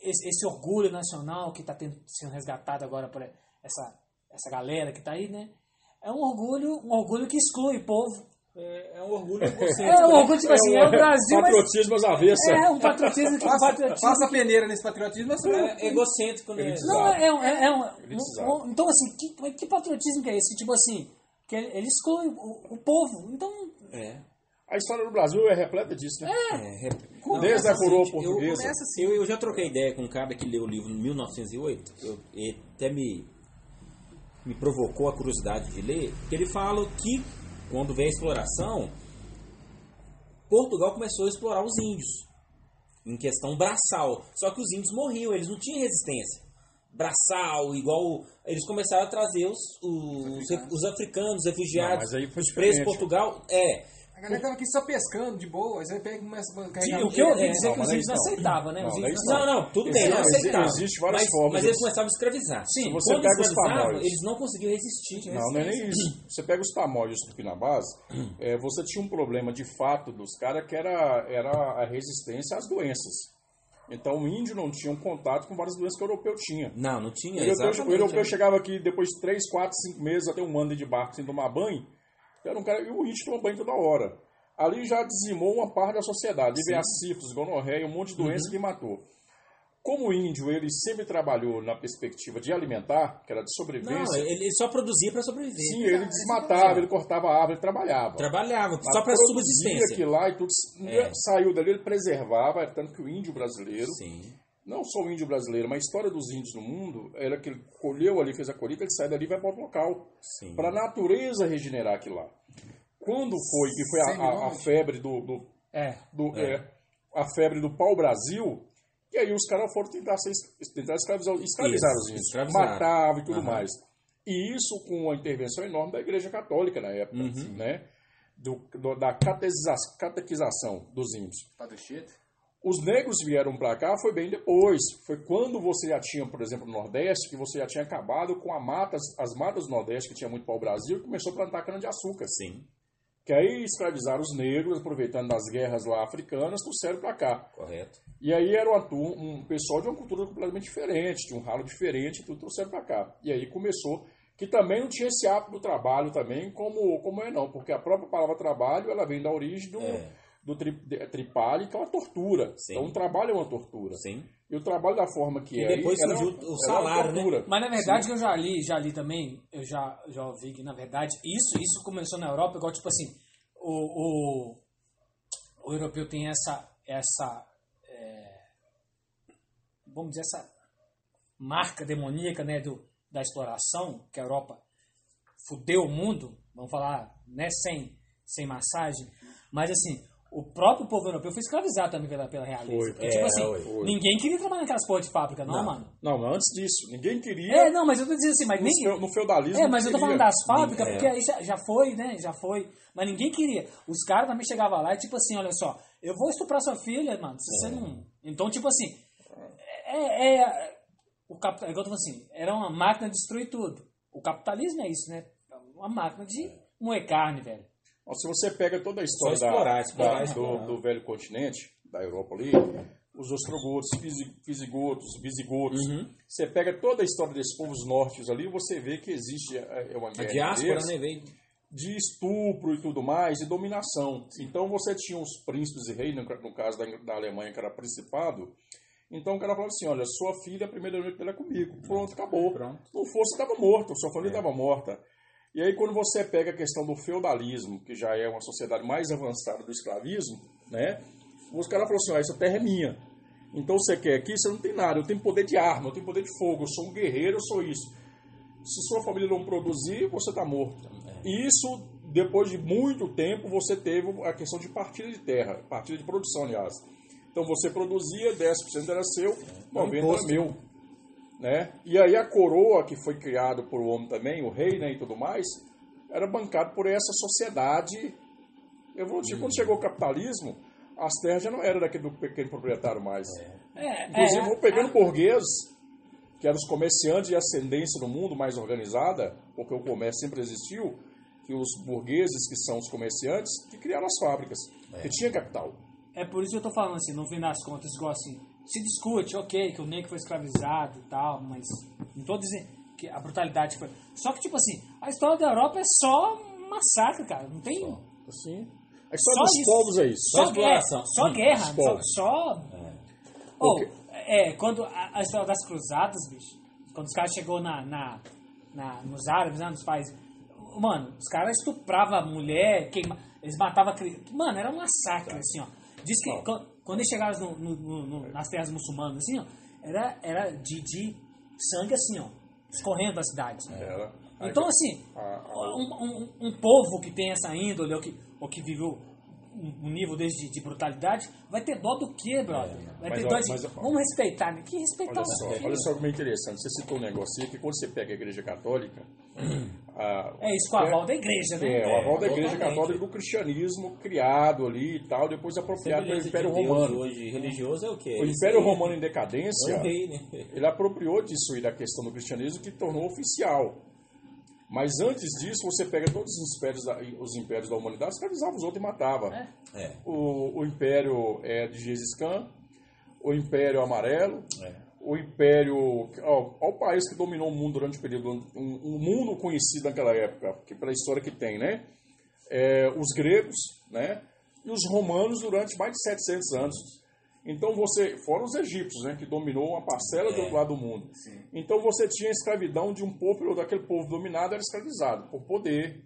esse, esse orgulho nacional que está sendo resgatado agora por essa, essa galera que está aí, né? É um orgulho, um orgulho que exclui o povo. É, é um orgulho egocêntrico. É um orgulho, tipo assim, é o Brasil, mas. Patriotismo às avessas. É um patriotismo que. um Passa, patriotismo passa a peneira nesse patriotismo, mas É egocêntrico, né? Não, é, um- é, é um, um- um- Então, assim, que, que patriotismo que é esse? Tipo assim, que ele, ele exclui o, o povo. Então, É. A história do Brasil é repleta disso, né? É, rep- Desde a coroa assim, eu- portuguesa. começa assim. Eu, eu já troquei ideia com um cara que leu o livro em 1908, eu, e até me, me provocou a curiosidade de ler, que ele fala que quando veio a exploração, Portugal começou a explorar os índios, em questão braçal. Só que os índios morriam, eles não tinham resistência. Braçal, igual. Eles começaram a trazer os, os, os africanos, os refugiados, Não, mas aí foi os presos. Portugal. É. A galera tava aqui só pescando de boa, aí você pega e começa a carregar O que eu ouvi é, dizer não, que os índios não aceitavam, né? Não, Os não é índios isso não, não. não, tudo bem, não aceitavam. existe várias mas, formas Mas eles começavam a escravizar. Sim, você quando pega os tamoios- eles não conseguiam resistir. Não, não é nem isso. Você pega os tamoios do Tupinambás, é, você tinha um problema de fato dos caras que era, era a resistência às doenças. Então o índio não tinha um contato com várias doenças que o europeu tinha. Não, não tinha. O europeu, o europeu é. chegava aqui depois de 3, 4, 5 meses, até um ano de barco sem tomar banho. Era um cara, e o índio toma banho toda hora. Ali já dizimou uma parte da sociedade. Teve a sífilis, gonorreia, um monte de Uhum. doença que matou. Como o índio, ele sempre trabalhou na perspectiva de alimentar, que era de Não, sobrevivência. ele só produzia para sobreviver. Sim, ele desmatava, ele cortava a árvore, ele trabalhava. Trabalhava, Mas só para subsistência. aquilo lá e tudo. É. Saiu dali, ele preservava, tanto que o índio brasileiro, Sim. Não só o índio brasileiro, mas a história dos índios no mundo, era que ele colheu ali, fez a colheita, ele sai dali e vai para outro local. Para a natureza regenerar aquilo lá. Quando foi, que foi a- a, a febre do, do, É. do- é, a febre do pau-brasil, e aí os caras foram tentar, ser, tentar escravizar, escravizar Isso, os índios, escravizaram. matavam e tudo Aham. mais. E isso com a intervenção enorme da Igreja Católica na época, Uhum. né? Do, do- da catequiza- catequização dos índios. Padre Chito. Os negros vieram para cá foi bem depois. Foi quando você já tinha, por exemplo, no Nordeste, que você já tinha acabado com a matas, as matas do Nordeste, que tinha muito pau-brasil, e começou a plantar cana-de-açúcar. Sim, Que aí escravizaram os negros, aproveitando das guerras lá africanas, trouxeram para cá. correto. E aí era uma um pessoal de uma cultura completamente diferente, de um ralo diferente, tudo trouxeram para cá. E aí começou, que também não tinha esse hábito do trabalho também, como, como é não, porque a própria palavra trabalho, ela vem da origem do, É. do tri, de- que é uma tortura. Sim. Então o trabalho é uma tortura. Sim. E o trabalho da forma que E é. depois é surgiu uma- o é salário, né? Mas na verdade que eu já li, já li também, eu já, já ouvi que na verdade isso, isso começou na Europa, igual tipo assim, o, o, o europeu tem essa, essa é, vamos dizer, essa marca demoníaca né, do, da exploração, que a Europa fudeu o mundo, vamos falar, né, sem, sem massagem, mas assim, o próprio povo europeu foi escravizado também pela, pela realeza. Foi. Porque, É, tipo assim, foi. ninguém queria trabalhar naquelas porra de fábrica, não, mano. Não, mas antes disso, ninguém queria. É, não, mas eu tô dizendo assim, mas no, nem. no feudalismo. É, mas eu tô falando das fábricas, É. porque aí já, já foi, né? Já foi. Mas ninguém queria. Os caras também chegavam lá e, tipo assim, olha só, eu vou estuprar sua filha, mano, se você não. Então, tipo assim, é. é o capital, igual eu tô falando assim, era uma máquina de destruir tudo. O capitalismo é isso, né? Uma máquina de moer carne, velho. Se você pega toda a história explorar, da- explorar, da- explorar. Do, do velho continente, da Europa ali, os ostrogotos, visigotos, visigotos, Uhum. você pega toda a história desses povos nórdicos ali, você vê que existe é, é uma A guerra diáspora, deles né, veio. de estupro e tudo mais, e dominação. Então você tinha os príncipes e reis, no, caso da, da Alemanha, que era principado, então o cara falava assim, olha, sua filha, a primeira noite dela é comigo. Pronto, acabou. Pronto. Não fosse, estava morto, sua família estava morta. E aí, quando você pega a questão do feudalismo, que já é uma sociedade mais avançada do escravismo, né? Os caras falaram assim: ó, essa terra é minha. Então você quer aqui, você não tem nada. Eu tenho poder de arma, eu tenho poder de fogo, eu sou um guerreiro, eu sou isso. Se sua família não produzir, você está morto. E isso, depois de muito tempo, você teve a questão de partilha de terra, partilha de produção, aliás. Então você produzia, 10% era seu, 90% era imposto. meu né? E aí a coroa que foi criada por o homem também, o rei, né, e tudo mais, era bancado por essa sociedade. Eu vou dizer, quando chegou o capitalismo, as terras já não eram daquele do pequeno proprietário mais. É, Inclusive, é, vou pegando burgueses, que eram os comerciantes de ascendência no mundo mais organizada, porque o comércio sempre existiu, que os burgueses, que são os comerciantes, que criaram as fábricas, que tinha capital. É por isso que eu tô falando assim, no fim das contas, igual assim, se discute, ok, que o negro foi escravizado e tal, mas não tô dizendo que a brutalidade foi. Só que, tipo assim, a história da Europa é só massacre, cara. Não tem. Assim, a história Só dos isso. povos é isso. Só, Só guerra. Só guerra. Só. só... Oh, Porque- é, quando a, a história das cruzadas, bicho, quando os caras chegou na, na, na- nos árabes, né, nos países. Mano, os caras estupravam a mulher, queima, eles matavam criança. Mano, era um massacre, assim, ó. Diz que quan- quando eles chegaram no- no- no- nas terras muçulmanas, assim, ó, era, era de, de sangue, assim, ó, escorrendo da cidade. Era. Então, assim, a- a- um, um- um povo que tem essa índole, ou que, ou que viveu um, um nível desse de, de brutalidade, vai ter dó do quê, brother? Vai Mas, ter ó, dó de. mas, Vamos respeitar, né? Que respeitar Olha o só, olha só como é interessante. Você citou um negócio aí que quando você pega a Igreja Católica. a- É isso com o aval da igreja, né? É, o aval da Igreja totalmente. Católica do cristianismo criado ali e tal, depois apropriado pelo Império de Deus Romano. Hoje, religioso é o quê? O Império. Romano em É decadência, o rei, né? ele apropriou disso aí da questão do cristianismo que tornou oficial. Mas antes disso, você pega todos os impérios da, os impérios da humanidade, escravizava os outros e matava. É. O, o Império é, de Gengis Khan, o Império Amarelo, É. o Império. Ó, ó o país que dominou o mundo durante o período. Um, um mundo conhecido naquela época, que pela história que tem, né? É, os gregos, né? E os romanos durante mais de 700 anos. Então você, fora os egípcios, né, que dominou uma parcela do É. outro lado do mundo. Então você tinha a escravidão de um povo, daquele povo dominado era escravizado por poder.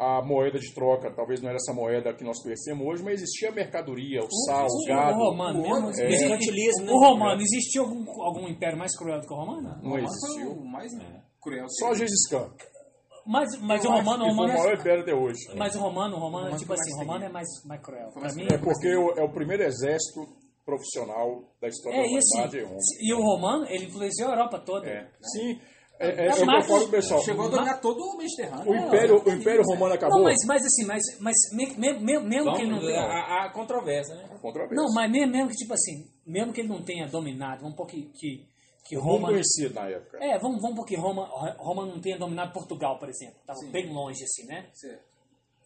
A moeda de troca, talvez não era essa moeda que nós conhecemos hoje, mas existia a mercadoria, o sal, o o gado. romano o mesmo. é. mercantilismo, né? O romano, existiu algum, algum império mais cruel do que o romano? Não Romano foi existiu. o mais cruel. Só Gengis Khan. Mas, mas o romano, o romano o maior é, império até hoje. mas o romano, o romano, romano tipo assim, o romano é mais, mais cruel. Mais mim, É porque o- é o primeiro exército profissional da história é da humanidade. É Roma. E o romano, ele influenciou a Europa toda. É. Sim, é, é, É é o que eu falo pro pessoal. Chegou a dominar todo o Mediterrâneo. O Império, o Império Romano acabou. Não, mas, mas assim, mas, mas me- me- me- mesmo que ele não tenha. a, a controvérsia, né? A vez. Não, mas mesmo, mesmo que, tipo assim, mesmo que ele não tenha dominado, vamos pôr que, que, que Roma. conhecido na época. É, vamos, vamos porque Roma, Roma não tenha dominado Portugal, por exemplo. Tava bem longe, assim, né? Certo.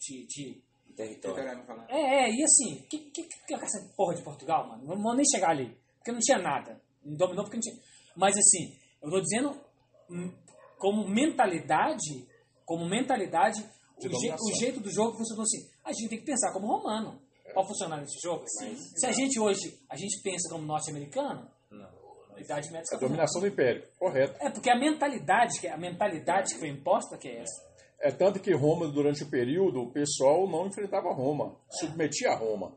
De, de... Território. É, é, e assim, que, que, que é essa porra de Portugal, mano? Não vou nem chegar ali. Porque não tinha nada. Não dominou porque não tinha. Mas assim, eu tô dizendo hum, como mentalidade, como mentalidade, De o, je- o jeito do jogo funcionou assim. A gente tem que pensar como romano para funcionar nesse jogo. Se a gente hoje, a gente pensa como norte-americano, a idade média A dominação do Império, correto. É, porque a mentalidade, que a mentalidade que foi imposta, que é essa. É tanto que Roma, durante o período, o pessoal não enfrentava Roma, submetia a Roma.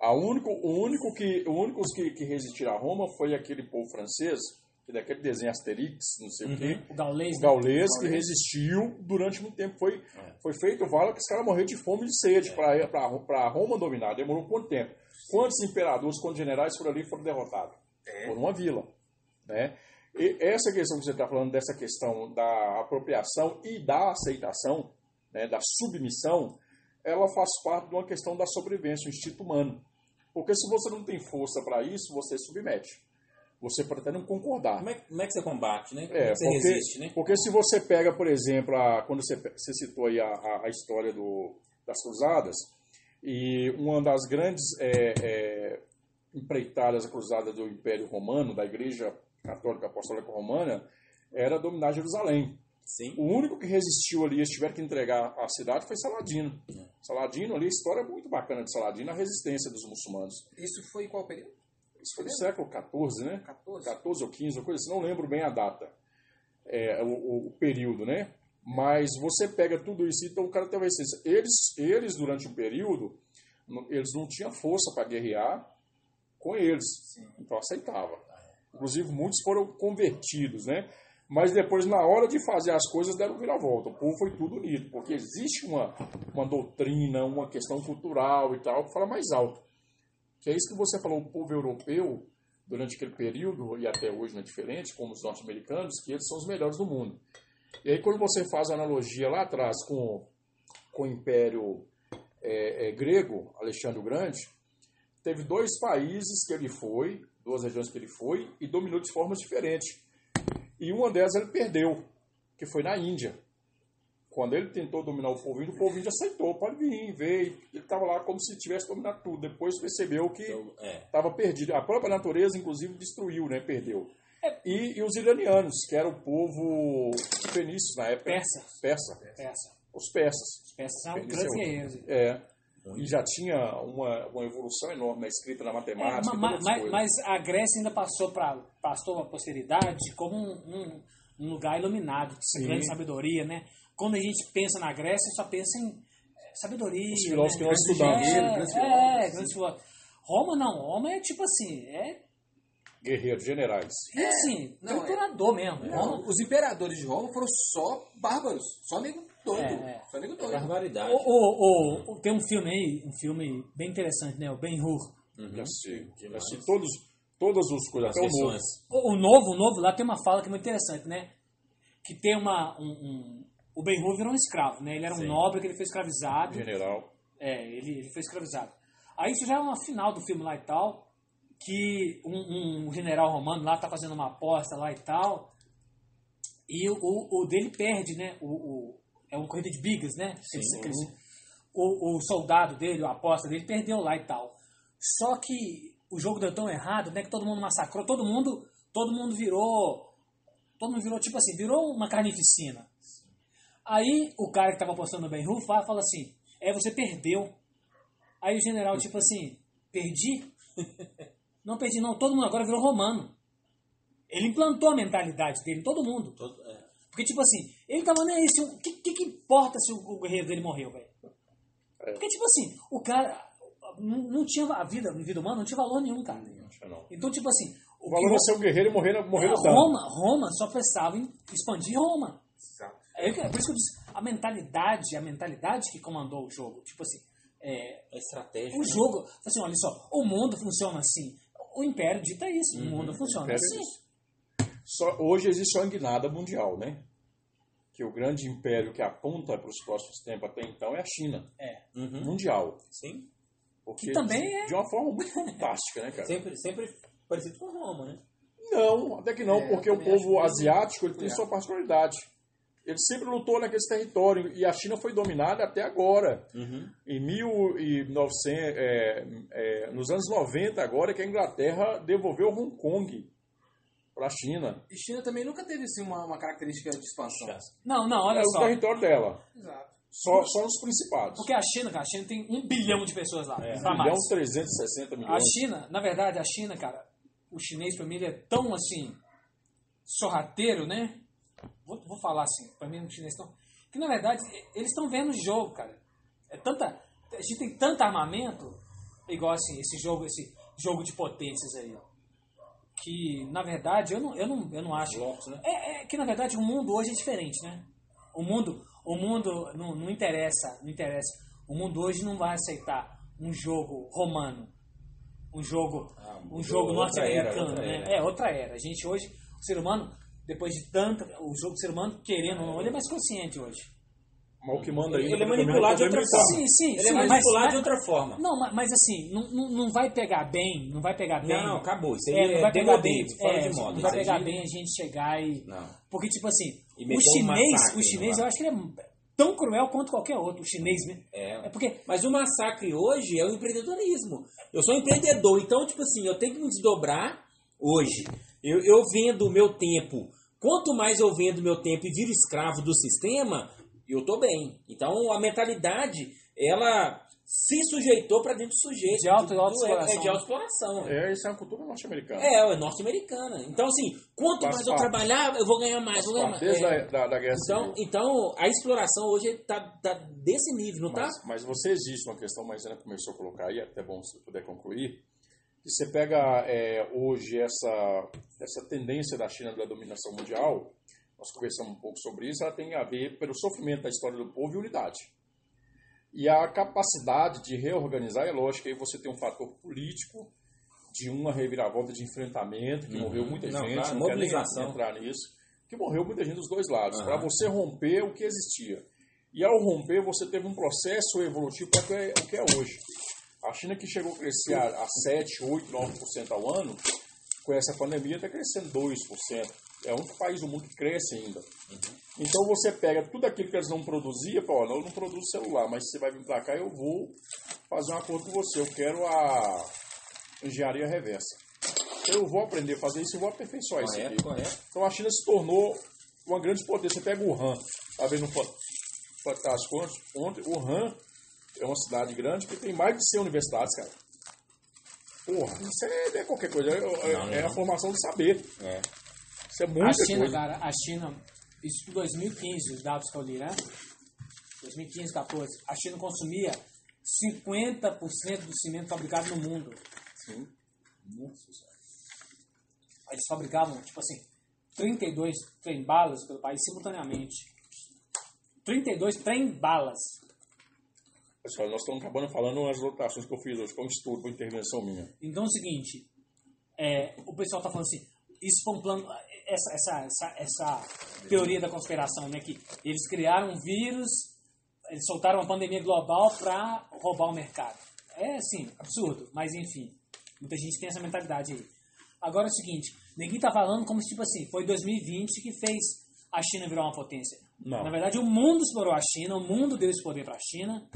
A único, o único que, o único que, que resistiram a Roma foi aquele povo francês, que daquele desenho Asterix, não sei o quê, O gaulês, o né? gaulês, que resistiu durante muito tempo. Foi, foi feito, vale que os caras morreram de fome e de sede para Roma dominar. Demorou quanto tempo? Quantos imperadores, quantos generais foram ali e foram derrotados? Por uma vila. Né? E essa questão que você está falando, dessa questão da apropriação e da aceitação, né, da submissão, ela faz parte de uma questão da sobrevivência, o instinto humano. Porque se você não tem força para isso, você submete. Você pode até não concordar. Como é, como é que você combate, né? Como É, é você porque, resiste, né? porque se você pega, por exemplo, a- quando você, você citou aí a, a- a história do, das cruzadas, e uma das grandes é, é, empreitadas cruzadas do Império Romano, da Igreja Católica Apostólica Romana, era dominar Jerusalém. Sim. O único que resistiu ali, eles tiveram que entregar a cidade, foi Saladino. Saladino ali, a história é muito bacana de Saladino, a resistência dos muçulmanos. Isso foi em qual período? Isso foi do século XIV, né? 14? 14 ou 15, uma coisa assim, não lembro bem a data, é, o, o- período, né? Mas você pega tudo isso, então o cara tem uma essência. Eles, eles, durante um período, eles não tinham força para guerrear com eles, então aceitava. Inclusive, muitos foram convertidos, né? Mas depois, na hora de fazer as coisas, deram viravolta. O povo foi tudo unido, porque existe uma, uma doutrina, uma questão cultural e tal, que fala mais alto. Que é isso que você falou, o povo europeu, durante aquele período, e até hoje não é diferente, como os norte-americanos, que eles são os melhores do mundo. E aí, quando você faz a analogia lá atrás com, com o Império é, é, Grego, Alexandre o Grande, teve dois países que ele foi, duas regiões que ele foi, e dominou de formas diferentes. E uma delas ele perdeu, que foi na Índia. Quando ele tentou dominar o povo índio, o povo índio aceitou, pode vir, veio. Ele estava lá como se tivesse dominado tudo. Depois percebeu que Então, é. estava perdido. A própria natureza, inclusive, destruiu, né? Perdeu. E, e os iranianos, que era o povo fenício na época. Persa. Persa. Peça. Os persas. Peças são Fenício grandes é. É. E já tinha uma, uma evolução enorme na escrita, na É, matemática. ma- e todas ma- as mas, a Grécia ainda passou para passou a posteridade como um, um- um lugar iluminado, de grande sabedoria, né? Quando a gente pensa na Grécia, só pensa em eh, sabedoria. Os filósofos que né? nós estudamos. É, Grandes é, filósofos, grandes filósofos. Roma não, Roma é tipo assim, é guerreiros, generais. E assim, não, triturador mesmo. Roma, os imperadores de Roma foram só bárbaros, só nego doido. É, é. Só nego doido. Barbaridade. O, o, o- tem um filme aí, um filme bem interessante, né? O Ben Hur. Já sei, já sei todos, todas as coisas, o. O, novo, o novo lá tem uma fala que é muito interessante, né? Que tem uma. Um, um- o Ben Hur virou um escravo, né? Ele era um Sim. nobre que ele foi escravizado. General. É, ele, ele foi escravizado. Aí isso já é uma final do filme lá e tal, que um, um general romano lá tá fazendo uma aposta lá e tal, e o, o, o dele perde, né? O, o- é uma corrida de bigas, né? Eles- o, o soldado dele, a aposta dele, perdeu lá e tal. Só que o jogo deu tão errado, né? Que todo mundo massacrou, todo mundo, todo mundo virou. Todo mundo virou, tipo assim, virou uma carnificina. Aí o cara que tava apostando no Ben Hur fala, assim, é, você perdeu. Aí o general, tipo assim, perdi? Não perdi não, todo mundo agora virou romano. Ele implantou a mentalidade dele todo mundo. Todo- é. Porque, tipo assim, ele tava nem aí, o que, que, que importa se o, o guerreiro dele morreu, velho? Porque, tipo assim, o cara não, não tinha a vida, a vida humana não tinha valor nenhum, cara. Não. Então, tipo assim, O valor é ser um guerreiro e morrer, morrer é. Roma, Roma só pensava em expandir Roma. Exato. É, por isso que eu disse, a mentalidade, a mentalidade que comandou o jogo. Tipo assim, é, É estratégia. o jogo, assim, olha só, o mundo funciona assim. O Império dita isso, Uhum. o mundo funciona Império assim. diz. Só, hoje existe uma guinada mundial, né? Que o grande império que aponta para os próximos tempos até então é a China. É. Uhum. Mundial. Sim. Porque Que também é- De uma forma muito fantástica, né, cara? Sempre, sempre parecido com Roma, né? Não, até que não, É, porque o povo asiático ele tem É. sua particularidade. Ele sempre lutou naquele território e a China foi dominada até agora. Uhum. Em 1900, é, é, nos anos 90, agora que a Inglaterra devolveu Hong Kong para a China. E China também nunca teve assim, uma, uma característica de expansão. Não, não, olha é o só. território dela. Exato. Só, só nos principados. Porque a China, cara, a China tem um bilhão de pessoas lá. Um pra bilhão mais. 360 A milhões. China, na verdade, a China, cara, o chinês pra mim ele é tão assim, sorrateiro, né? Vou, vou falar assim, pra mim o chinês tão. Que na verdade, eles estão vendo o jogo, cara. É tanta. A gente tem tanto armamento, igual assim, esse jogo, esse jogo de potências aí, ó. Que, na verdade, eu não, eu não, eu não acho. Blocos, né? É, é que na verdade o mundo hoje é diferente, né? O mundo, o mundo não, não interessa, não interessa. O mundo hoje não vai aceitar um jogo romano, um jogo, Ah, um jogo norte-americano, né? era. É outra era. A gente hoje, o ser humano, depois de tanta, o jogo do ser humano querendo ou não, ele é mais consciente hoje. Mas o que manda aí Ele é manipulado de outra forma. Sim, sim, Ele sim, é manipulado mas- de outra forma. Não, ma- mas assim, não, não, não vai pegar bem, não vai pegar bem. Não, não, acabou. Isso aí É, é, não vai pegar bem, fora é, de moda. não vai pegar bem a gente chegar e Não. porque, tipo assim, o um chinês, o chinês, eu acho que ele é tão cruel quanto qualquer outro, o chinês, né? É. É porque, Mas o massacre hoje é o empreendedorismo. Eu sou empreendedor, então, tipo assim, eu tenho que me desdobrar hoje. Eu, eu vendo o meu tempo. Quanto mais eu vendo meu tempo e viro escravo do sistema, eu tô bem. Então, a mentalidade, ela se sujeitou para dentro do sujeito. De auto- Do- do- autoexploração. É de autoexploração. É, isso é uma cultura norte-americana. É, é norte-americana. Então, assim, quanto Faz mais eu trabalhar, eu vou ganhar mais, vou ganhar mais. Desde É. a da, da guerra Então, civil. então, a exploração hoje tá, tá desse nível, não tá? Mas, mas você existe uma questão, mas ainda começou a colocar aí, até bom se puder concluir, que você pega é, hoje essa, essa tendência da China da dominação mundial, nós conversamos um pouco sobre isso, ela tem a ver pelo sofrimento da história do povo e unidade. E a capacidade de reorganizar, é lógico, aí você tem um fator político, de uma reviravolta de enfrentamento, que Uhum. morreu muita Não, gente, claro, não mobilização. entrar nisso, que morreu muita gente dos dois lados, Aham. para você romper o que existia. E ao romper, você teve um processo evolutivo para o que é- o que é hoje. A China que chegou a crescer a, a 7, 8, 9% ao ano, com essa pandemia está crescendo 2%. É o único país do mundo que cresce ainda. Então você pega tudo aquilo que eles não produziam fala, olha, eu não produzo celular, mas você vai vir para cá eu vou fazer um acordo com você. Eu quero a engenharia reversa. Eu vou aprender a fazer isso e vou aperfeiçoar isso aqui. correto. Então a China se tornou uma grande potência. Você pega Wuhan, tá vendo Fantástico ontem, ontem, Wuhan é uma cidade grande que tem mais de 100 universidades, cara. Porra, isso é, não é qualquer coisa, é, é- Não, não. é a formação de saber. É. Isso é a muita China, coisa. cara, a China, isso em 2015, os dados que eu li, né? 2015, 14, a China consumia 50% do cimento fabricado no mundo. Sim. eles fabricavam, tipo assim, 32 trem-balas pelo país simultaneamente. 32 trem-balas. Pessoal, nós estamos acabando falando as lotações que eu fiz hoje, como estudo, uma intervenção minha. Então é o seguinte, é, o pessoal tá falando assim, isso foi um plano, essa, essa, essa, essa teoria da conspiração, né, que eles criaram um vírus, eles soltaram uma pandemia global para roubar o mercado. É, assim, absurdo, mas enfim, muita gente tem essa mentalidade aí. Agora é o seguinte, ninguém tá falando como se, tipo assim, foi 2020 que fez a China virar uma potência. Não. Na verdade, o mundo explorou a China, o mundo deu esse poder para a China,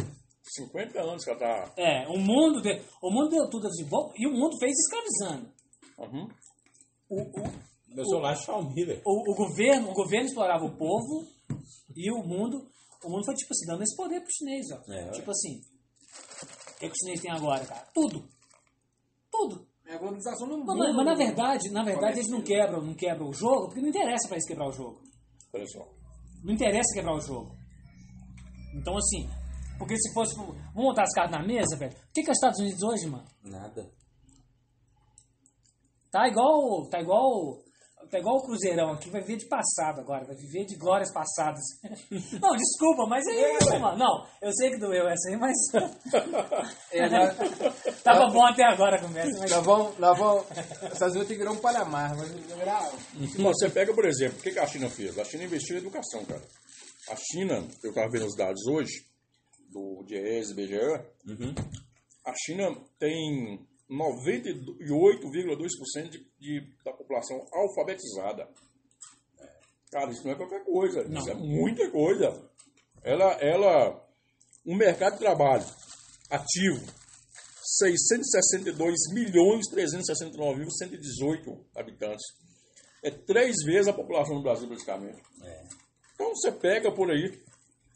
50 anos que ela tá. é, o mundo deu, o mundo deu tudo assim, bom, e o mundo fez escravizando. Uhum. O, o, Meu celular é Xiaomi, velho. o, o governo, o governo explorava o povo e o mundo, o mundo foi tipo assim, dando esse poder pro chinês, ó. É, tipo assim, o que, que o chinês tem agora, cara? Tudo. Tudo. É a globalização no Mas, mundo. mas- mas na verdade, na verdade eles não quebram, não quebram o jogo, porque não interessa pra eles quebrar o jogo. Não interessa quebrar o jogo. Então assim, porque se fosse, vamos montar as cartas na mesa, velho. O que que é os Estados Unidos hoje, mano? Nada. Tá igual, tá igual, tá igual o Cruzeirão aqui, vai viver de passado agora, vai viver de glórias passadas. Não, desculpa, mas é isso, mano. Não, eu sei que doeu essa aí, mas É, nós, tava bom até agora a conversa, mas nós vamos, nós vamos. Estados Unidos tem que virar um Panamá, mas. Bom, você pega, por exemplo, o que a China fez? A China investiu em educação, cara. A China, eu estava vendo os dados hoje, do DIES e BGE, a China tem 98,2% de, de, da população alfabetizada. Cara, isso não é qualquer coisa, isso é muita coisa. Ela, ela, um mercado de trabalho ativo, 662 milhões 369 mil 118 habitantes. É três vezes a população do Brasil, praticamente. Então você pega por aí.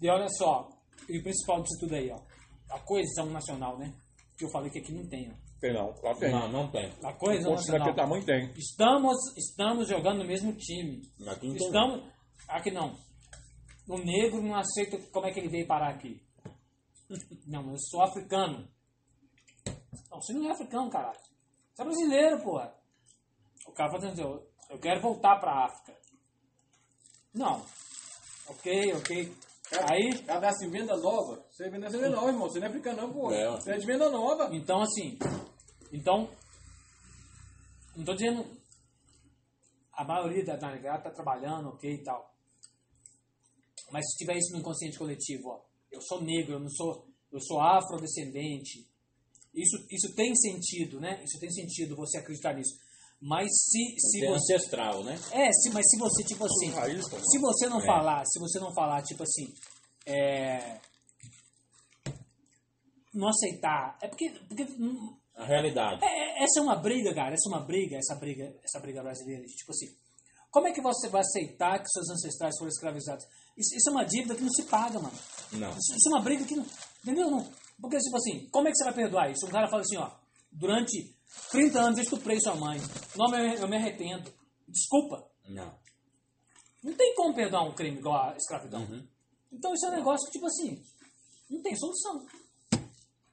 E olha só, e o principal disso tudo aí, ó. A coesão nacional, né? Que eu falei que aqui não tem, ó. Tem não, lá tem. Não, não tem. A Um coesão ponto daquele nacional. tamanho tem. Estamos, estamos jogando no mesmo time. Aqui não tem. Estamos. Aqui não. O negro não aceita como é que ele veio parar aqui. Não, eu sou africano. Não, você não é africano, caralho. Você é brasileiro, porra. O cara fala assim, eu, eu quero voltar pra África. Não. Ok, ok. Aí, Cada assim, venda nova. Você vende essa venda nova, irmão. Você não é africano, não, pô. É. Você é de venda nova. então assim. Então. Não tô dizendo. A maioria da negrada tá trabalhando, ok e tal. Mas se tiver isso no inconsciente coletivo, ó. Eu sou negro, eu não sou. Eu sou afrodescendente. Isso, isso tem sentido, né? Isso tem sentido você acreditar nisso. Mas se, se Tem você. ancestral, né? É, se, mas se você, tipo assim. raiz, cara. Se você não É. falar, se você não falar, tipo assim. É. Não aceitar. É porque. porque hum, A realidade. é- é- essa é uma briga, cara. Essa é uma briga, essa briga, essa briga brasileira. de, Tipo assim. Como é que você vai aceitar que seus ancestrais foram escravizados? Isso, isso é uma dívida que não se paga, mano. Não. Isso, isso é uma briga que não. Entendeu? Não. Porque, tipo assim, como é que você vai perdoar isso? Um cara fala assim, ó. Durante 30 anos eu estuprei sua mãe. Não, eu, me- eu me arrependo. Desculpa. Não. Não tem como perdoar um crime igual a escravidão. Então isso é um negócio que, tipo assim, não tem solução.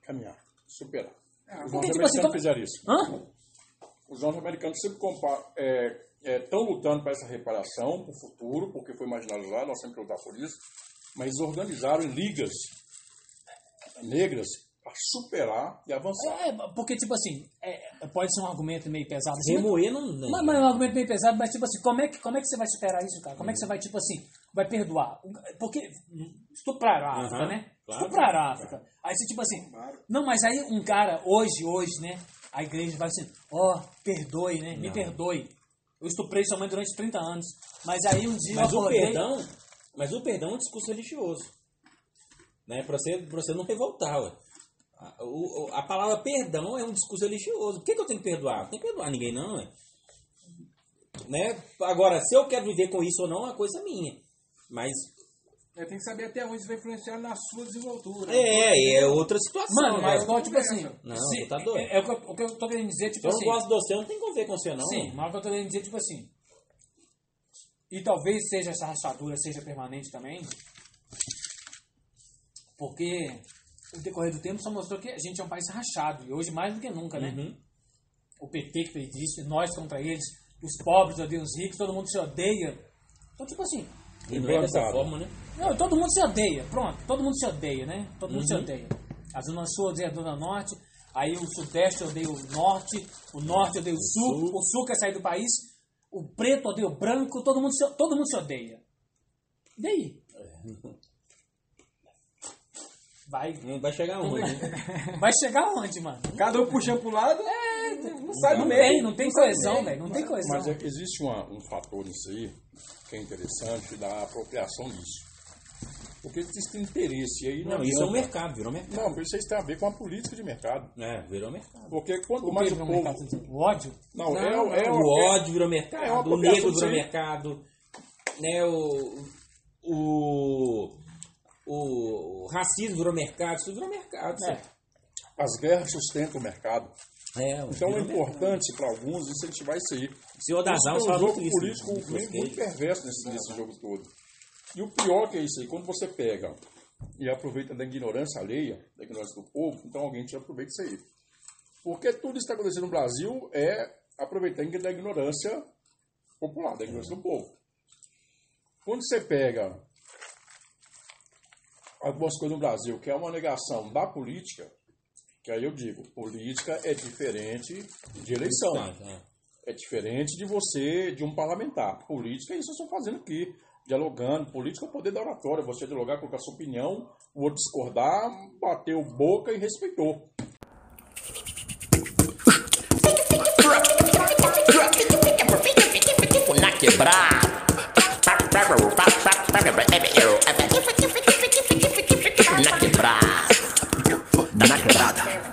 Caminhar, superar. Os porque, norte-americanos tipo assim, como- fizeram isso. Hã? Os norte-americanos sempre estão lutando para essa reparação, para o futuro, porque foi marginalizado, nós sempre lutamos por isso, mas eles organizaram ligas negras para superar e avançar. É, porque, tipo assim, é, pode ser um argumento meio pesado. Assim, Remoer não. não. mas, mas é um argumento meio pesado, mas, tipo assim, como é, que, como é que você vai superar isso, cara? Como é que você vai, tipo assim, vai perdoar? Porque estupraram a África, né? claro. Estupraram a África. Aí você, tipo assim, não, mas aí um cara, hoje, hoje, né? A igreja vai assim, ó, perdoe, né? Me perdoe. Eu estuprei sua mãe durante 30 anos. Mas aí um dia Mas eu o acordei... perdão, mas o perdão é um discurso religioso. Né? Para você, pra você não revoltar, ué. A, o- o- a palavra perdão é um discurso religioso. Por que, que eu tenho que perdoar? Não tem que perdoar ninguém, não, ué. Né? Agora, se eu quero viver com isso ou não, é uma coisa minha. Mas É, tem que saber até onde isso vai influenciar na sua desenvoltura. é, é outra situação. Mano, mas né? igual, tipo assim... Não, se- tá doido. é, é o que eu- o que eu tô querendo dizer, Se tipo eu não assim... gosto de você, eu não tenho que conviver com você, não. Sim, mas o que eu tô querendo dizer, tipo assim. E talvez seja essa rachadura seja permanente também. Porque o decorrer do tempo só mostrou que a gente é um país rachado. E hoje mais do que nunca, né? Uhum. O PT que fez isso, nós contra eles. os pobres odeiam os ricos, todo mundo se odeia. Então, tipo assim, E não é dessa forma, né? não, todo mundo se odeia, pronto, todo mundo se odeia, né? Todo mundo se Uhum. odeia. A Zona Sul odeia a Zona Norte, aí o Sudeste odeia o Norte, o Norte odeia o Sul, o Sul quer sair do país, o preto odeia o branco, todo mundo se, todo mundo se odeia. E aí? Vai, Não vai chegar onde? né? vai chegar onde, mano? Cada um puxando pro lado, não sai do Não meio. tem, não tem coesão, velho, não tem coesão. Mas é, existe uma- um fator nisso aí que é interessante da apropriação disso. Porque existe interesse e aí não, Não, isso é o adianta. mercado, virou mercado. Não, isso tem a ver com a política de mercado. É, virou mercado. Porque quanto O mais que o povo. mercado? O ódio? Não, Não, é, o- é, o o- é- ódio virou é mercado, o apropriação negro virou mercado, né, o, o, o racismo virou mercado, isso virou mercado. É. as guerras sustentam o mercado. É, Então é importante para alguns incentivar isso aí. O senhor das Isso é um jogo muito isso. político no meio- Cage. muito perverso nesse, nesse jogo todo. E o pior que é isso aí, quando você pega e aproveita da ignorância alheia, da ignorância do povo, então alguém te aproveita isso aí. Porque tudo isso que está acontecendo no Brasil é aproveitar da ignorância popular, da ignorância do povo. Quando você pega algumas coisas no Brasil, que é uma negação da política, que aí eu digo, política é diferente de eleição. É. É diferente de você, de um parlamentar. Política é isso que eu estou fazendo aqui. Dialogando. Política é o poder da oratória. Você dialogar, colocar sua opinião, o outro discordar, bateu boca e respeitou. Na quebrada. Danacrada.